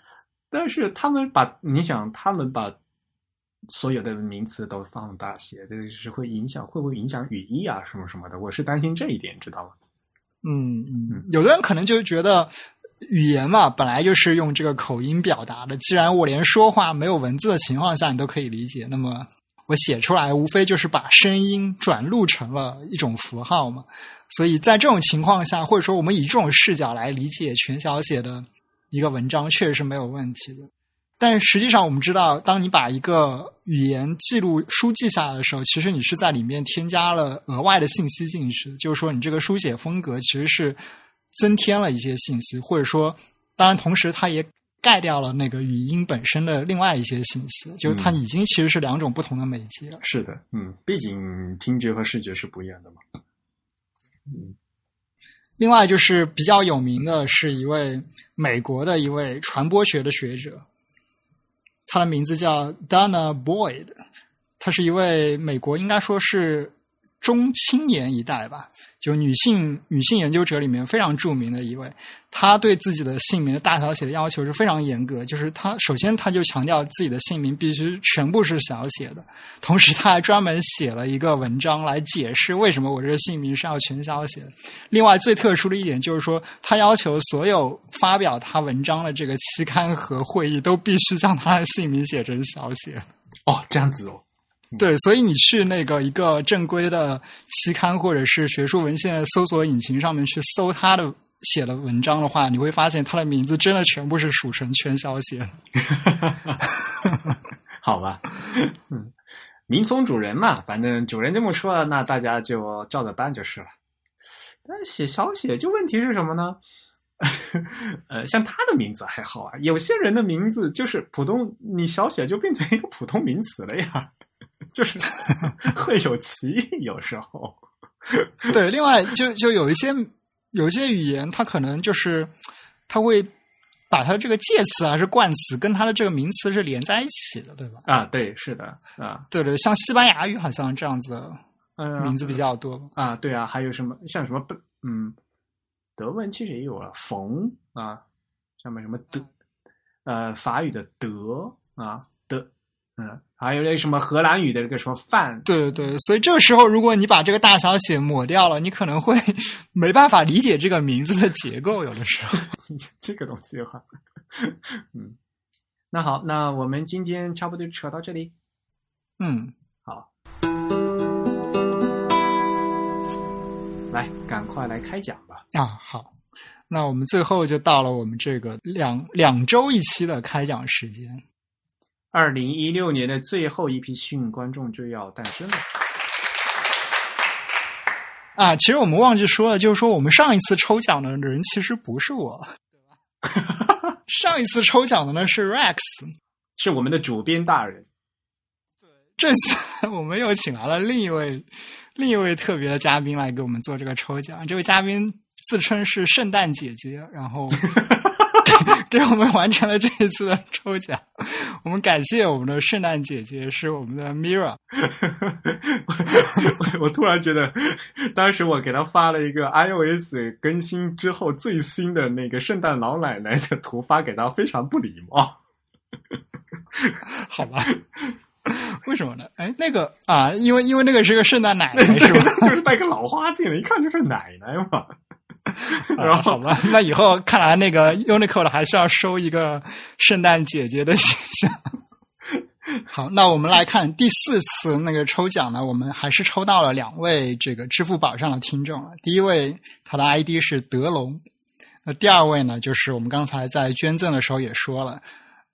但是他们把你想，他们把所有的名词都放大写，这个是会影响，会不会影响语义啊？什么什么的？我是担心这一点，知道吗？嗯嗯，有的人可能就觉得语言嘛，本来就是用这个口音表达的，既然我连说话没有文字的情况下你都可以理解，那么。写出来无非就是把声音转录成了一种符号嘛，所以在这种情况下，或者说我们以这种视角来理解全小写的一个文章，确实是没有问题的。但实际上，我们知道，当你把一个语言记录书记下来的时候，其实你是在里面添加了额外的信息进去，就是说你这个书写风格其实是增添了一些信息，或者说，当然同时它也。盖掉了那个语音本身的另外一些信息，就是它已经其实是两种不同的媒介了。是的，嗯，毕竟听觉和视觉是不一样的嘛。嗯，另外就是比较有名的是一位美国的一位传播学的学者，他的名字叫 Dana Boyd，他是一位美国应该说是中青年一代吧。就女性女性研究者里面非常著名的一位，她对自己的姓名的大小写的要求是非常严格。就是她首先她就强调自己的姓名必须全部是小写的，同时她还专门写了一个文章来解释为什么我这个姓名是要全小写的。另外最特殊的一点就是说，她要求所有发表她文章的这个期刊和会议都必须将她的姓名写成小写。哦，这样子哦。对，所以你去那个一个正规的期刊或者是学术文献搜索引擎上面去搜他的写的文章的话，你会发现他的名字真的全部是署成全小写。好吧，嗯，名从主人嘛，反正主人这么说，那大家就照着办就是了。但写小写，就问题是什么呢？呃，像他的名字还好啊，有些人的名字就是普通，你小写就变成一个普通名词了呀。就是 会有歧义，有时候。对，另外就就有一些有一些语言，它可能就是它会把它这个介词还是冠词跟它的这个名词是连在一起的，对吧？啊，对，是的，啊，对对，像西班牙语好像这样子的嗯，名字比较多。啊，对啊，还有什么像什么不，嗯，德文其实也有了冯啊，上面什么德，呃，法语的德啊德，嗯，还有那什么荷兰语的这个什么饭，对对对，所以这个时候，如果你把这个大小写抹掉了，你可能会没办法理解这个名字的结构。有的时候，这个东西的话，嗯，那好，那我们今天差不多就扯到这里，嗯，好，来，赶快来开讲吧。啊，好，那我们最后就到了我们这个两两周一期的开讲时间。二零一六年的最后一批幸运观众就要诞生了。啊，其实我们忘记说了，就是说我们上一次抽奖的人其实不是我，上一次抽奖的呢是 Rex，是我们的主编大人，这次我们又请来了另一位另一位特别的嘉宾来给我们做这个抽奖。这位嘉宾自称是圣诞姐姐，然后给我们完成了这一次的抽奖。我们感谢我们的圣诞姐姐，是我们的 Mira。我 我突然觉得，当时我给她发了一个 iOS 更新之后最新的那个圣诞老奶奶的图，发给她非常不礼貌。好吧，为什么呢？哎，那个啊，因为因为那个是个圣诞奶奶是吧？就是戴个老花镜，一看就是奶奶嘛。然后啊好吧，那以后看来那个 Unicode 还是要收一个圣诞姐姐的形象。好，那我们来看第四次那个抽奖呢，我们还是抽到了两位这个支付宝上的听众了。第一位他的 ID 是德龙，那第二位呢，就是我们刚才在捐赠的时候也说了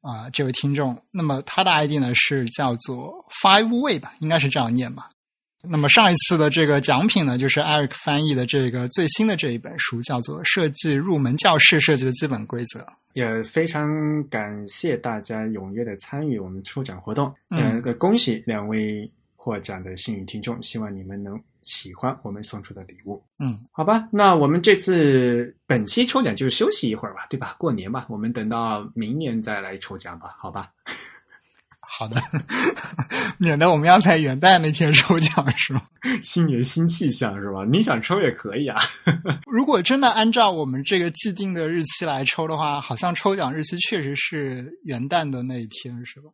啊、这位听众，那么他的 ID 呢是叫做 Five Way 吧，应该是这样念吧。那么上一次的这个奖品呢，就是 Eric 翻译的这个最新的这一本书，叫做《设计入门教室设计的基本规则》。也非常感谢大家踊跃的参与我们抽奖活动。嗯呃，恭喜两位获奖的幸运听众，希望你们能喜欢我们送出的礼物。嗯，好吧，那我们这次本期抽奖就休息一会儿吧，对吧？过年吧，我们等到明年再来抽奖吧，好吧？好的，免得我们要在元旦那天抽奖是吗？新年新气象是吧？你想抽也可以啊。如果真的按照我们这个既定的日期来抽的话，好像抽奖日期确实是元旦的那一天，是吧？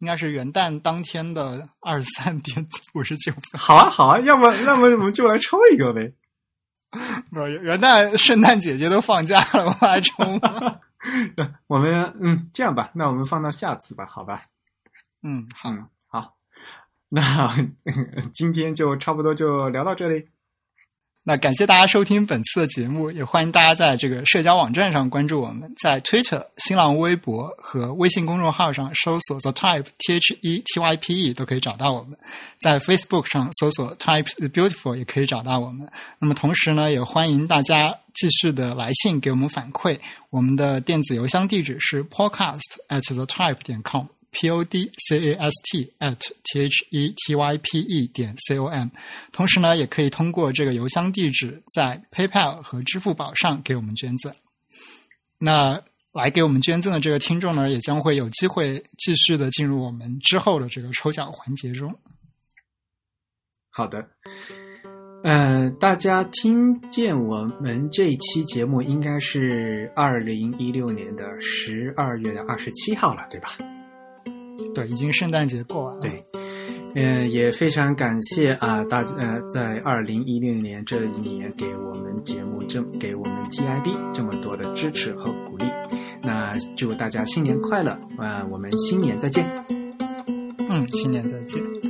应该是元旦当天的二十三点五十九分。好啊，好啊，要不那么我们就来抽一个呗。不是元旦，圣诞姐姐都放假了，我还抽吗？我们嗯，这样吧，那我们放到下次吧，好吧？嗯，好，嗯，好，那 今天就差不多就聊到这里。那感谢大家收听本次的节目，也欢迎大家在这个社交网站上关注我们，在 Twitter、新浪微博和微信公众号上搜索 The Type T H E T Y P E 都可以找到我们，在 Facebook 上搜索 Type Beautiful 也可以找到我们。那么同时呢，也欢迎大家继续的来信给我们反馈，我们的电子邮箱地址是 podcast at the type 点 com。P o d c a s t at t h e t y p e 点 c o m。同时呢，也可以通过这个邮箱地址在 PayPal 和支付宝上给我们捐赠。那来给我们捐赠的这个听众呢，也将会有机会继续的进入我们之后的这个抽奖环节中。好的，呃，大家听见我们这一期节目应该是二零一六年的十二月的二十七号了，对吧？对，已经圣诞节过完了。对，嗯、也非常感谢啊，大家呃，在二零一六年这一年给我们节目这给我们 TIB 这么多的支持和鼓励。那祝大家新年快乐，啊、我们新年再见。嗯，新年再见。